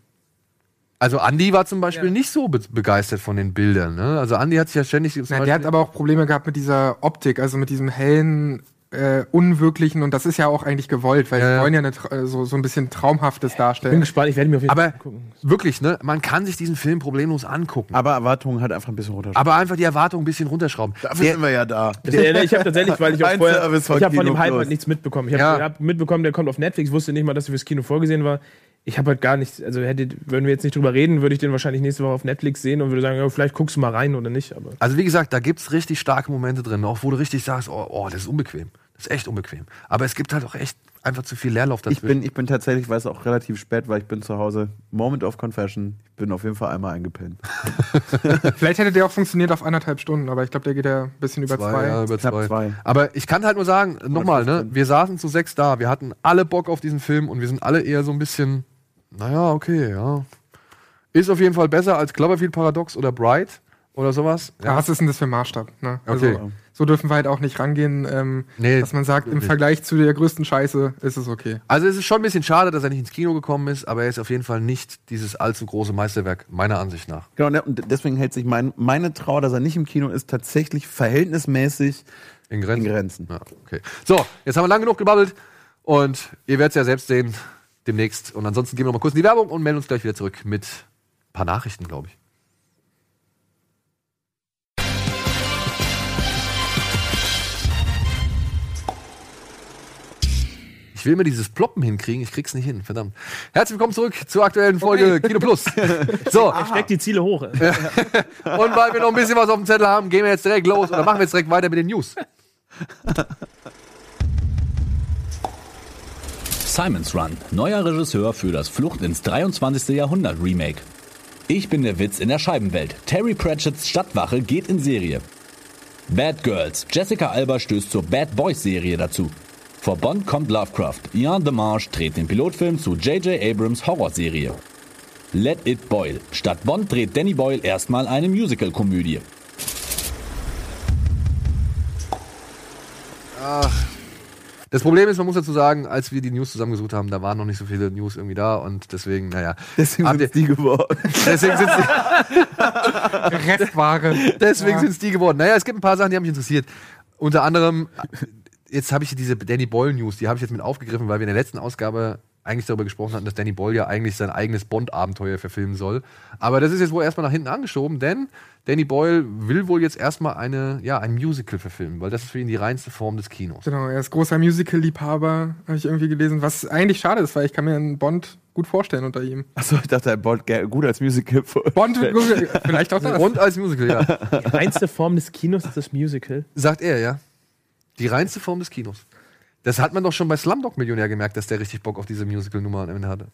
Also Andy war zum Beispiel nicht so be begeistert von den Bildern. Ne? Also Andy hat sich ja ständig zum Na, der hat aber auch Probleme gehabt mit dieser Optik, also mit diesem hellen, äh, unwirklichen und das ist ja auch eigentlich gewollt, weil Ja, sie ja. wollen ja eine, äh, so, so ein bisschen Traumhaftes Bin darstellen. gespannt, ich werde mir auf jeden aber Fall gucken. wirklich, ne, man kann sich diesen Film problemlos angucken. Aber Erwartungen halt einfach ein bisschen runter. Aber einfach die Erwartung ein bisschen runterschrauben. Dafür Der- sind wir ja da. Ja, ich habe tatsächlich, weil ich auch Ein vorher, ich von habe von dem Hype halt nichts mitbekommen. Ich habe Ja. hab mitbekommen, der kommt auf Netflix, wusste nicht mal, dass er fürs Kino vorgesehen war. Ich habe halt gar nichts, also hätte, würden wir jetzt nicht drüber reden, würde ich den wahrscheinlich nächste Woche auf Netflix sehen und würde sagen, ja, vielleicht guckst du mal rein oder nicht. Aber Also wie gesagt, da gibt's richtig starke Momente drin, auch wo du richtig sagst, oh, oh, das ist unbequem. Das ist echt unbequem. Aber es gibt halt auch echt einfach zu viel Leerlauf Ich dazwischen. bin, ich bin tatsächlich, weiß auch relativ spät, weil ich bin zu Hause. Moment of Confession. Ich bin auf jeden Fall einmal eingepennt. Vielleicht hätte der auch funktioniert auf anderthalb Stunden, aber ich glaube, der geht ja ein bisschen über zwei. ja, über zwei. zwei. Aber ich kann halt nur sagen, nochmal, ne, 115. wir saßen zu sechs da, wir hatten alle Bock auf diesen Film und wir sind alle eher so ein bisschen, naja, okay, ja. Ist auf jeden Fall besser als Cloverfield Paradox oder Bright oder sowas. Ja, was ist denn das für ein Maßstab? Ne? Okay. Also, so dürfen wir halt auch nicht rangehen, ähm, Nee, dass man sagt, im. Vergleich zu der größten Scheiße ist es okay. Also es ist schon ein bisschen schade, dass er nicht ins Kino gekommen ist, aber er ist auf jeden Fall nicht dieses allzu große Meisterwerk, meiner Ansicht nach. Genau, ne, und deswegen hält sich mein, meine Trauer, dass er nicht im Kino ist, tatsächlich verhältnismäßig In Grenzen. in Grenzen. Ja, okay. So, jetzt haben wir lang genug gebabbelt und ihr werdet es ja selbst sehen demnächst. Und ansonsten gehen wir noch mal kurz in die Werbung und melden uns gleich wieder zurück mit ein paar Nachrichten, glaube ich. Ich will mir dieses Ploppen hinkriegen, ich krieg's nicht hin, verdammt. Herzlich willkommen zurück zur aktuellen Folge Kino Plus. So, steckt die Ziele hoch. und weil wir noch ein bisschen was auf dem Zettel haben, gehen wir jetzt direkt los oder machen wir jetzt direkt weiter mit den News. Simon's Run, neuer Regisseur für das Flucht ins 23. Jahrhundert Remake. Ich bin der Witz in der Scheibenwelt. Terry Pratchett's Stadtwache geht in Serie. Bad Girls. Jessica Alba stößt zur Bad Boys Serie dazu. Vor Bond kommt Lovecraft. Ian DeMarche dreht den Pilotfilm zu J.J. Abrams Horrorserie. Let It Boil. Statt Bond dreht Danny Boyle erstmal eine Musical-Komödie. Das Problem ist, man muss dazu sagen, als wir die News zusammengesucht haben, da waren noch nicht so viele News irgendwie da und deswegen, naja. Deswegen sind ihr- die geworden. Deswegen sind Restware. Deswegen Ja. sind es die geworden. Naja, es gibt ein paar Sachen, die haben mich interessiert. Unter anderem, jetzt habe ich diese Danny Boyle News, die habe ich jetzt mit aufgegriffen, weil wir in der letzten Ausgabe eigentlich darüber gesprochen hatten, dass Danny Boyle ja eigentlich sein eigenes Bond-Abenteuer verfilmen soll. Aber das ist jetzt wohl erstmal nach hinten angeschoben, denn Danny Boyle will wohl jetzt erstmal eine, ja, ein Musical verfilmen, weil das ist für ihn die reinste Form des Kinos. Genau, er ist großer Musical-Liebhaber, habe ich irgendwie gelesen, was eigentlich schade ist, weil ich kann mir einen Bond gut vorstellen unter ihm. Achso, ich dachte, er Bond gut als Musical. Bond, vielleicht auch das. Und als Musical, ja. Die reinste Form des Kinos ist das Musical. Sagt er, ja. Die reinste Form des Kinos. Das hat man doch schon bei Slumdog Millionär gemerkt, dass der richtig Bock auf diese Musical-Nummer am Ende hatte.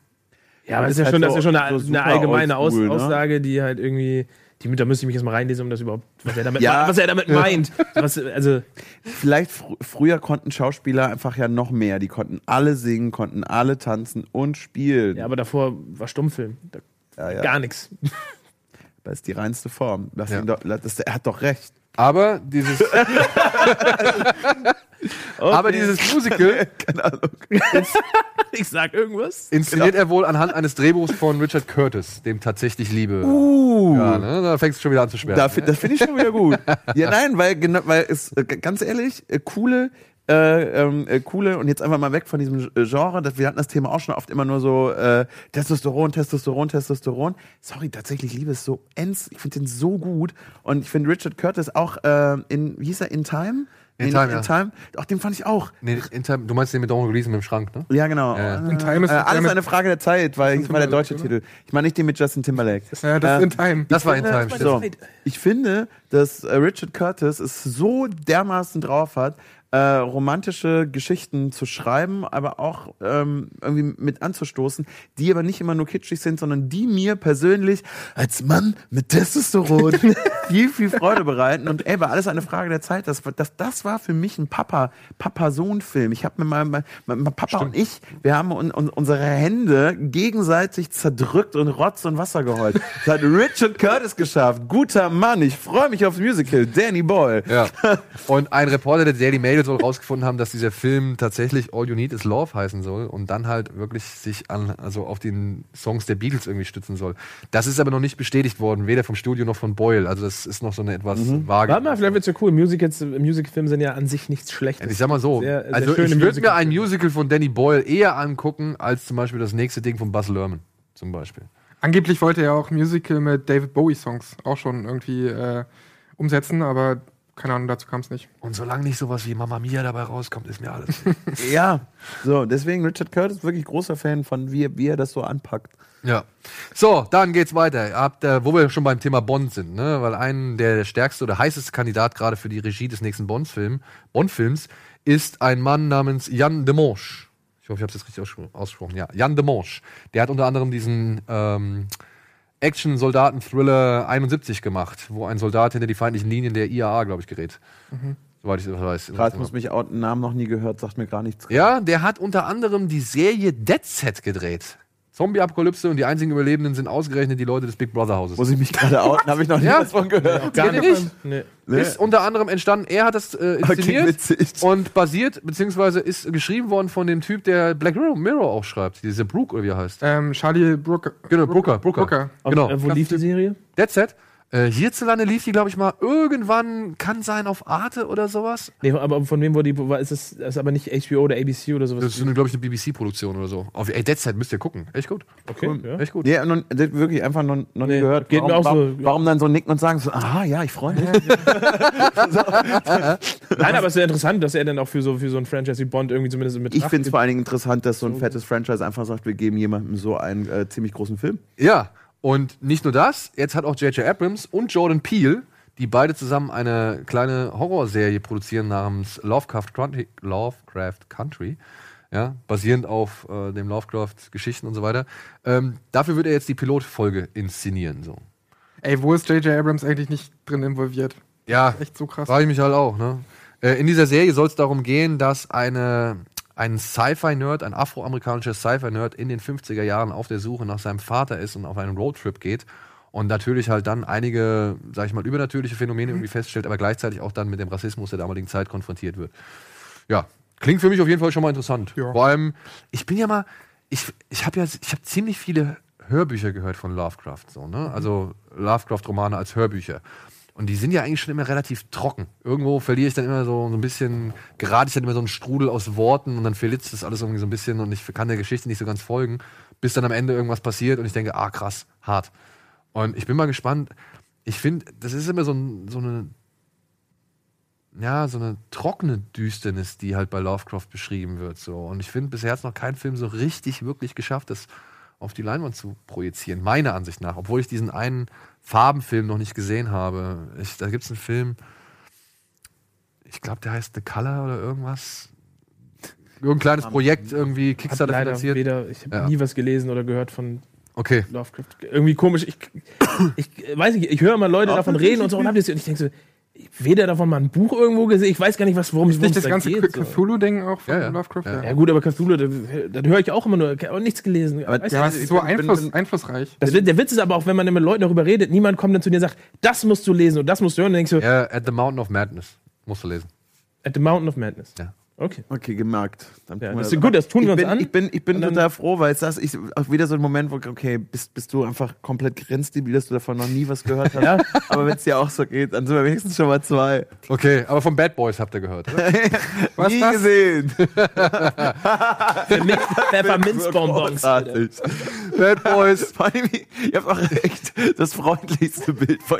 Ja, aber das ist ist ja halt schon, das so- ist ja schon eine, so eine allgemeine Aus, ne? Aussage, die halt irgendwie. Die, da müsste ich mich jetzt mal reinlesen, um das überhaupt, was er damit, Ja. was er damit meint. Was, also, Vielleicht fr früher konnten Schauspieler einfach ja noch mehr. Die konnten alle singen, konnten alle tanzen und spielen. ja, aber davor war Stummfilm. Da, Ja, ja. Gar nichts. Das ist die reinste Form. Lass Ja. ihn doch, lass- das, er hat doch recht. Aber dieses, aber dieses Musical Keine Ahnung. Ich sag irgendwas. inszeniert er wohl anhand eines Drehbuchs von Richard Curtis, dem tatsächlich Liebe. Uh. Ja, ne? Da fängst du schon wieder an zu schwärmen. Da, fi- das finde ich schon wieder gut. ja, nein, weil, genau, weil es, äh, g- ganz ehrlich, äh, coole, äh, ähm, äh, coole, und jetzt einfach mal weg von diesem äh, Genre, das, wir hatten das Thema auch schon oft immer nur so, äh, Testosteron, Testosteron, Testosteron. Sorry, tatsächlich, Liebe ist so ends, ich finde den so gut. Und ich finde Richard Curtis auch äh, in, wie hieß er, In Time? In Nee, Time, nicht ja. In Time. Auch den fand ich auch. Nee, in Time, du meinst den mit Don Gleason mit dem Schrank, ne? Ja, genau. Ja. In Time ist äh, alles eine Frage der Zeit, weil ich war der deutsche Titel. Ich meine nicht den mit Justin Timberlake. Ja, das Äh, ist in Time. Das war in Time, stimmt. So, ich finde, dass äh, Richard Curtis es so dermaßen drauf hat, äh, romantische Geschichten zu schreiben, aber auch ähm, irgendwie mit anzustoßen, die aber nicht immer nur kitschig sind, sondern die mir persönlich als Mann mit Testosteron viel, viel Freude bereiten. Und ey, war alles eine Frage der Zeit. Das, war- das, das war für mich ein Papa, Papa-Sohn-Film. Ich habe mit meinem mein, mein Papa und ich, wir haben un, un, unsere Hände gegenseitig zerdrückt und Rotz und Wasser geheult. Das hat Richard Curtis geschafft. Guter Mann. Ich freue mich aufs Musical. Danny Boyle. Ja. Und ein Reporter der Daily Mail soll rausgefunden haben, dass dieser Film tatsächlich All You Need Is Love heißen soll und dann halt wirklich sich an, also auf den Songs der Beatles irgendwie stützen soll. Das ist aber noch nicht bestätigt worden, weder vom Studio noch von Boyle. Also das ist noch so eine etwas vage. Warte mal, vielleicht wird's ja cool. Musicals, Musicfilme sind ja an sich nichts Schlechtes. Ich sag mal so, Sehr- sehr also ich würde mir ein Musical von Danny Boyle eher angucken, als zum Beispiel das nächste Ding von Buzz Lerman. Zum Beispiel. Angeblich wollte er auch Musical mit David Bowie-Songs auch schon irgendwie äh, umsetzen, aber keine Ahnung, dazu kam es nicht. Und solange nicht sowas wie Mamma Mia dabei rauskommt, ist mir alles. Ja, so, deswegen Richard Curtis wirklich großer Fan von, wie, er- wie er das so anpackt. Ja. So, dann geht's weiter. Habt, äh, wo wir schon beim Thema Bond sind, ne? Weil ein der stärkste oder heißeste Kandidat gerade für die Regie des nächsten Bond-Film, Bond-Films ist ein Mann namens Jan de Manche. Ich hoffe, ich habe es jetzt richtig ausgespro- ausgesprochen. Ja, Jan de Manche. Der hat unter anderem diesen ähm, Action-Soldaten-Thriller 71 gemacht, wo ein Soldat hinter die feindlichen Linien der IAA, glaube ich, gerät. Soweit ich das weiß. Krass, muss mich outen, Namen noch nie gehört, sagt mir gar nichts. Ja, der hat unter anderem die Serie Dead Set gedreht. Zombie-Apokalypse und die einzigen Überlebenden sind ausgerechnet die Leute des Big Brother Hauses. Muss ich mich gerade outen, habe ich noch nie Ja. was von gehört. Gar nicht. Nee. Ist unter anderem entstanden, er hat das äh, inszeniert witzig. und basiert, beziehungsweise ist geschrieben worden von dem Typ, der Black Mirror, Mirror auch schreibt, diese Brooke oder wie er heißt. Ähm, Charlie Brooker. Genau, Brooker, Brooker. Brooker. Genau. Äh, wo lief die Serie? Dead Set. Äh, hierzulande lief die, glaube ich, mal irgendwann, kann sein auf Arte oder sowas. Nee, aber von wem wurde die, war, ist es das ist aber nicht HBO oder ABC oder sowas? Das ist, glaube ich, eine BBC-Produktion oder so. Auf, ey, Dead müsst ihr gucken. Echt gut. okay, ja. Echt gut. Ja, noch, das wirklich einfach noch, noch Nee, nie gehört. geht mir warum, auch so. warum, warum dann so nicken und sagen so, aha, ja, ich freue mich. Nein, aber es ist ja interessant, dass er dann auch für so, für so ein Franchise wie Bond irgendwie zumindest mit Ich finde es vor allen Dingen interessant, dass so ein fettes Franchise einfach sagt, wir geben jemandem so einen äh, ziemlich großen Film. Ja, und nicht nur das, jetzt hat auch J.J. Abrams und Jordan Peele, die beide zusammen eine kleine Horrorserie produzieren namens Lovecraft Country, Lovecraft Country ja, basierend auf äh, dem Lovecraft-Geschichten und so weiter. Ähm, dafür wird er jetzt die Pilotfolge inszenieren. So. Ey, wo ist J.J. Abrams eigentlich nicht drin involviert? Ja, Echt so krass. frage ich mich halt auch. Ne? Äh, in dieser Serie soll es darum gehen, dass eine, ein Sci-Fi-Nerd, ein afroamerikanischer Sci-Fi-Nerd in den 50er Jahren auf der Suche nach seinem Vater ist und auf einen Roadtrip geht und natürlich halt dann einige, sag ich mal, übernatürliche Phänomene irgendwie feststellt, aber gleichzeitig auch dann mit dem Rassismus der damaligen Zeit konfrontiert wird. Ja, klingt für mich auf jeden Fall schon mal interessant. Ja. Vor allem, ich bin ja mal, ich, ich habe ja, ich habe ziemlich viele Hörbücher gehört von Lovecraft, so, ne? Also Lovecraft-Romane als Hörbücher. Und die sind ja eigentlich schon immer relativ trocken. Irgendwo verliere ich dann immer so, so ein bisschen, gerate ich dann immer so einen Strudel aus Worten und dann verlitzt das alles irgendwie so ein bisschen und ich kann der Geschichte nicht so ganz folgen, bis dann am Ende irgendwas passiert und ich denke, ah krass, hart. Und ich bin mal gespannt. Ich finde, das ist immer so, ein, so eine ja, so eine trockene Düsternis, die halt bei Lovecraft beschrieben wird. So. Und ich finde, bisher hat es noch kein Film so richtig, wirklich geschafft, das auf die Leinwand zu projizieren, meiner Ansicht nach. Obwohl ich diesen einen Farbenfilm noch nicht gesehen habe. Ich, da gibt es einen Film, ich glaube, der heißt The Color oder irgendwas. Irgendein kleines Projekt irgendwie, Kickstarter leider finanziert. weder, ich habe Ja. nie was gelesen oder gehört von Okay. Lovecraft. Irgendwie komisch. Ich, ich weiß nicht, ich höre immer Leute davon reden und so und, und ich denke so, weder davon mal ein Buch irgendwo gesehen, ich weiß gar nicht, was, worum es es das da ganze geht. So. Cthulhu-Ding auch von Ja, ja. Lovecraft? Ja. Ja gut, aber Cthulhu, das, das höre ich auch immer nur, ich habe auch nichts gelesen. Aber ja, ist so Einfluss, bin- einflussreich. das, der Witz ist aber auch, wenn man mit Leuten darüber redet, niemand kommt dann zu dir und sagt, das musst du lesen und das musst du hören. Und dann denkst du, Ja, At the Mountain of Madness. Musst du lesen. At the Mountain of Madness. Ja. Okay. Okay, gemerkt. Dann Ja, tun wir das ist gut, das tun ich wir uns bin, an. Ich bin, ich bin total froh, weil es das ich, auch wieder so ein Moment, wo, okay, bist, bist du einfach komplett grenzdebil, dass du davon noch nie was gehört hast. Ja. Aber wenn es dir auch so geht, dann sind wir wenigstens schon mal zwei. Okay, aber von Bad Boys habt ihr gehört, oder? Was nie das? gesehen. Pfefferminzbonbons. Bad Boys. Vor allem, ihr habt auch echt das freundlichste Bild von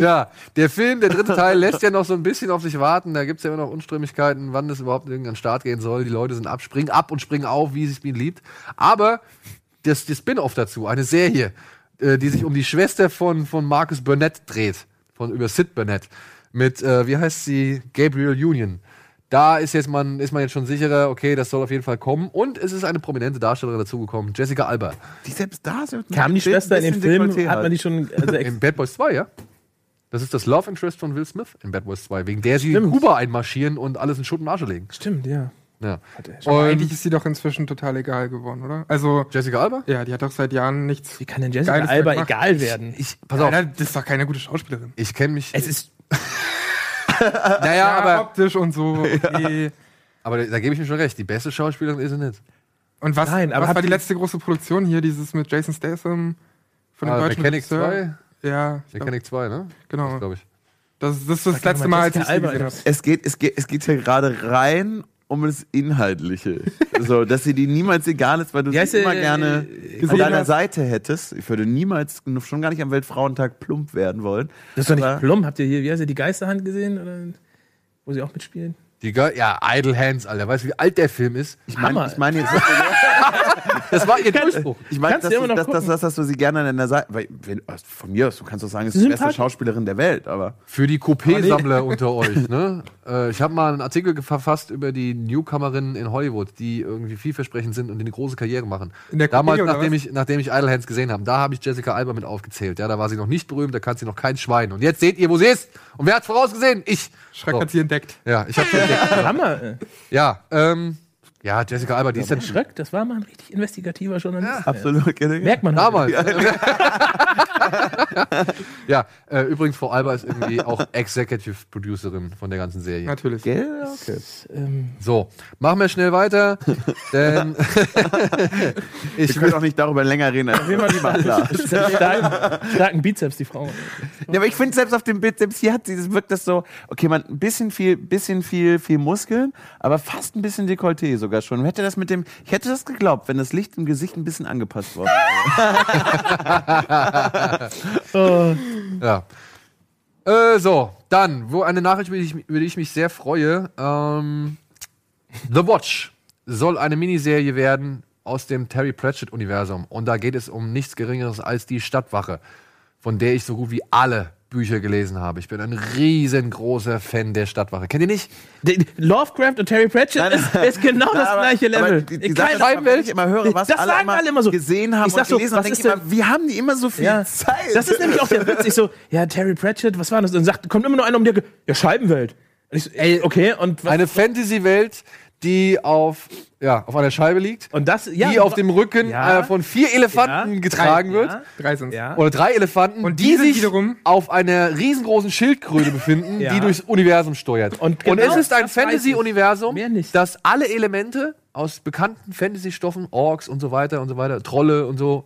Ja, der Film, der dritte Teil, lässt ja noch so ein bisschen auf sich warten. Da gibt es ja immer noch Unstimmigkeiten, wann das überhaupt den Start gehen soll. Die Leute sind ab, springen ab und springen auf, wie es sich liebt. Aber das, das Spin-off dazu, eine Serie, äh, die sich um die Schwester von, von Marcus Burnett dreht, von über Sid Burnett, mit, äh, wie heißt sie, Gabriel Union. Da ist, jetzt man, ist man jetzt schon sicherer, okay, das soll auf jeden Fall kommen. Und es ist eine prominente Darstellerin dazugekommen, Jessica Alba. Die selbst da sind. Kam die Schwester in den Film, hat man die schon, also In Bad Boys 2, ja? Das ist das Love Interest von Will Smith in Bad Boys 2, wegen der sie Stimmt. in Kuba einmarschieren und alles in Schutt und Asche legen. stimmt, ja. Ja. Aber Und eigentlich ist sie doch inzwischen total egal geworden, oder? Also, Jessica Alba? ja, die hat doch seit Jahren nichts. Wie kann denn Jessica Geiles Alba egal werden? Ich, pass auf, Ja, das ist doch keine gute Schauspielerin. ich kenne mich. Es ist, naja, Ja, aber, optisch und so. Okay. aber da gebe ich mir schon recht. Die beste Schauspielerin ist sie nicht. Und was, Nein, aber was war die letzte große Produktion hier? Dieses mit Jason Statham von dem Ah, deutschen Mechanic Regisseur? 2? Ja, Mechanic 2, ne? genau. Glaube ich. Das, das ist das letzte mal, als ich Alba gesehen habe. Es geht, es geht, es geht hier gerade rein um das Inhaltliche. so, dass sie die niemals egal ist, weil du heißt sie immer gerne äh, an deiner hast? Seite hättest. Ich würde niemals, schon gar nicht am Weltfrauentag plump werden wollen. das ist doch nicht plump. Habt ihr hier, wie heißt sie, die Geisterhand gesehen? Oder, wo sie auch mitspielen? Die ja, Idle Hands, Alter. Weißt du, wie alt der Film ist? Ich meine ich mein jetzt, Das war ihr Durchbruch. ich mein, Kannst dass, du immer du- noch dass, dass, gucken. dass, dass du sie gerne an deiner Seite, weil, wenn, also von mir aus, du kannst doch sagen, es ist die beste Schauspielerin der Welt, aber Für die Coupé-Sammler unter euch, ne? Äh, ich habe mal einen Artikel verfasst über die Newcomerinnen in Hollywood, die irgendwie vielversprechend sind und die eine große Karriere machen. In der Coupé Damals, oder nachdem was? ich, nachdem ich Idle Hands gesehen habe, da habe ich Jessica Alba mit aufgezählt. Ja, da war sie noch nicht berühmt, da kann sie noch kein Schwein. Und jetzt seht ihr, wo sie ist. Und wer hat's vorausgesehen? Ich. Schreck So. hat sie entdeckt. Ja, ich habe entdeckt. Hammer. Ja, ähm, ja, Jessica Alba, die ist dann Schröck, das war mal ein richtig investigativer Journalist. absolut. Merkt man damals. ja, äh, übrigens, Frau Alba ist irgendwie auch Executive Producerin von der ganzen Serie. Natürlich. Gell? Okay. Ähm, So, machen wir schnell weiter, denn ich Wir können auch nicht darüber länger reden. Als klar. starken, starken Bizeps, die Frau. Ja, aber ich finde selbst auf dem selbst hier hat sie, das wirkt das so, okay, man, ein bisschen viel, bisschen viel, viel Muskeln, aber fast ein bisschen Dekolleté sogar schon. Hätte das mit dem, ich hätte das geglaubt, wenn das Licht im Gesicht ein bisschen angepasst worden wäre. Ja. Äh, so, dann, wo eine Nachricht, über die ich, über die ich mich sehr freue. Ähm, The Watch soll eine Miniserie werden aus dem Terry Pratchett-Universum. Und da geht es um nichts Geringeres als die Stadtwache, von der ich so gut wie alle Bücher gelesen habe. Ich bin ein riesengroßer Fan der Stadtwache. Kennt ihr nicht? Die- Lovecraft und Terry Pratchett ist, ist genau das Aber- gleiche Level. Die, die Ich Sache ich immer höre, was Das alle sagen immer, alle immer so. gesehen haben Ich sag und so, gelesen was ist immer, wie haben die immer so viel Ja. Zeit? Das ist nämlich auch der Witz. Ich so, ja, Terry Pratchett, was war das? Und sagt, kommt immer nur einer um die Ecke, ja, Scheibenwelt. Und ich so, ey, okay, und was? Eine Fantasy-Welt, die auf, ja, auf einer Scheibe liegt, Und das, ja, die auf dem Rücken Ja. äh, von vier Elefanten Ja. getragen wird. Ja. Drei sind's. Ja. Oder drei Elefanten, Und die die sind sich wiederum- auf einer riesengroßen Schildkröte befinden, Ja. die durchs Universum steuert. Und genau es ist ein Fantasy-Universum, das alle Elemente aus bekannten Fantasy-Stoffen, Orks und so weiter und so weiter, Trolle und so,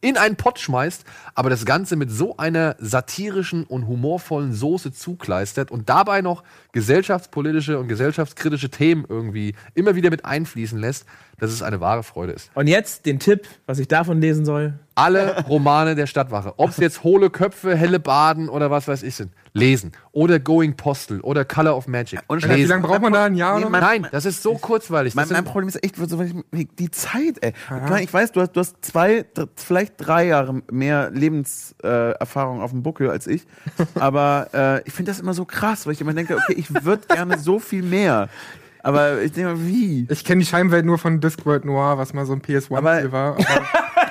in einen Pott schmeißt, aber das Ganze mit so einer satirischen und humorvollen Soße zukleistert und dabei noch gesellschaftspolitische und gesellschaftskritische Themen irgendwie immer wieder mit einfließen lässt, dass es eine wahre Freude ist. Und jetzt den Tipp, was ich davon lesen soll. Alle Romane der Stadtwache, ob es jetzt hohle Köpfe, helle Baden oder was weiß ich sind, lesen. Oder Going Postal oder Color of Magic. Und Wie lesen. lange braucht man da? Ein Jahr Nee, oder? mein- Nein, das ist so kurzweilig. Mein, Das mein Problem ist echt die Zeit, ey. Ich weiß, du hast, du hast zwei, vielleicht drei Jahre mehr Lebenserfahrung äh, auf dem Buckel als ich. Aber äh, ich finde das immer so krass, weil ich immer denke, okay, ich würde gerne so viel mehr. Aber ich denke, wie? Ich kenne die Scheibenwelt nur von Discworld Noir, was mal so ein PS1-Spiel Aber- war. Aber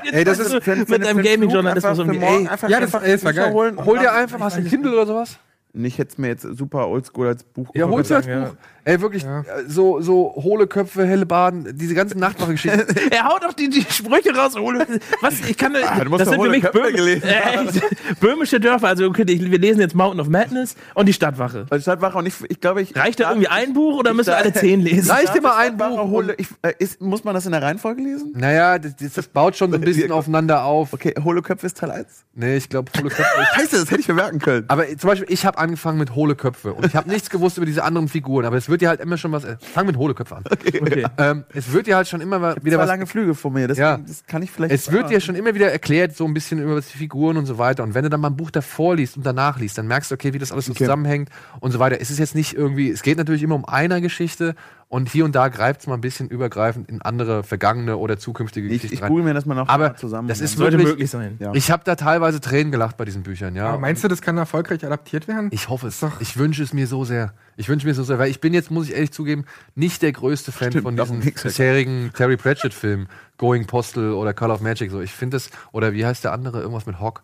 Ey, das ist mit deinem Gaming-Journalismus um die- ja, das- einfach ey, das war geil. holen. hol dir einfach, hast du ein Kindle oder sowas? Ich hätte es mir jetzt super oldschool als Buch Ja, hol's dir als Buch. Ey, wirklich, äh, so, so hohle Köpfe, helle Baden, diese ganzen Nachtwache-Geschichten. Er haut doch die, die Sprüche raus. Hole. Was? Ich kann. Ah, du musst das sind für Hohle mich Böhm, gelesen äh, böhmische Dörfer. Also okay, ich- wir lesen jetzt Mountain of Madness und die Stadtwache. Als Stadtwache und ich, ich glaube, ich. Reicht da irgendwie ein Buch oder müssen wir alle zehn lesen? Reicht dir mal ein Buch. Hole, ich, äh, ist, muss man das in der Reihenfolge lesen? Naja, das, das, das baut schon so ein bisschen aufeinander auf. Okay, Hohle Köpfe ist Teil 1. Nee, ich glaube, hohle Köpfe. Scheiße, das hätte ich vermerken können. Aber zum Beispiel, ich habe angefangen mit hohle Köpfe und ich habe nichts gewusst über diese anderen Figuren, aber es wird dir halt immer schon was. äh, Fang mit hohle Köpfe an. Okay. Ähm, es wird dir halt schon immer wieder Zwei was lange Flüge vor mir, das, Ja. das kann ich vielleicht. Es wird dir schon immer wieder erklärt, so ein bisschen über die Figuren und so weiter. Und wenn du dann mal ein Buch davor liest und danach liest, dann merkst du, okay, wie das alles so zusammenhängt und so weiter. Es ist jetzt nicht irgendwie, es geht natürlich immer um einer Geschichte und hier und da greift es mal ein bisschen übergreifend in andere vergangene oder zukünftige Ich, Geschichten ich rein. google mir das mal noch Aber mal zusammen. das ist Sollte wirklich, möglich sein. Ja. Ich habe da teilweise Tränen gelacht bei diesen Büchern, ja. aber meinst du, das kann erfolgreich adaptiert werden? Ich hoffe es. doch- Ich wünsche es mir so sehr. Ich wünsche mir so sehr, weil ich bin jetzt, muss ich ehrlich zugeben, nicht der größte Fan Stimmt, von diesen bisherigen Terry Pratchett-Filmen, Going Postal oder Call of Magic. So, ich finde es, oder wie heißt der andere, irgendwas mit Hawk.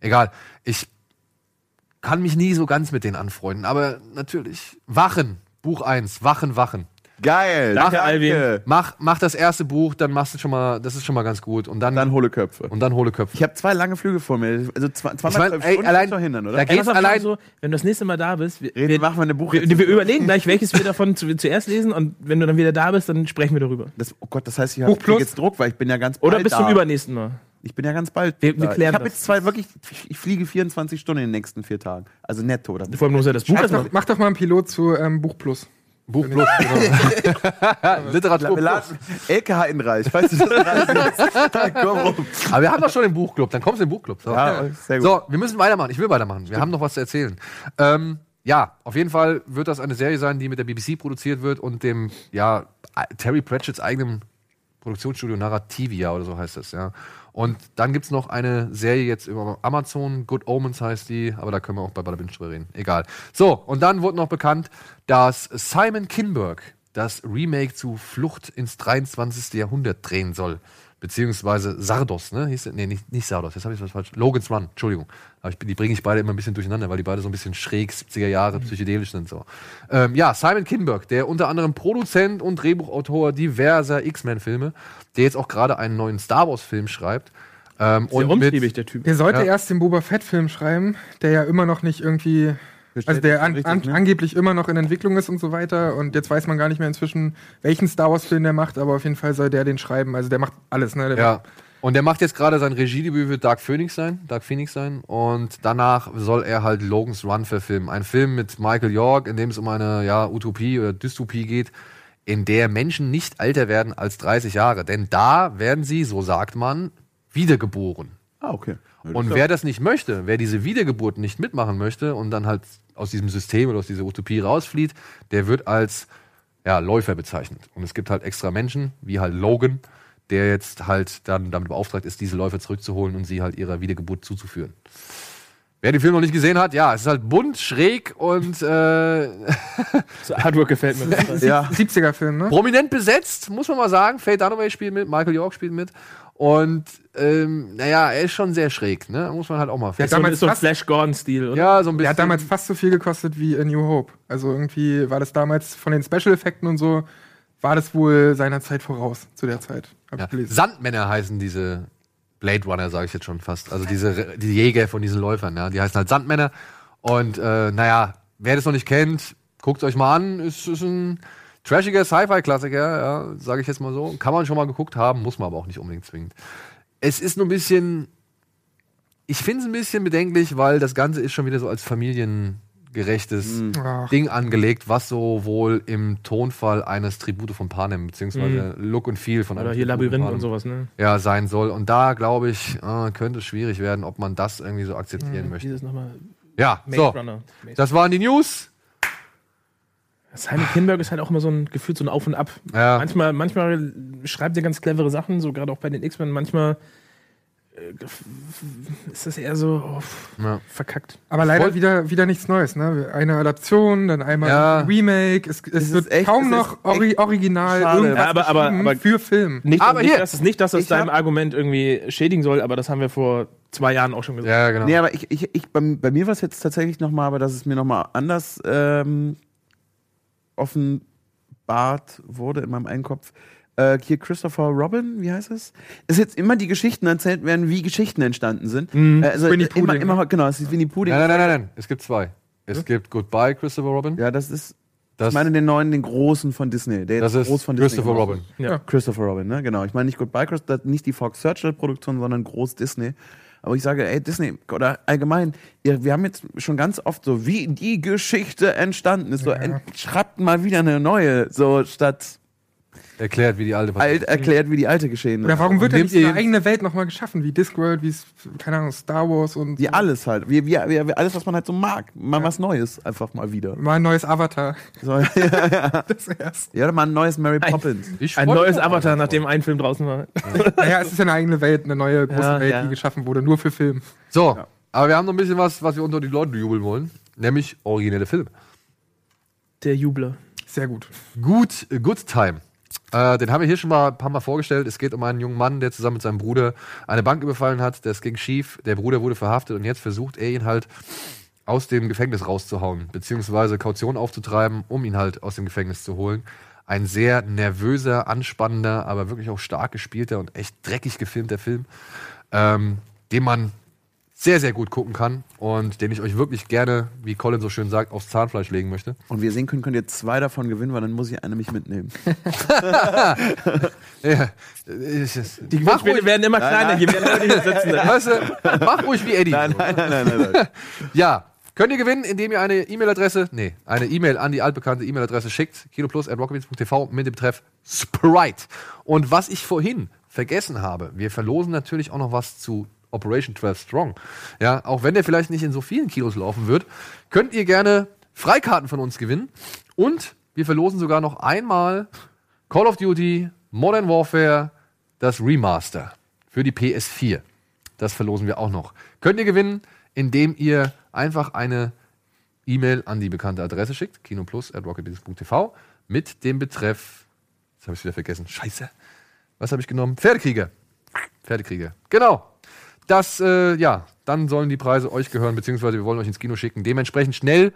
Egal. Ich kann mich nie so ganz mit denen anfreunden, aber natürlich. Wachen, Buch 1, Wachen, Wachen. Geil, Danke, Alvin. Mach, mach das erste Buch, dann machst du schon mal, das ist schon mal ganz gut. Und dann, Dann Hohle Köpfe. und dann hole Köpfe. Ich habe zwei lange Flüge vor mir. Also zwei- Ich 212 mein, ey, allein- verhindern, oder? da Ey, geht's auf, allein- so, wenn du das nächste Mal da bist, wir, Reden, wir, machen wir eine Buch. wir, wir überlegen gleich, welches wir davon zu, zuerst lesen und wenn du dann wieder da bist, dann sprechen wir darüber. das, oh Gott, das heißt, ich Buch habe plus? jetzt Druck, weil ich bin ja ganz Oder bald bis da. zum übernächsten Mal. Ich bin ja ganz bald. Wir- wir da. klären ich habe jetzt zwei wirklich, ich, ich fliege 24 Stunden in den nächsten vier Tagen. Also netto. Oder? Vor allem muss ja das Buch Mach mach doch mal einen Pilot zu ähm, Buch Plus. Buch plus, genau. Literatur LKH in Reich, falls du das gerade siehst. Komm rum. Aber wir haben doch schon den Buchclub, dann kommst du in den Buchclub. So. Ja, sehr gut. so, wir müssen weitermachen. Ich will weitermachen. Wir haben noch was zu erzählen. Ähm, ja, auf jeden Fall wird das eine Serie sein, die mit der BBC produziert wird und dem, ja, Terry Pratchetts eigenem Produktionsstudio Narrativia oder so heißt es, ja. Und dann gibt es noch eine Serie jetzt über Amazon, Good Omens heißt die, aber da können wir auch bei Bada Binge drüber reden. Egal. So, und dann wurde noch bekannt, dass Simon Kinberg das Remake zu Flucht ins 23. Jahrhundert drehen soll. Beziehungsweise Sardos, ne? Hieß, nee, nicht, nicht Sardos, jetzt habe ich was falsch. Logan's Run, Entschuldigung. Aber ich, die bringe ich beide immer ein bisschen durcheinander, weil die beide so ein bisschen schräg 70er Jahre psychedelisch sind. So. Ähm, ja, Simon Kinberg, der unter anderem Produzent und Drehbuchautor diverser X-Men-Filme, der jetzt auch gerade einen neuen Star Wars-Film schreibt. Ähm, Sehr umtriebig, der Typ. Der sollte Ja. erst den Boba Fett-Film schreiben, der ja immer noch nicht irgendwie. Also der an, Richtig, an, ne? angeblich immer noch in Entwicklung ist und so weiter. Und jetzt weiß man gar nicht mehr inzwischen, welchen Star Wars-Film der macht, aber auf jeden Fall soll der den schreiben. Also der macht alles, ne? Der Ja. Und der macht jetzt gerade sein Regiedebüt für Dark Phoenix sein, Dark Phoenix sein. Und danach soll er halt Logan's Run verfilmen. Ein Film mit Michael York, in dem es um eine ja, Utopie oder Dystopie geht, in der Menschen nicht älter werden als 30 Jahre. Denn da werden sie, so sagt man, wiedergeboren. Ah, okay. Und wer das nicht möchte, wer diese Wiedergeburt nicht mitmachen möchte und dann halt aus diesem System oder aus dieser Utopie rausflieht, der wird als ja, Läufer bezeichnet. Und es gibt halt extra Menschen, wie halt Logan, der jetzt halt dann damit beauftragt ist, diese Läufer zurückzuholen und sie halt ihrer Wiedergeburt zuzuführen. Wer den Film noch nicht gesehen hat, ja, es ist halt bunt, schräg und äh, So Artwork gefällt mir. Ja. 70er-Film, ne? prominent besetzt, muss man mal sagen. Faye Dunaway spielt mit, Michael York spielt mit. Und ähm, naja, er ist schon sehr schräg, ne? Muss man halt auch mal Ja, fest. So, damals ist so ein Flash Gordon-Stil, oder? Ja, so ein bisschen. Der hat damals fast so viel gekostet wie A New Hope. Also irgendwie war das damals von den Special-Effekten und so, war das wohl seiner Zeit voraus zu der Zeit. Hab Ja. ich gelesen. Sandmänner heißen diese Blade Runner, sage ich jetzt schon fast. Also diese die Jäger von diesen Läufern, ja. Die heißen halt Sandmänner. Und äh, naja, wer das noch nicht kennt, guckt euch mal an. Ist, ist ein trashiger Sci-Fi-Klassiker, ja, sage ich jetzt mal so. Kann man schon mal geguckt haben, muss man aber auch nicht unbedingt zwingend. Es ist nur ein bisschen. Ich finde es ein bisschen bedenklich, weil das Ganze ist schon wieder so als familiengerechtes Ach. Ding angelegt, was so wohl im Tonfall eines Tribute von Panem, beziehungsweise Look und Feel von einem Oder hier Tribute Labyrinth Panem und sowas, ne? ja, sein soll. Und da glaube ich, äh, könnte es schwierig werden, ob man das irgendwie so akzeptieren möchte. Dieses nochmal. Ja, Maze so. Runner. Das waren die News. Simon Kinberg ist halt auch immer so ein Gefühl, so ein Auf und Ab. Ja. Manchmal, manchmal schreibt er ganz clevere Sachen, so gerade auch bei den X-Men. Manchmal äh, ist das eher so oh, Ja. verkackt. Aber leider Voll- wieder, wieder nichts Neues, ne? Eine Adaption, dann einmal Ja. ein Remake. Es, es ist wird echt- kaum es noch ist ori original schade. irgendwas aber- aber- aber- für Film. Nicht, Aber nicht, hier- dass es, nicht, dass das Ich deinem Argument irgendwie schädigen soll, aber das haben wir vor zwei Jahren auch schon gesagt. Ja, genau. Nee, aber ich, ich, ich, bei, bei mir war es jetzt tatsächlich nochmal, aber dass es mir nochmal anders ähm, offenbart wurde in meinem Einkopf. Äh, hier Christopher Robin, wie heißt es? Es jetzt immer die Geschichten erzählt werden, wie Geschichten entstanden sind. Äh, also Winnie immer, Pudding, immer, genau, es ist Winnie Pudding. Nein, nein, nein, nein, nein. Es gibt zwei. Es gibt Goodbye, Christopher Robin. Ja, das ist, Das, ich meine den neuen, den großen von Disney. Der das ist groß von Disney Christopher gemacht Robin. Ja. Christopher Robin, ne? Genau. Ich meine nicht Goodbye, Chris, nicht die Fox Searchlight Produktion, sondern groß Disney. Aber ich sage, ey, Disney, oder allgemein, ihr, wir haben jetzt schon ganz oft so, wie die Geschichte entstanden ist. So, ent, schreibt mal wieder eine neue, so statt Erklärt, wie die alte alt erklärt, wie die alte geschehen Oder ist. warum wird denn nicht eine eigene Welt nochmal geschaffen, wie Discworld, wie es, keine Ahnung, Star Wars und Wie so. alles halt. Wie, wie, wie, wie alles, was man halt so mag. Mal was Neues, einfach mal wieder. mal ein neues Avatar. So, ja, Das erst. ja, mal ein neues Mary Ein- Poppins. Ich Ein mich neues Avatar, einfach nachdem ein Film draußen war. Naja, es ist ja eine eigene Welt, eine neue große Ja, Welt, ja. die geschaffen wurde, nur für Film. So, aber wir haben noch ein bisschen was, was wir unter die Leute jubeln wollen. Nämlich originelle Filme. Der Jubler. Sehr gut. Good, Good Time. Äh, den haben wir hier schon mal ein paar Mal vorgestellt. Es geht um einen jungen Mann, der zusammen mit seinem Bruder eine Bank überfallen hat. Das ging schief. Der Bruder wurde verhaftet und jetzt versucht er ihn halt aus dem Gefängnis rauszuhauen, beziehungsweise Kaution aufzutreiben, um ihn halt aus dem Gefängnis zu holen. Ein sehr nervöser, anspannender, aber wirklich auch stark gespielter und echt dreckig gefilmter Film, ähm, den man sehr, sehr gut gucken kann und den ich euch wirklich gerne, wie Colin so schön sagt, aufs Zahnfleisch legen möchte. Und wie ihr sehen könnt, könnt ihr zwei davon gewinnen, weil dann muss ich eine mich mitnehmen. Ja, Die Gewinnspiele werden immer kleiner, je mehr Leute hier sitzen. weißt du, mach ruhig wie Eddie. nein, nein, nein, nein, nein. Ja, könnt ihr gewinnen, indem ihr eine E-Mail-Adresse, nee, eine E-Mail an die altbekannte E-Mail-Adresse schickt, kiloplus.rockbeats.tv mit dem Betreff Sprite. Und was ich vorhin vergessen habe, wir verlosen natürlich auch noch was zu Operation 12 Strong. Ja, auch wenn der vielleicht nicht in so vielen Kilos laufen wird, könnt ihr gerne Freikarten von uns gewinnen. Und wir verlosen sogar noch einmal Call of Duty Modern Warfare, das Remaster für die PS4. Das verlosen wir auch noch. Könnt ihr gewinnen, indem ihr einfach eine E-Mail an die bekannte Adresse schickt, kinoplus.rocketbeats.tv, mit dem Betreff, jetzt habe ich wieder vergessen, scheiße, was habe ich genommen? Pferdekrieger. Pferdekrieger, genau. Das, äh, ja, dann sollen die Preise euch gehören, beziehungsweise wir wollen euch ins Kino schicken. Dementsprechend schnell,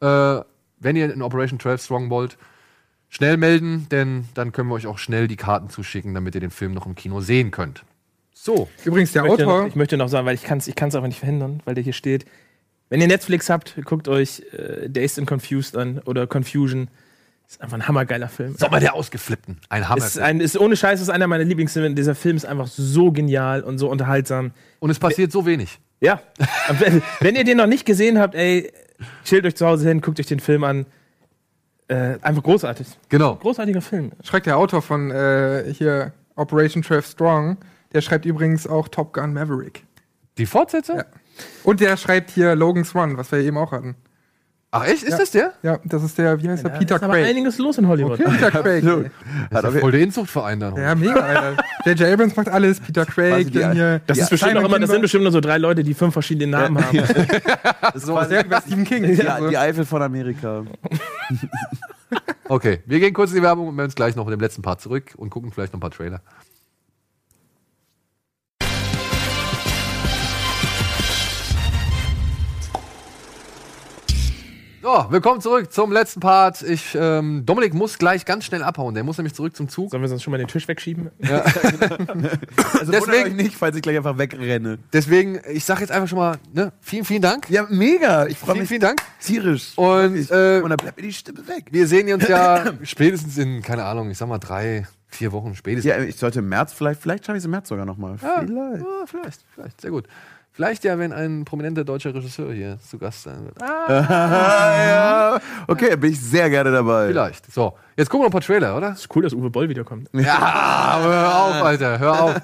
äh, wenn ihr in Operation 12 Strong wollt, schnell melden, denn dann können wir euch auch schnell die Karten zuschicken, damit ihr den Film noch im Kino sehen könnt. So, Übrigens, der Ich möchte, Autor, noch, ich möchte noch sagen, weil ich kann es ich kann's einfach nicht verhindern, weil der hier steht. Wenn ihr Netflix habt, guckt euch äh, Dazed and Confused an oder Confusion. Ist einfach ein hammergeiler Film. Sommer der Ausgeflippten. Ein Hammer. Ist ein, ist ohne Scheiß ist einer meiner Lieblingsfilme. Dieser Film ist einfach so genial und so unterhaltsam. Und es passiert so wenig. Ja. Wenn, wenn ihr den noch nicht gesehen habt, ey, chillt euch zu Hause hin, guckt euch den Film an. Äh, einfach großartig. Genau. Großartiger Film. schreibt der Autor von äh, hier Operation 12 Strong, der schreibt übrigens auch Top Gun Maverick. Die Fortsetzung? Ja. Und der schreibt hier Logan's Run, was wir eben auch hatten. Ach echt? Ist Ja. das der? Ja, das ist der, wie heißt der, Da Peter ist aber Craig. einiges los in Hollywood. Peter Craig. ey. Hat auf, Voll der Inzuchtverein dann. Ja, mega, Alter. J.J. Abrams macht alles, Peter Craig, die- hier. Das Ja, ist bestimmt auch immer, das sind bestimmt nur so drei Leute, die fünf verschiedene Namen haben. das ist So, quasi sehr über Stephen King. die, Also, die Eifel von Amerika. Okay, wir gehen kurz in die Werbung und melden uns gleich noch in dem letzten Part zurück und gucken vielleicht noch ein paar Trailer. So, willkommen zurück zum letzten Part. Ich, ähm, Dominik muss gleich ganz schnell abhauen. Der muss nämlich zurück zum Zug. Sollen wir sonst schon mal den Tisch wegschieben? Also Deswegen- wundert euch nicht, falls ich gleich einfach wegrenne. Deswegen, ich sag jetzt einfach schon mal, ne, vielen, vielen Dank. Ja, mega. Ich freue Vielen, mich vielen Dank. tierisch. Und, Ich- äh, und dann bleibt mir die Stimme weg. Wir sehen uns ja spätestens in, keine Ahnung, ich sag mal drei, vier Wochen spätestens. Ja, ich sollte im März, vielleicht, vielleicht schaffe ich es im März sogar nochmal. Ja, Vielleicht. ja, vielleicht, vielleicht, sehr gut. Vielleicht ja, wenn ein prominenter deutscher Regisseur hier zu Gast sein wird. Ah, ja. Okay, bin ich sehr gerne dabei. vielleicht. So, jetzt gucken wir noch ein paar Trailer, oder? Ist cool, dass Uwe Boll wiederkommt. Ja, aber hör auf, Alter, hör auf.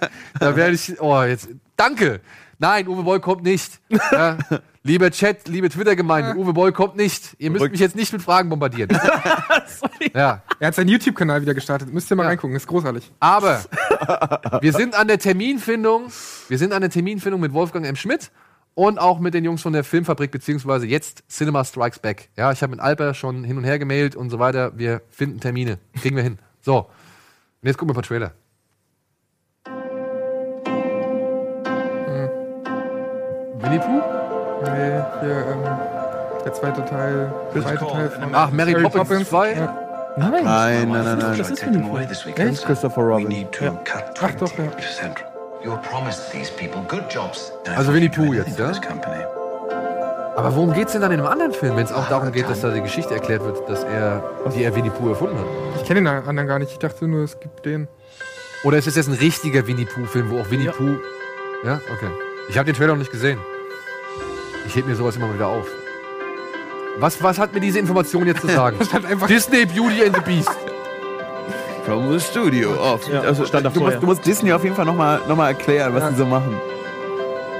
Da werde ich, oh, jetzt, danke. Nein, Uwe Boll kommt nicht. Ja. Lieber Chat, liebe Twitter-Gemeinde, Uwe Boll kommt nicht. Ihr müsst Rück- mich jetzt nicht mit Fragen bombardieren. ja, Er hat seinen YouTube-Kanal wieder gestartet. Müsst ihr mal Ja. reingucken, ist großartig. aber wir sind an der Terminfindung, wir sind an der Terminfindung mit Wolfgang M. Schmidt und auch mit den Jungs von der Filmfabrik, beziehungsweise jetzt Cinema Strikes Back. Ja, ich habe mit Alper schon hin und her gemailt und so weiter. Wir finden Termine. Kriegen wir hin. So. Und jetzt gucken wir ein paar Trailer. Winnie Pooh? Nee, hier, ähm, der zweite Teil, der zweite Teil von Ach, Mary, Poppins 2? Ja. Nein, Nein, nein, nein, nein. das ist Take them Winnie away this weekend. Echt? sir. Christopher Robin. need to cut Ach doch, ja. 20%. You were promised these people good jobs. And Also Winnie Pooh jetzt, ja? Aber worum geht's denn dann in einem anderen Film, wenn es auch darum geht, dass da die Geschichte erklärt wird, dass er, wie er Winnie Pooh erfunden hat? Ich kenne den anderen gar nicht. Ich dachte nur, es gibt den. Oder ist es jetzt ein richtiger Winnie Pooh-Film, wo auch Winnie Ja. Pooh. Ja, okay. Ich habe den Trailer noch nicht gesehen. Ich heb mir sowas immer wieder auf. Was, was hat mir diese Information jetzt zu sagen? Das hat einfach Disney Beauty and the Beast. From the studio. Oh, Ja, also, stand du, davor, musst, du musst Disney auf jeden Fall nochmal noch mal erklären, was Ja. die so machen.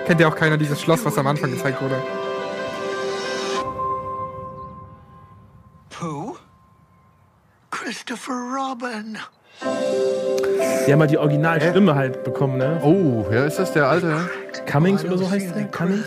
kennt ja auch keiner dieses Schloss, was am Anfang gezeigt wurde. Pooh? Christopher Robin. Die haben halt die Originalstimme halt bekommen, ne? Oh, ja, ist das der alte? ja? Cummings oder so heißt der? Cummings?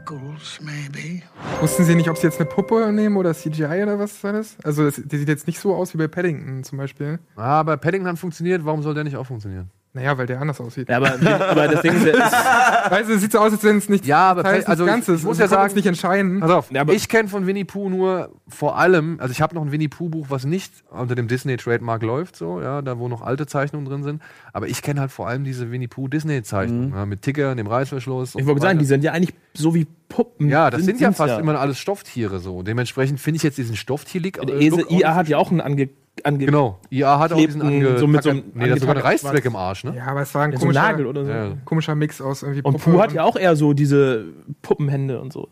A few wrinkles, maybe. Wussten sie nicht, ob sie jetzt eine Puppe nehmen oder CGI oder was war das? Also, das, die sieht jetzt nicht so aus wie bei Paddington zum Beispiel. Ah, bei Paddington funktioniert, warum soll der nicht auch funktionieren? Naja, weil der anders aussieht. Ja, aber, aber das Ding ist, ja, ist Weißt du, es sieht so aus, als wenn es nicht Ja, aber Teil ist, also ich- Ganzes. ich muss ja sagen- nicht entscheiden. Pass auf, Ja, aber- ich kenne von Winnie Pooh nur vor allem, also ich habe noch ein Winnie Pooh Buch, was nicht unter dem Disney Trademark läuft, so, ja, da wo noch alte Zeichnungen drin sind. Aber ich kenne halt vor allem diese Winnie Pooh Disney Zeichnungen, ja, mit Ticker, dem Reißverschluss. ich wollte so sagen, die sind ja eigentlich so wie Puppen. Ja, das sind, ja sind's fast immer alles Stofftiere so. Dementsprechend finde ich jetzt diesen Stofftier-Lick. Der äh, auch IA hat ja auch einen ange, ange Genau. IA hat auch diesen ange so mit so einem Nee, das ist sogar ein Reißzweck im Arsch, ne? Ja, aber es war ein ja, so einen komischer, Nagel oder so. Ja. komischer Mix aus irgendwie Und Puppe Pooh hat ja auch eher so diese Puppenhände und so.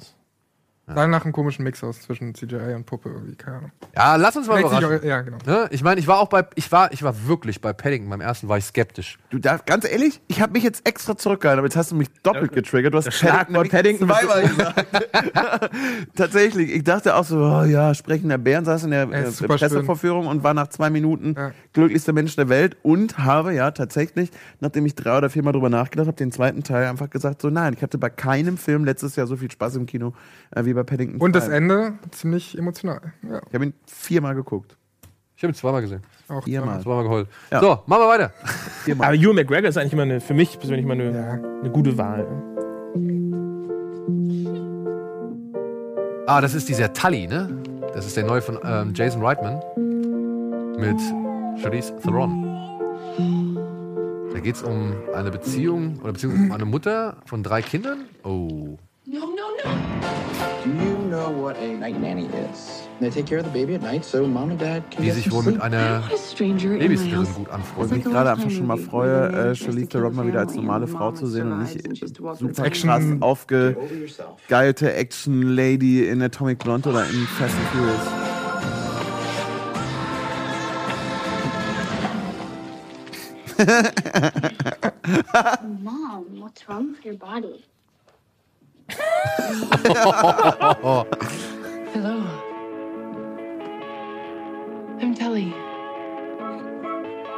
Sah nach einem komischen Mix aus zwischen CGI und Puppe irgendwie, keine Ahnung. Ja, lass uns mal Vielleicht überraschen. auch- Ja, genau. Ne? Ich meine, ich war auch bei, ich war, ich war wirklich bei Paddington. Beim ersten war ich skeptisch. Du darfst, ganz ehrlich, ich habe mich jetzt extra zurückgehalten, aber jetzt hast du mich doppelt getriggert. Du hast Paddington Paddington nämlich zweimal gesagt. Tatsächlich, ich dachte auch so, oh ja, sprechender Bären saß in der Ja, äh. Pressevorführung und war nach zwei Minuten Ja. glücklichster Mensch der Welt und habe ja tatsächlich, nachdem ich drei oder viermal drüber nachgedacht habe, den zweiten Teil einfach gesagt, so nein, ich hatte bei keinem Film letztes Jahr so viel Spaß im Kino äh, wie bei Paddington. Und das 2. Ende ziemlich emotional. Ja, Ich habe ihn viermal geguckt. Ich habe ihn zweimal gesehen. auch Viermal. Zweimal geheult. Ja. So, machen wir weiter. Aber Ewan McGregor ist eigentlich immer eine, für mich persönlich immer eine, Ja. eine gute Wahl. Ah, das ist dieser Tully, ne? Das ist der neue von ähm, Jason Reitman mit Charlize Theron. Da geht es um eine Beziehung oder beziehungsweise um eine Mutter von drei Kindern. Oh. No, no, no. Do you know what a night nanny is? They take care of the baby at night so mom and dad can Die get sich some wohl mit sleep. einer What a stranger in my Babysitterin house. gut Und anfreundet. mich gerade einfach schon mal freue, äh, Charlize Theron mal wieder als normale Frau zu sehen und nicht super Action- krass aufgegeilte. Action-Lady in Atomic Blonde oder in Fast and Furious. Mom, what's wrong with your body? Hello. I'm Telly.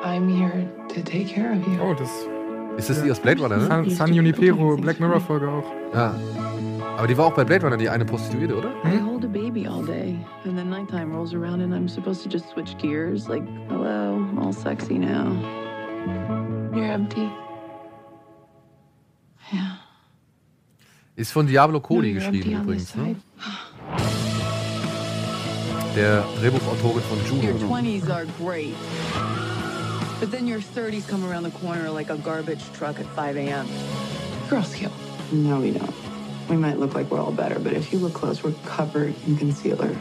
I'm here to take care of you. Oh, das Ist das die aus Blade Runner, ne? San, San Junipero, Black Mirror Folge auch. Ja. Aber die war auch bei Blade Runner, die eine Prostituierte, oder? I hold a baby all day, and then nighttime rolls around, and I'm supposed to just switch gears. Like, hello, all sexy now. You're empty. Yeah. Ist von Diablo Cody geschrieben übrigens, ne? side. der Drehbuchautorin von Your Juno. 20s are great. But then your 30s come around the corner like a garbage truck at 5 a.m. Girls kill. No, we don't. We might look like we're all better, but if you look close, we're covered in concealer.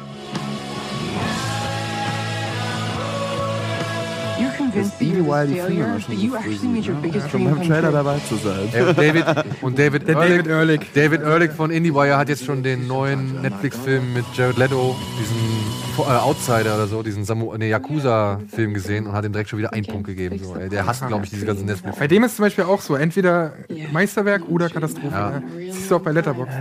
Made your sind, biggest Schon dream beim Trailer dabei zu sein. Äh, David und David Der Ehrlich, David Ehrlich. David Ehrlich von IndieWire hat jetzt schon den neuen Netflix-Film mit Jared Leto, diesen äh, Outsider oder so, diesen Samu nee, Yakuza-Film gesehen und hat ihm direkt schon wieder einen Punkt gegeben. So, ey. Der hasst, glaube ich, diese ganzen Netflix. Bei dem ist zum Beispiel auch so, entweder Meisterwerk oder Katastrophe. Ja. Ja. Siehst du auch bei Letterboxd.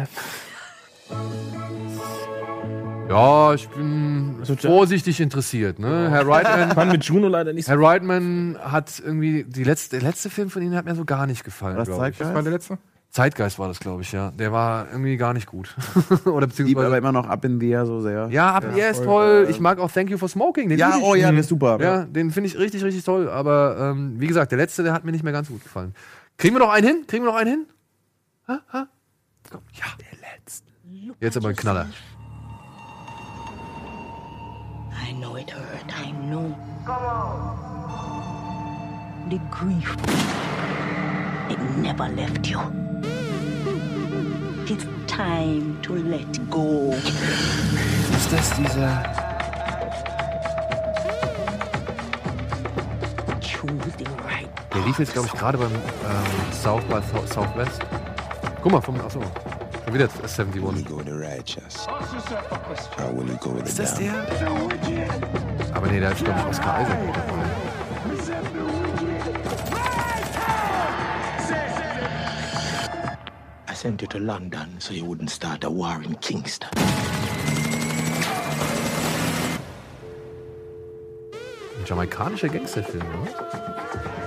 Ja, ich bin vorsichtig interessiert. Ne? Herr Reitman, Fand mit Juno leider nicht so. Herr Reitman hat irgendwie die letzte, der letzte Film von Ihnen hat mir so gar nicht gefallen. Was Das war der letzte? Zeitgeist war das, glaube ich, ja. Der war irgendwie gar nicht gut. Oder beziehungsweise. aber immer noch ab in the Air so sehr. Ja, ab ja, ist toll. Ich mag auch Thank You for Smoking. Den Ja, ich. oh ja, der ist super. Ja, den finde ich richtig, richtig toll. Aber ähm, wie gesagt, der letzte, der hat mir nicht mehr ganz gut gefallen. Kriegen wir noch einen hin? Kriegen wir noch einen hin? Ha? Ha? Komm, ja. Der letzte. Jetzt aber ein Knaller. Know it hurt. I know. The grief, it never left you. It's time to let go. Ist das dieser. Der lief jetzt, glaube ich, gerade beim ähm, South by South- Southwest. Guck mal, vom, achso. Schon wieder 71. go with the righteous? Or will you go with the Ist das damned? der? Aber nee, da ist, glaube ich, Oscar Isaac mit dabei. I sent you to London so you wouldn't start a war in Kingston. Ein jamaikanischer Gangsterfilm, ne?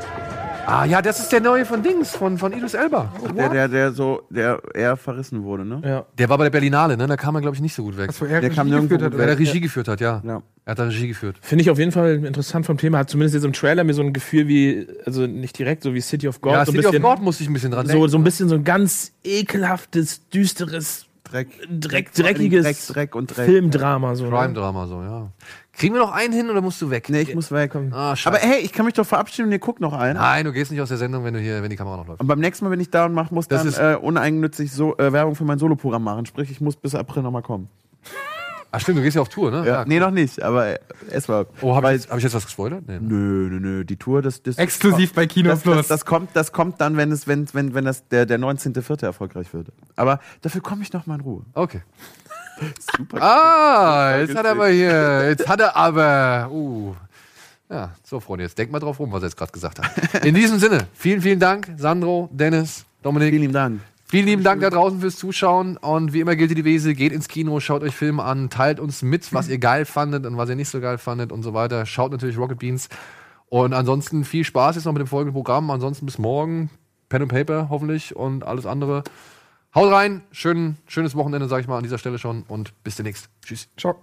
Ah ja, das ist der neue von Dings, von, von Idris Elba. Der, der, der so, der eher verrissen wurde, ne? Ja. Der war bei der Berlinale, ne? Da kam er, glaube ich, nicht so gut weg. Er Der Regie kam nirgendwo geführt hat, oder? der Regie geführt hat, ja. Ja. Er hat da Regie geführt. Finde ich auf jeden Fall interessant vom Thema. Hat zumindest jetzt im Trailer mir so ein Gefühl wie, also nicht direkt, so wie City of God. ja, so, ein City of bisschen, God musste ich ein bisschen dran so, denken. so ein bisschen so ein ganz ekelhaftes, düsteres, Dreck. Dreck, dreckiges Dreck, Dreck und Dreck. Filmdrama. So, ne? Crime-Drama, so, ja. Kriegen wir noch einen hin oder musst du weg? Nee, ich muss weg. Ah, scheiße. Aber hey, ich kann mich doch verabschieden und ihr guckt noch ein. Nein, du gehst nicht aus der Sendung, wenn du hier, wenn die Kamera noch läuft. Und beim nächsten Mal, wenn ich da und mach, muss Das dann ist- äh, uneigennützig so äh, Werbung für mein Soloprogramm machen. Sprich, ich muss bis April nochmal kommen. Ach stimmt, du gehst ja auf Tour, ne? Ja, nee, noch nicht, aber äh, es war. Oh, habe ich, jetzt- hab ich jetzt was gespoilert? Nee. ne? Nö, nö, nö. Die Tour, das, das Exklusiv bei Kino das, Plus. das, das kommt, das kommt dann, wenn es, wenn, wenn, wenn das der, der 19.04. erfolgreich wird. Aber dafür komme ich noch mal in Ruhe. Okay. Super. Ah, jetzt hat er aber hier, jetzt hat er aber, uh. Ja, so Freunde, jetzt denkt mal drauf rum, was er jetzt gerade gesagt hat. In diesem Sinne, vielen, vielen Dank, Sandro, Dennis, Dominik. Vielen lieben Dank. Vielen lieben Dank da draußen fürs Zuschauen und wie immer gilt die Devise, geht ins Kino, schaut euch Filme an, teilt uns mit, was ihr geil fandet und was ihr nicht so geil fandet und so weiter. Schaut natürlich Rocket Beans und ansonsten viel Spaß jetzt noch mit dem folgenden Programm. Ansonsten bis morgen, Pen and Paper hoffentlich und alles andere. Haut rein, schön, schönes Wochenende, sag ich mal an dieser Stelle schon und bis demnächst. Tschüss. Ciao.